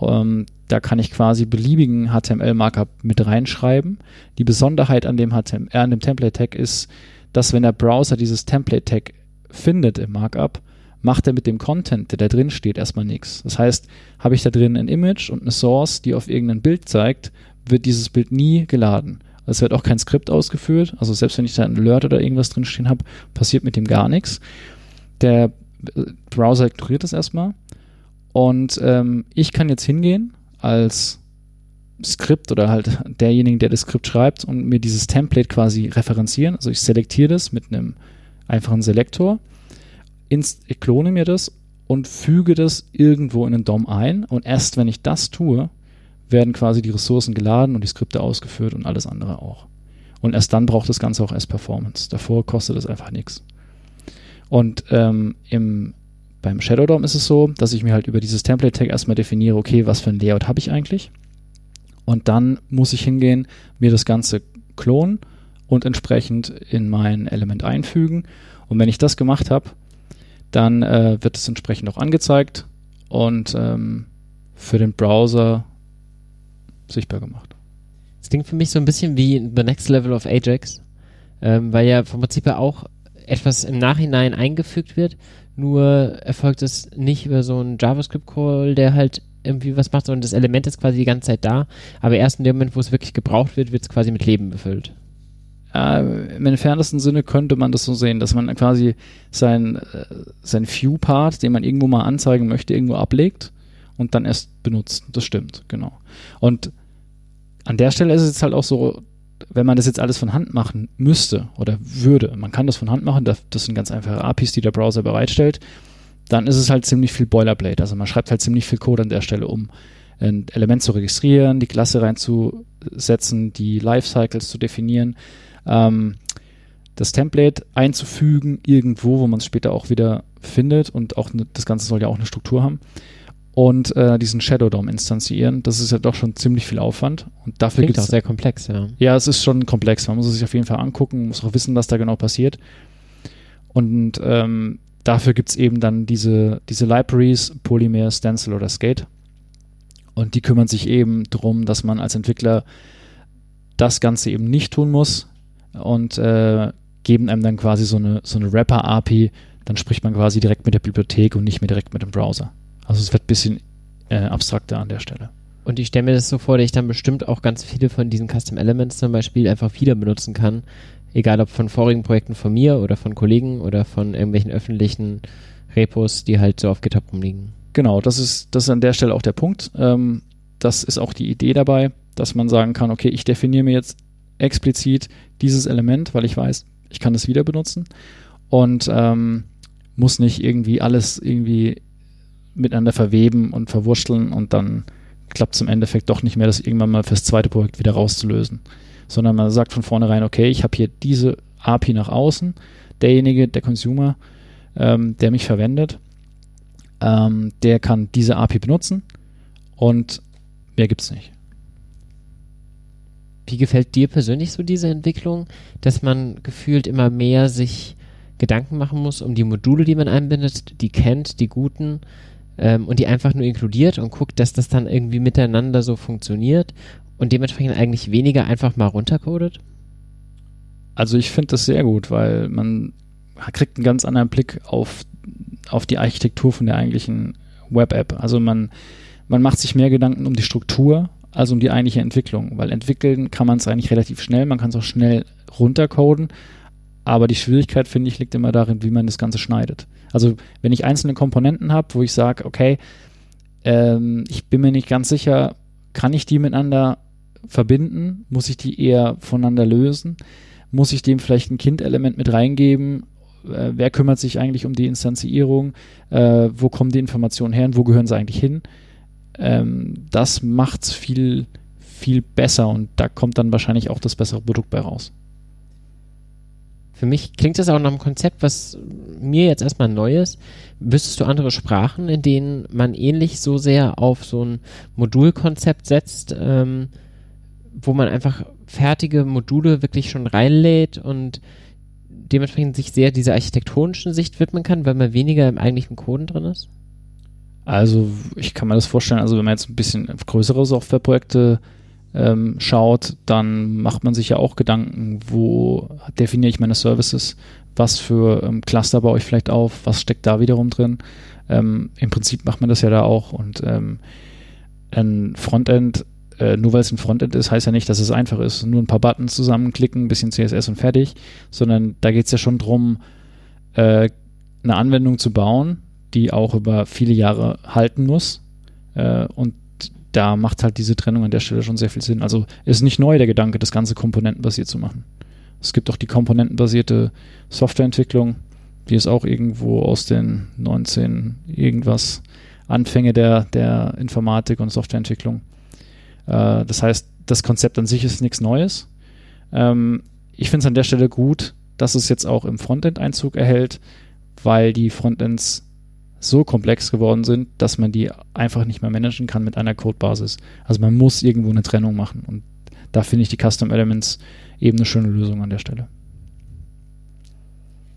Ähm, da kann ich quasi beliebigen HTML-Markup mit reinschreiben. Die Besonderheit an dem, äh, an dem Template-Tag ist, dass wenn der Browser dieses Template-Tag findet im Markup, macht er mit dem Content, der da drin steht, erstmal nichts. Das heißt, habe ich da drin ein Image und eine Source, die auf irgendein Bild zeigt, wird dieses Bild nie geladen. Es wird auch kein Skript ausgeführt. Also selbst wenn ich da ein Alert oder irgendwas drinstehen habe, passiert mit dem gar nichts. Der Browser ignoriert das erstmal. Und ähm, ich kann jetzt hingehen als Skript oder halt derjenige, der das Skript schreibt und mir dieses Template quasi referenzieren. Also ich selektiere das mit einem einfachen Selektor ich klone mir das und füge das irgendwo in den DOM ein und erst wenn ich das tue, werden quasi die Ressourcen geladen und die Skripte ausgeführt und alles andere auch. Und erst dann braucht das Ganze auch erst Performance. Davor kostet es einfach nichts. Und ähm, im, beim Shadow DOM ist es so, dass ich mir halt über dieses Template-Tag erstmal definiere, okay, was für ein Layout habe ich eigentlich? Und dann muss ich hingehen, mir das Ganze klonen und entsprechend in mein Element einfügen. Und wenn ich das gemacht habe, dann äh, wird es entsprechend auch angezeigt und ähm, für den Browser sichtbar gemacht. Das klingt für mich so ein bisschen wie The Next Level of Ajax, ähm, weil ja vom Prinzip her auch etwas im Nachhinein eingefügt wird, nur erfolgt es nicht über so einen JavaScript-Call, der halt irgendwie was macht, sondern das Element ist quasi die ganze Zeit da, aber erst in dem Moment, wo es wirklich gebraucht wird, wird es quasi mit Leben befüllt. Äh, Im entferntesten Sinne könnte man das so sehen, dass man quasi sein, äh, sein View-Part, den man irgendwo mal anzeigen möchte, irgendwo ablegt und dann erst benutzt. Das stimmt, genau. Und an der Stelle ist es jetzt halt auch so, wenn man das jetzt alles von Hand machen müsste oder würde, man kann das von Hand machen, das, sind ganz einfache APIs, die der Browser bereitstellt, dann ist es halt ziemlich viel Boilerplate. Also man schreibt halt ziemlich viel Code an der Stelle, um ein Element zu registrieren, die Klasse reinzusetzen, die Lifecycles zu definieren, ähm, das Template einzufügen irgendwo, wo man es später auch wieder findet und auch ne, das Ganze soll ja auch eine Struktur haben und äh, diesen Shadow DOM instanzieren. Das ist ja doch schon ziemlich viel Aufwand und dafür gibt es auch sehr komplex, ja. Ja, es ist schon komplex. Man muss es sich auf jeden Fall angucken, muss auch wissen, was da genau passiert. Und ähm, dafür gibt es eben dann diese, diese Libraries, Polymer, Stencil oder Skate. Und die kümmern sich eben darum, dass man als Entwickler das Ganze eben nicht tun muss, und äh, geben einem dann quasi so eine, so eine Wrapper-API. Dann spricht man quasi direkt mit der Bibliothek und nicht mehr direkt mit dem Browser. Also es wird ein bisschen äh, abstrakter an der Stelle. Und ich stelle mir das so vor, dass ich dann bestimmt auch ganz viele von diesen Custom Elements zum Beispiel einfach wieder benutzen kann. Egal ob von vorigen Projekten von mir oder von Kollegen oder von irgendwelchen öffentlichen Repos, die halt so auf GitHub rumliegen. Genau, das ist, das ist an der Stelle auch der Punkt. Ähm, das ist auch die Idee dabei, dass man sagen kann, okay, ich definiere mir jetzt explizit dieses Element, weil ich weiß, ich kann es wieder benutzen und ähm, muss nicht irgendwie alles irgendwie miteinander verweben und verwurschteln und dann klappt es im Endeffekt doch nicht mehr, das irgendwann mal fürs zweite Projekt wieder rauszulösen. Sondern man sagt von vornherein, okay, ich habe hier diese API nach außen, derjenige, der Consumer, ähm, der mich verwendet, ähm, der kann diese API benutzen und mehr gibt es nicht. Wie gefällt dir persönlich so diese Entwicklung, dass man gefühlt immer mehr sich Gedanken machen muss um die Module, die man einbindet, die kennt, die guten ähm, und die einfach nur inkludiert und guckt, dass das dann irgendwie miteinander so funktioniert und dementsprechend eigentlich weniger einfach mal runtercodet? Also ich finde das sehr gut, weil man kriegt einen ganz anderen Blick auf, auf die Architektur von der eigentlichen Web-App. Also man, man macht sich mehr Gedanken um die Struktur also um die eigentliche Entwicklung. Weil entwickeln kann man es eigentlich relativ schnell, man kann es auch schnell runtercoden, aber die Schwierigkeit, finde ich, liegt immer darin, wie man das Ganze schneidet. Also wenn ich einzelne Komponenten habe, wo ich sage, okay, ähm, ich bin mir nicht ganz sicher, kann ich die miteinander verbinden? Muss ich die eher voneinander lösen? Muss ich dem vielleicht ein Kind-Element mit reingeben? Äh, wer kümmert sich eigentlich um die Instanzierung? Äh, wo kommen die Informationen her und wo gehören sie eigentlich hin? Ähm, das es viel, viel besser und da kommt dann wahrscheinlich auch das bessere Produkt bei raus. Für mich klingt das auch nach einem Konzept, was mir jetzt erstmal neu ist. Wüsstest du andere Sprachen, in denen man ähnlich so sehr auf so ein Modulkonzept setzt, ähm, wo man einfach fertige Module wirklich schon reinlädt und dementsprechend sich sehr dieser architektonischen Sicht widmen kann, weil man weniger im eigentlichen Coden drin ist? Also ich kann mir das vorstellen, also wenn man jetzt ein bisschen auf größere Softwareprojekte ähm, schaut, dann macht man sich ja auch Gedanken, wo definiere ich meine Services, was für ähm, Cluster baue ich vielleicht auf, was steckt da wiederum drin. Ähm, Im Prinzip macht man das ja da auch und ähm, ein Frontend, äh, nur weil es ein Frontend ist, heißt ja nicht, dass es einfach ist. Nur ein paar Buttons zusammenklicken, ein bisschen CSS und fertig, sondern da geht es ja schon darum, äh, eine Anwendung zu bauen, die auch über viele Jahre halten muss. Äh, und da macht halt diese Trennung an der Stelle schon sehr viel Sinn. Also ist nicht neu der Gedanke, das Ganze komponentenbasiert zu machen. Es gibt auch die komponentenbasierte Softwareentwicklung, die ist auch irgendwo aus den 19 irgendwas Anfänge der, der Informatik und Softwareentwicklung. Äh, das heißt, das Konzept an sich ist nichts Neues. Ähm, ich finde es an der Stelle gut, dass es jetzt auch im Frontend Einzug erhält, weil die Frontends so komplex geworden sind, dass man die einfach nicht mehr managen kann mit einer Codebasis. Also man muss irgendwo eine Trennung machen. Und da finde ich die Custom Elements eben eine schöne Lösung an der Stelle.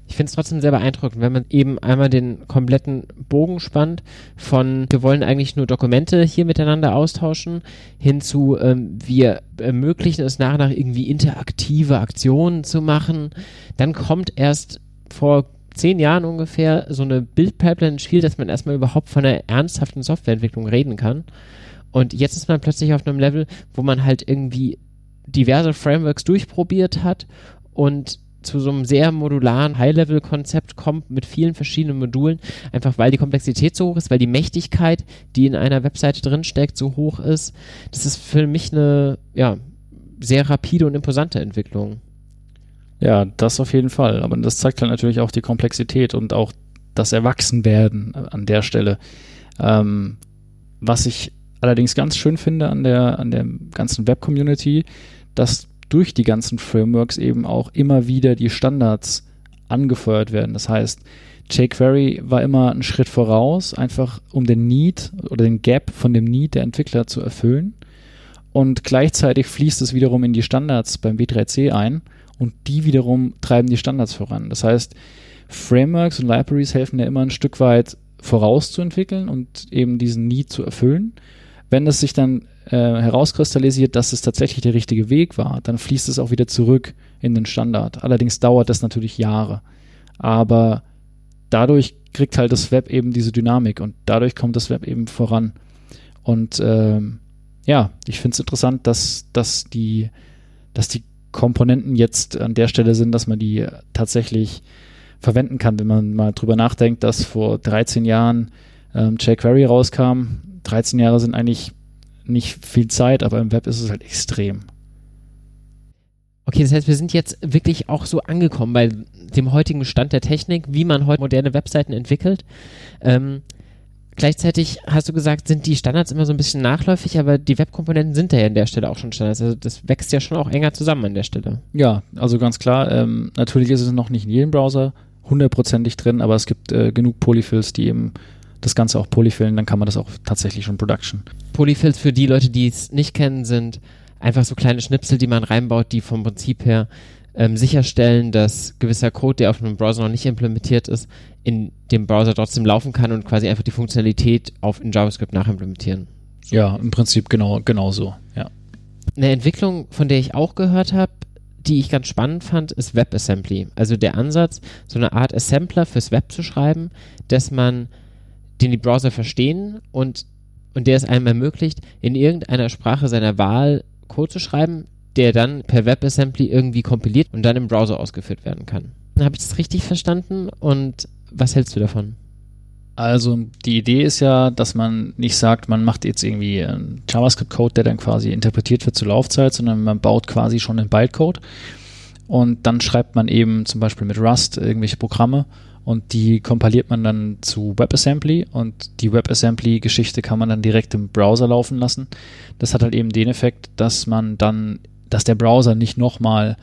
Ich finde es trotzdem sehr beeindruckend, wenn man eben einmal den kompletten Bogen spannt von wir wollen eigentlich nur Dokumente hier miteinander austauschen hin zu ähm, wir ermöglichen es nach und nach irgendwie interaktive Aktionen zu machen. Dann kommt erst vor zehn Jahren ungefähr so eine Bildpipeline ins Spiel, dass man erstmal überhaupt von einer ernsthaften Softwareentwicklung reden kann. Und jetzt ist man plötzlich auf einem Level, wo man halt irgendwie diverse Frameworks durchprobiert hat und zu so einem sehr modularen High-Level-Konzept kommt mit vielen verschiedenen Modulen, einfach weil die Komplexität so hoch ist, weil die Mächtigkeit, die in einer Webseite drinsteckt, so hoch ist. Das ist für mich eine ja, sehr rapide und imposante Entwicklung. Ja, das auf jeden Fall. Aber das zeigt halt natürlich auch die Komplexität und auch das Erwachsenwerden an der Stelle. Ähm, was ich allerdings ganz schön finde an der, an der ganzen Web-Community, dass durch die ganzen Frameworks eben auch immer wieder die Standards angefeuert werden. Das heißt, jQuery war immer einen Schritt voraus, einfach um den Need oder den Gap von dem Need der Entwickler zu erfüllen. Und gleichzeitig fließt es wiederum in die Standards beim W3C ein und die wiederum treiben die Standards voran. Das heißt, Frameworks und Libraries helfen ja immer ein Stück weit vorauszuentwickeln und eben diesen Need zu erfüllen. Wenn es sich dann äh, herauskristallisiert, dass es tatsächlich der richtige Weg war, dann fließt es auch wieder zurück in den Standard. Allerdings dauert das natürlich Jahre. Aber dadurch kriegt halt das Web eben diese Dynamik und dadurch kommt das Web eben voran. Und ähm, ja, ich finde es interessant, dass, dass, die, dass die Komponenten jetzt an der Stelle sind, dass man die tatsächlich verwenden kann, wenn man mal drüber nachdenkt, dass vor 13 Jahren ähm, jQuery rauskam, 13 Jahre sind eigentlich nicht viel Zeit, aber im Web ist es halt extrem. Okay, das heißt, wir sind jetzt wirklich auch so angekommen bei dem heutigen Stand der Technik, wie man heute moderne Webseiten entwickelt. Ähm, gleichzeitig hast du gesagt, sind die Standards immer so ein bisschen nachläufig, aber die Webkomponenten sind da ja an der Stelle auch schon Standards. Also das wächst ja schon auch enger zusammen an der Stelle. Ja, also ganz klar. Ähm, natürlich ist es noch nicht in jedem Browser hundertprozentig drin, aber es gibt äh, genug Polyfills, die eben das Ganze auch polyfillen, dann kann man das auch tatsächlich schon Production. Polyfills für die Leute, die es nicht kennen, sind einfach so kleine Schnipsel, die man reinbaut, die vom Prinzip her ähm, sicherstellen, dass gewisser Code, der auf einem Browser noch nicht implementiert ist, in dem Browser trotzdem laufen kann und quasi einfach die Funktionalität auf in JavaScript nachimplementieren. So. Ja, im Prinzip genau, genau so, ja. Eine Entwicklung, von der ich auch gehört habe, die ich ganz spannend fand, ist WebAssembly. Also der Ansatz, so eine Art Assembler fürs Web zu schreiben, dass man den die Browser verstehen und, und der es einem ermöglicht, in irgendeiner Sprache seiner Wahl Code zu schreiben, der dann per WebAssembly irgendwie kompiliert und dann im Browser ausgeführt werden kann. Habe ich das richtig verstanden und was hältst du davon? Also die Idee ist ja, dass man nicht sagt, man macht jetzt irgendwie einen JavaScript-Code, der dann quasi interpretiert wird zur Laufzeit, sondern man baut quasi schon einen Bytecode und dann schreibt man eben zum Beispiel mit Rust irgendwelche Programme und die kompiliert man dann zu WebAssembly und die WebAssembly-Geschichte kann man dann direkt im Browser laufen lassen. Das hat halt eben den Effekt, dass man dann, dass der Browser nicht nochmal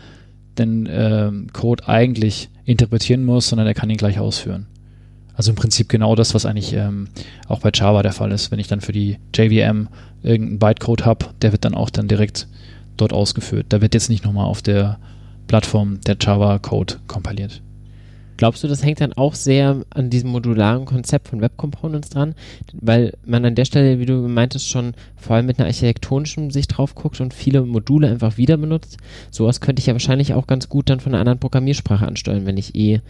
den äh, Code eigentlich interpretieren muss, sondern er kann ihn gleich ausführen. Also im Prinzip genau das, was eigentlich ähm, auch bei Java der Fall ist. Wenn ich dann für die JVM irgendeinen Bytecode habe, der wird dann auch dann direkt dort ausgeführt. Da wird jetzt nicht nochmal auf der Plattform der Java-Code kompiliert. Glaubst du, das hängt dann auch sehr an diesem modularen Konzept von Web Components dran? Weil man an der Stelle, wie du meintest, schon vor allem mit einer architektonischen Sicht drauf guckt und viele Module einfach wieder benutzt. Sowas könnte ich ja wahrscheinlich auch ganz gut dann von einer anderen Programmiersprache ansteuern, wenn ich eh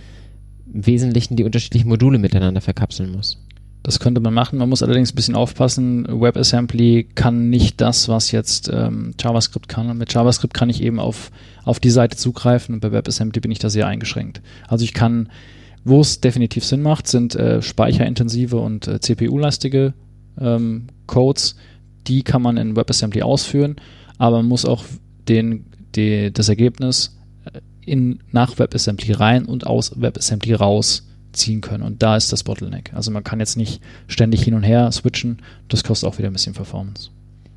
im Wesentlichen die unterschiedlichen Module miteinander verkapseln muss. Das könnte man machen. Man muss allerdings ein bisschen aufpassen. WebAssembly kann nicht das, was jetzt ähm, JavaScript kann. Und mit JavaScript kann ich eben auf, auf die Seite zugreifen und bei WebAssembly bin ich da sehr eingeschränkt. Also ich kann, wo es definitiv Sinn macht, sind äh, speicherintensive und äh, CPU-lastige ähm, Codes. Die kann man in WebAssembly ausführen, aber man muss auch den, die, das Ergebnis äh, in, nach WebAssembly rein und aus WebAssembly raus ziehen können. Und da ist das Bottleneck. Also man kann jetzt nicht ständig hin und her switchen. Das kostet auch wieder ein bisschen Performance.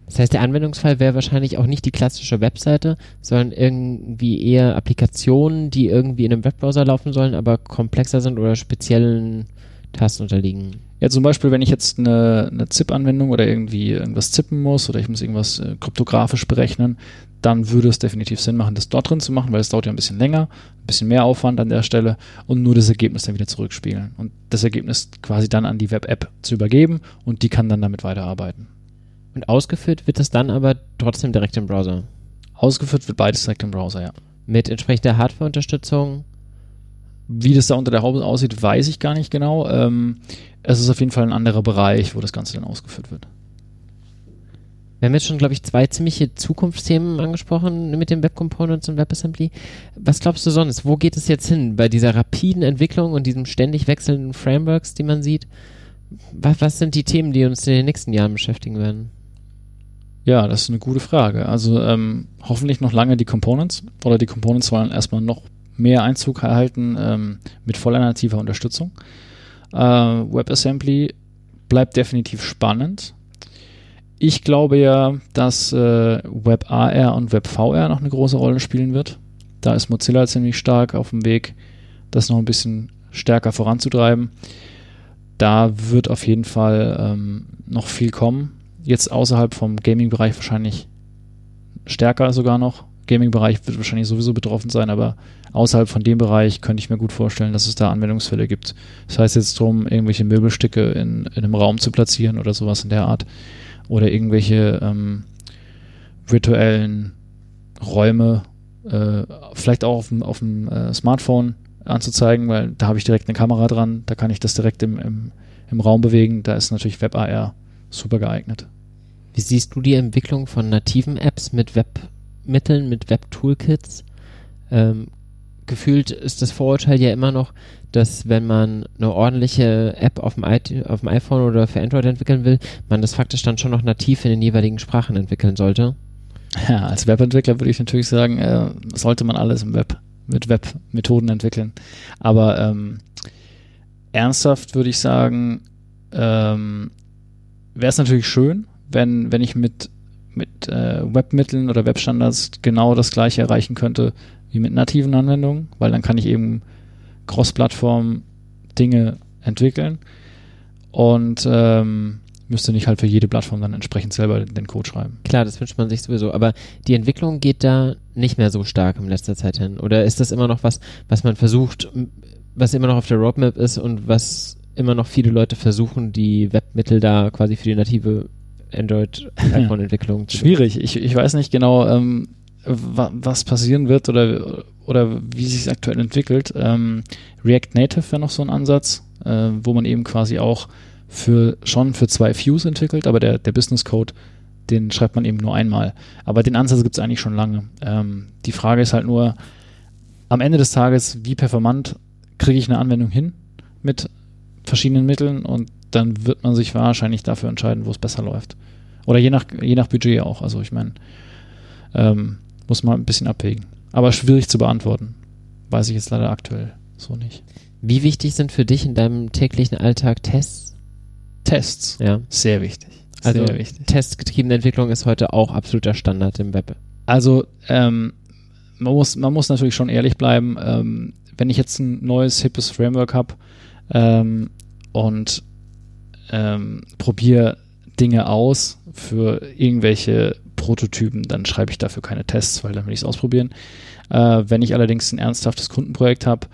Das heißt, der Anwendungsfall wäre wahrscheinlich auch nicht die klassische Webseite, sondern irgendwie eher Applikationen, die irgendwie in einem Webbrowser laufen sollen, aber komplexer sind oder speziellen Tasten unterliegen. Ja, zum Beispiel, wenn ich jetzt eine, eine ZIP-Anwendung oder irgendwie irgendwas zippen muss oder ich muss irgendwas äh, kryptografisch berechnen, dann würde es definitiv Sinn machen, das dort drin zu machen, weil es dauert ja ein bisschen länger, ein bisschen mehr Aufwand an der Stelle und nur das Ergebnis dann wieder zurückspielen und das Ergebnis quasi dann an die Web-App zu übergeben und die kann dann damit weiterarbeiten. Und ausgeführt wird das dann aber trotzdem direkt im Browser. Ausgeführt wird beides direkt im Browser, ja. Mit entsprechender Hardware-Unterstützung. Wie das da unter der Haube aussieht, weiß ich gar nicht genau. Ähm, es ist auf jeden Fall ein anderer Bereich, wo das Ganze dann ausgeführt wird. Wir haben jetzt schon, glaube ich, zwei ziemliche Zukunftsthemen angesprochen mit den Web Components und WebAssembly. Was glaubst du sonst? Wo geht es jetzt hin bei dieser rapiden Entwicklung und diesen ständig wechselnden Frameworks, die man sieht? Was, was sind die Themen, die uns in den nächsten Jahren beschäftigen werden? Ja, das ist eine gute Frage. Also ähm, hoffentlich noch lange die Components oder die Components wollen erstmal noch mehr Einzug erhalten ähm, mit voller nativer Unterstützung. Äh, WebAssembly bleibt definitiv spannend. Ich glaube ja, dass äh, WebAR und WebVR noch eine große Rolle spielen wird. Da ist Mozilla ziemlich stark auf dem Weg, das noch ein bisschen stärker voranzutreiben. Da wird auf jeden Fall ähm, noch viel kommen. Jetzt außerhalb vom Gaming-Bereich wahrscheinlich stärker sogar noch. Gaming-Bereich wird wahrscheinlich sowieso betroffen sein, aber außerhalb von dem Bereich könnte ich mir gut vorstellen, dass es da Anwendungsfälle gibt. Das heißt jetzt darum, irgendwelche Möbelstücke in, in einem Raum zu platzieren oder sowas in der Art oder irgendwelche ähm, virtuellen Räume, äh, vielleicht auch auf dem, auf dem äh, Smartphone anzuzeigen, weil da habe ich direkt eine Kamera dran, da kann ich das direkt im, im, im Raum bewegen. Da ist natürlich WebAR super geeignet. Wie siehst du die Entwicklung von nativen Apps mit Webmitteln, mit Web-Toolkits? Ähm, gefühlt ist das Vorurteil ja immer noch, dass wenn man eine ordentliche App auf dem, auf dem iPhone oder für Android entwickeln will, man das faktisch dann schon noch nativ in den jeweiligen Sprachen entwickeln sollte. Ja, als Webentwickler würde ich natürlich sagen, äh, sollte man alles im Web mit Webmethoden entwickeln. Aber ähm, ernsthaft würde ich sagen, ähm, wäre es natürlich schön, wenn, wenn ich mit, mit äh, Webmitteln oder Webstandards genau das gleiche erreichen könnte wie mit nativen Anwendungen, weil dann kann ich eben Cross-Plattform Dinge entwickeln und ähm, müsste nicht halt für jede Plattform dann entsprechend selber den Code schreiben. Klar, das wünscht man sich sowieso, aber die Entwicklung geht da nicht mehr so stark in letzter Zeit hin. Oder ist das immer noch was, was man versucht, was immer noch auf der Roadmap ist und was immer noch viele Leute versuchen, die Webmittel da quasi für die native Android-iPhone-Entwicklung zu Schwierig. Ich, ich weiß nicht genau, ähm, was passieren wird oder, oder wie sich aktuell entwickelt. Ähm, React Native wäre noch so ein Ansatz, äh, wo man eben quasi auch für schon für zwei Views entwickelt, aber der, der Business Code, den schreibt man eben nur einmal. Aber den Ansatz gibt es eigentlich schon lange. Ähm, die Frage ist halt nur, am Ende des Tages, wie performant kriege ich eine Anwendung hin mit verschiedenen Mitteln und dann wird man sich wahrscheinlich dafür entscheiden, wo es besser läuft. Oder je nach, je nach Budget auch. Also ich meine, ähm, muss man ein bisschen abwägen. Aber schwierig zu beantworten. Weiß ich jetzt leider aktuell so nicht. Wie wichtig sind für dich in deinem täglichen Alltag Tests? Tests? Ja. Sehr wichtig. Also Sehr wichtig. testgetriebene Entwicklung ist heute auch absoluter Standard im Web. Also ähm, man, muss, man muss natürlich schon ehrlich bleiben. Ähm, wenn ich jetzt ein neues, hippes Framework habe ähm, und ähm, probiere Dinge aus für irgendwelche Prototypen, dann schreibe ich dafür keine Tests, weil dann will ich es ausprobieren. Äh, wenn ich allerdings ein ernsthaftes Kundenprojekt habe,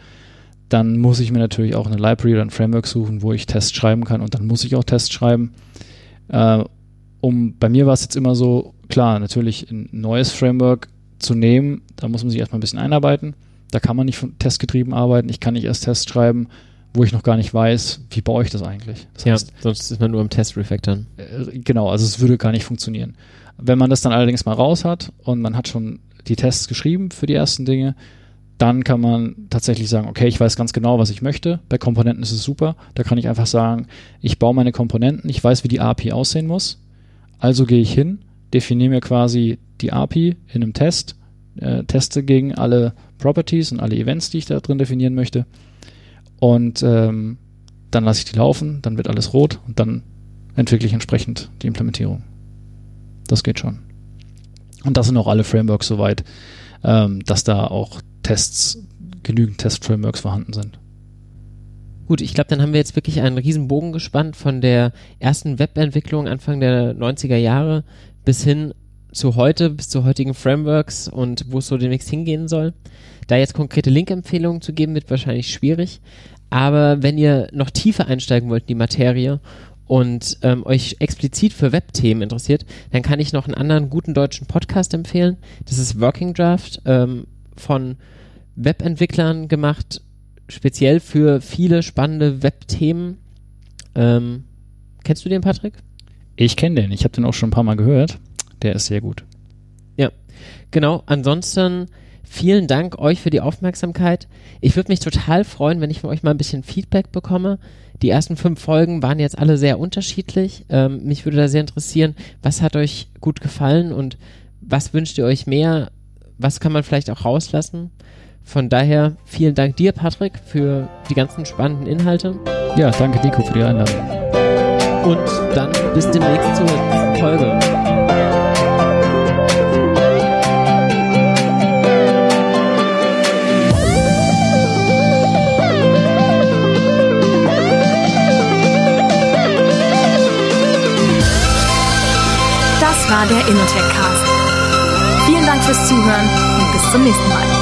dann muss ich mir natürlich auch eine Library oder ein Framework suchen, wo ich Tests schreiben kann und dann muss ich auch Tests schreiben. Äh, um, bei mir war es jetzt immer so, klar, natürlich ein neues Framework zu nehmen, da muss man sich erstmal ein bisschen einarbeiten. Da kann man nicht von testgetrieben arbeiten. Ich kann nicht erst Tests schreiben, wo ich noch gar nicht weiß, wie baue ich das eigentlich. Das ja, heißt, sonst ist man nur im Test-Refactoren. Äh, genau, also es würde gar nicht funktionieren. Wenn man das dann allerdings mal raus hat und man hat schon die Tests geschrieben für die ersten Dinge, dann kann man tatsächlich sagen, okay, ich weiß ganz genau, was ich möchte. Bei Komponenten ist es super. Da kann ich einfach sagen, ich baue meine Komponenten, ich weiß, wie die API aussehen muss. Also gehe ich hin, definiere mir quasi die API in einem Test, äh, teste gegen alle Properties und alle Events, die ich da drin definieren möchte. Und ähm, dann lasse ich die laufen, dann wird alles rot und dann entwickle ich entsprechend die Implementierung. Das geht schon. Und das sind auch alle Frameworks soweit, ähm, dass da auch Tests, genügend Test-Frameworks vorhanden sind. Gut, ich glaube, dann haben wir jetzt wirklich einen riesen Bogen gespannt von der ersten Webentwicklung Anfang der 90er Jahre bis hin zu heute, bis zu heutigen Frameworks und wo es so demnächst hingehen soll. Da jetzt konkrete Link-Empfehlungen zu geben, wird wahrscheinlich schwierig. Aber wenn ihr noch tiefer einsteigen wollt in die Materie und ähm, euch explizit für Webthemen interessiert, dann kann ich noch einen anderen guten deutschen Podcast empfehlen. Das ist Working Draft ähm, von Webentwicklern gemacht, speziell für viele spannende Webthemen. Ähm, kennst du den, Patrick? Ich kenne den. Ich habe den auch schon ein paar Mal gehört. Der ist sehr gut. Ja, genau. Ansonsten vielen Dank euch für die Aufmerksamkeit. Ich würde mich total freuen, wenn ich von euch mal ein bisschen Feedback bekomme. Die ersten fünf Folgen waren jetzt alle sehr unterschiedlich. Ähm, mich würde da sehr interessieren, was hat euch gut gefallen und was wünscht ihr euch mehr? Was kann man vielleicht auch rauslassen? Von daher vielen Dank dir, Patrick, für die ganzen spannenden Inhalte. Ja, danke Nico für die Einladung. Und dann bis demnächst zur Folge. Der Innotech Cast. Vielen Dank fürs Zuhören und bis zum nächsten Mal.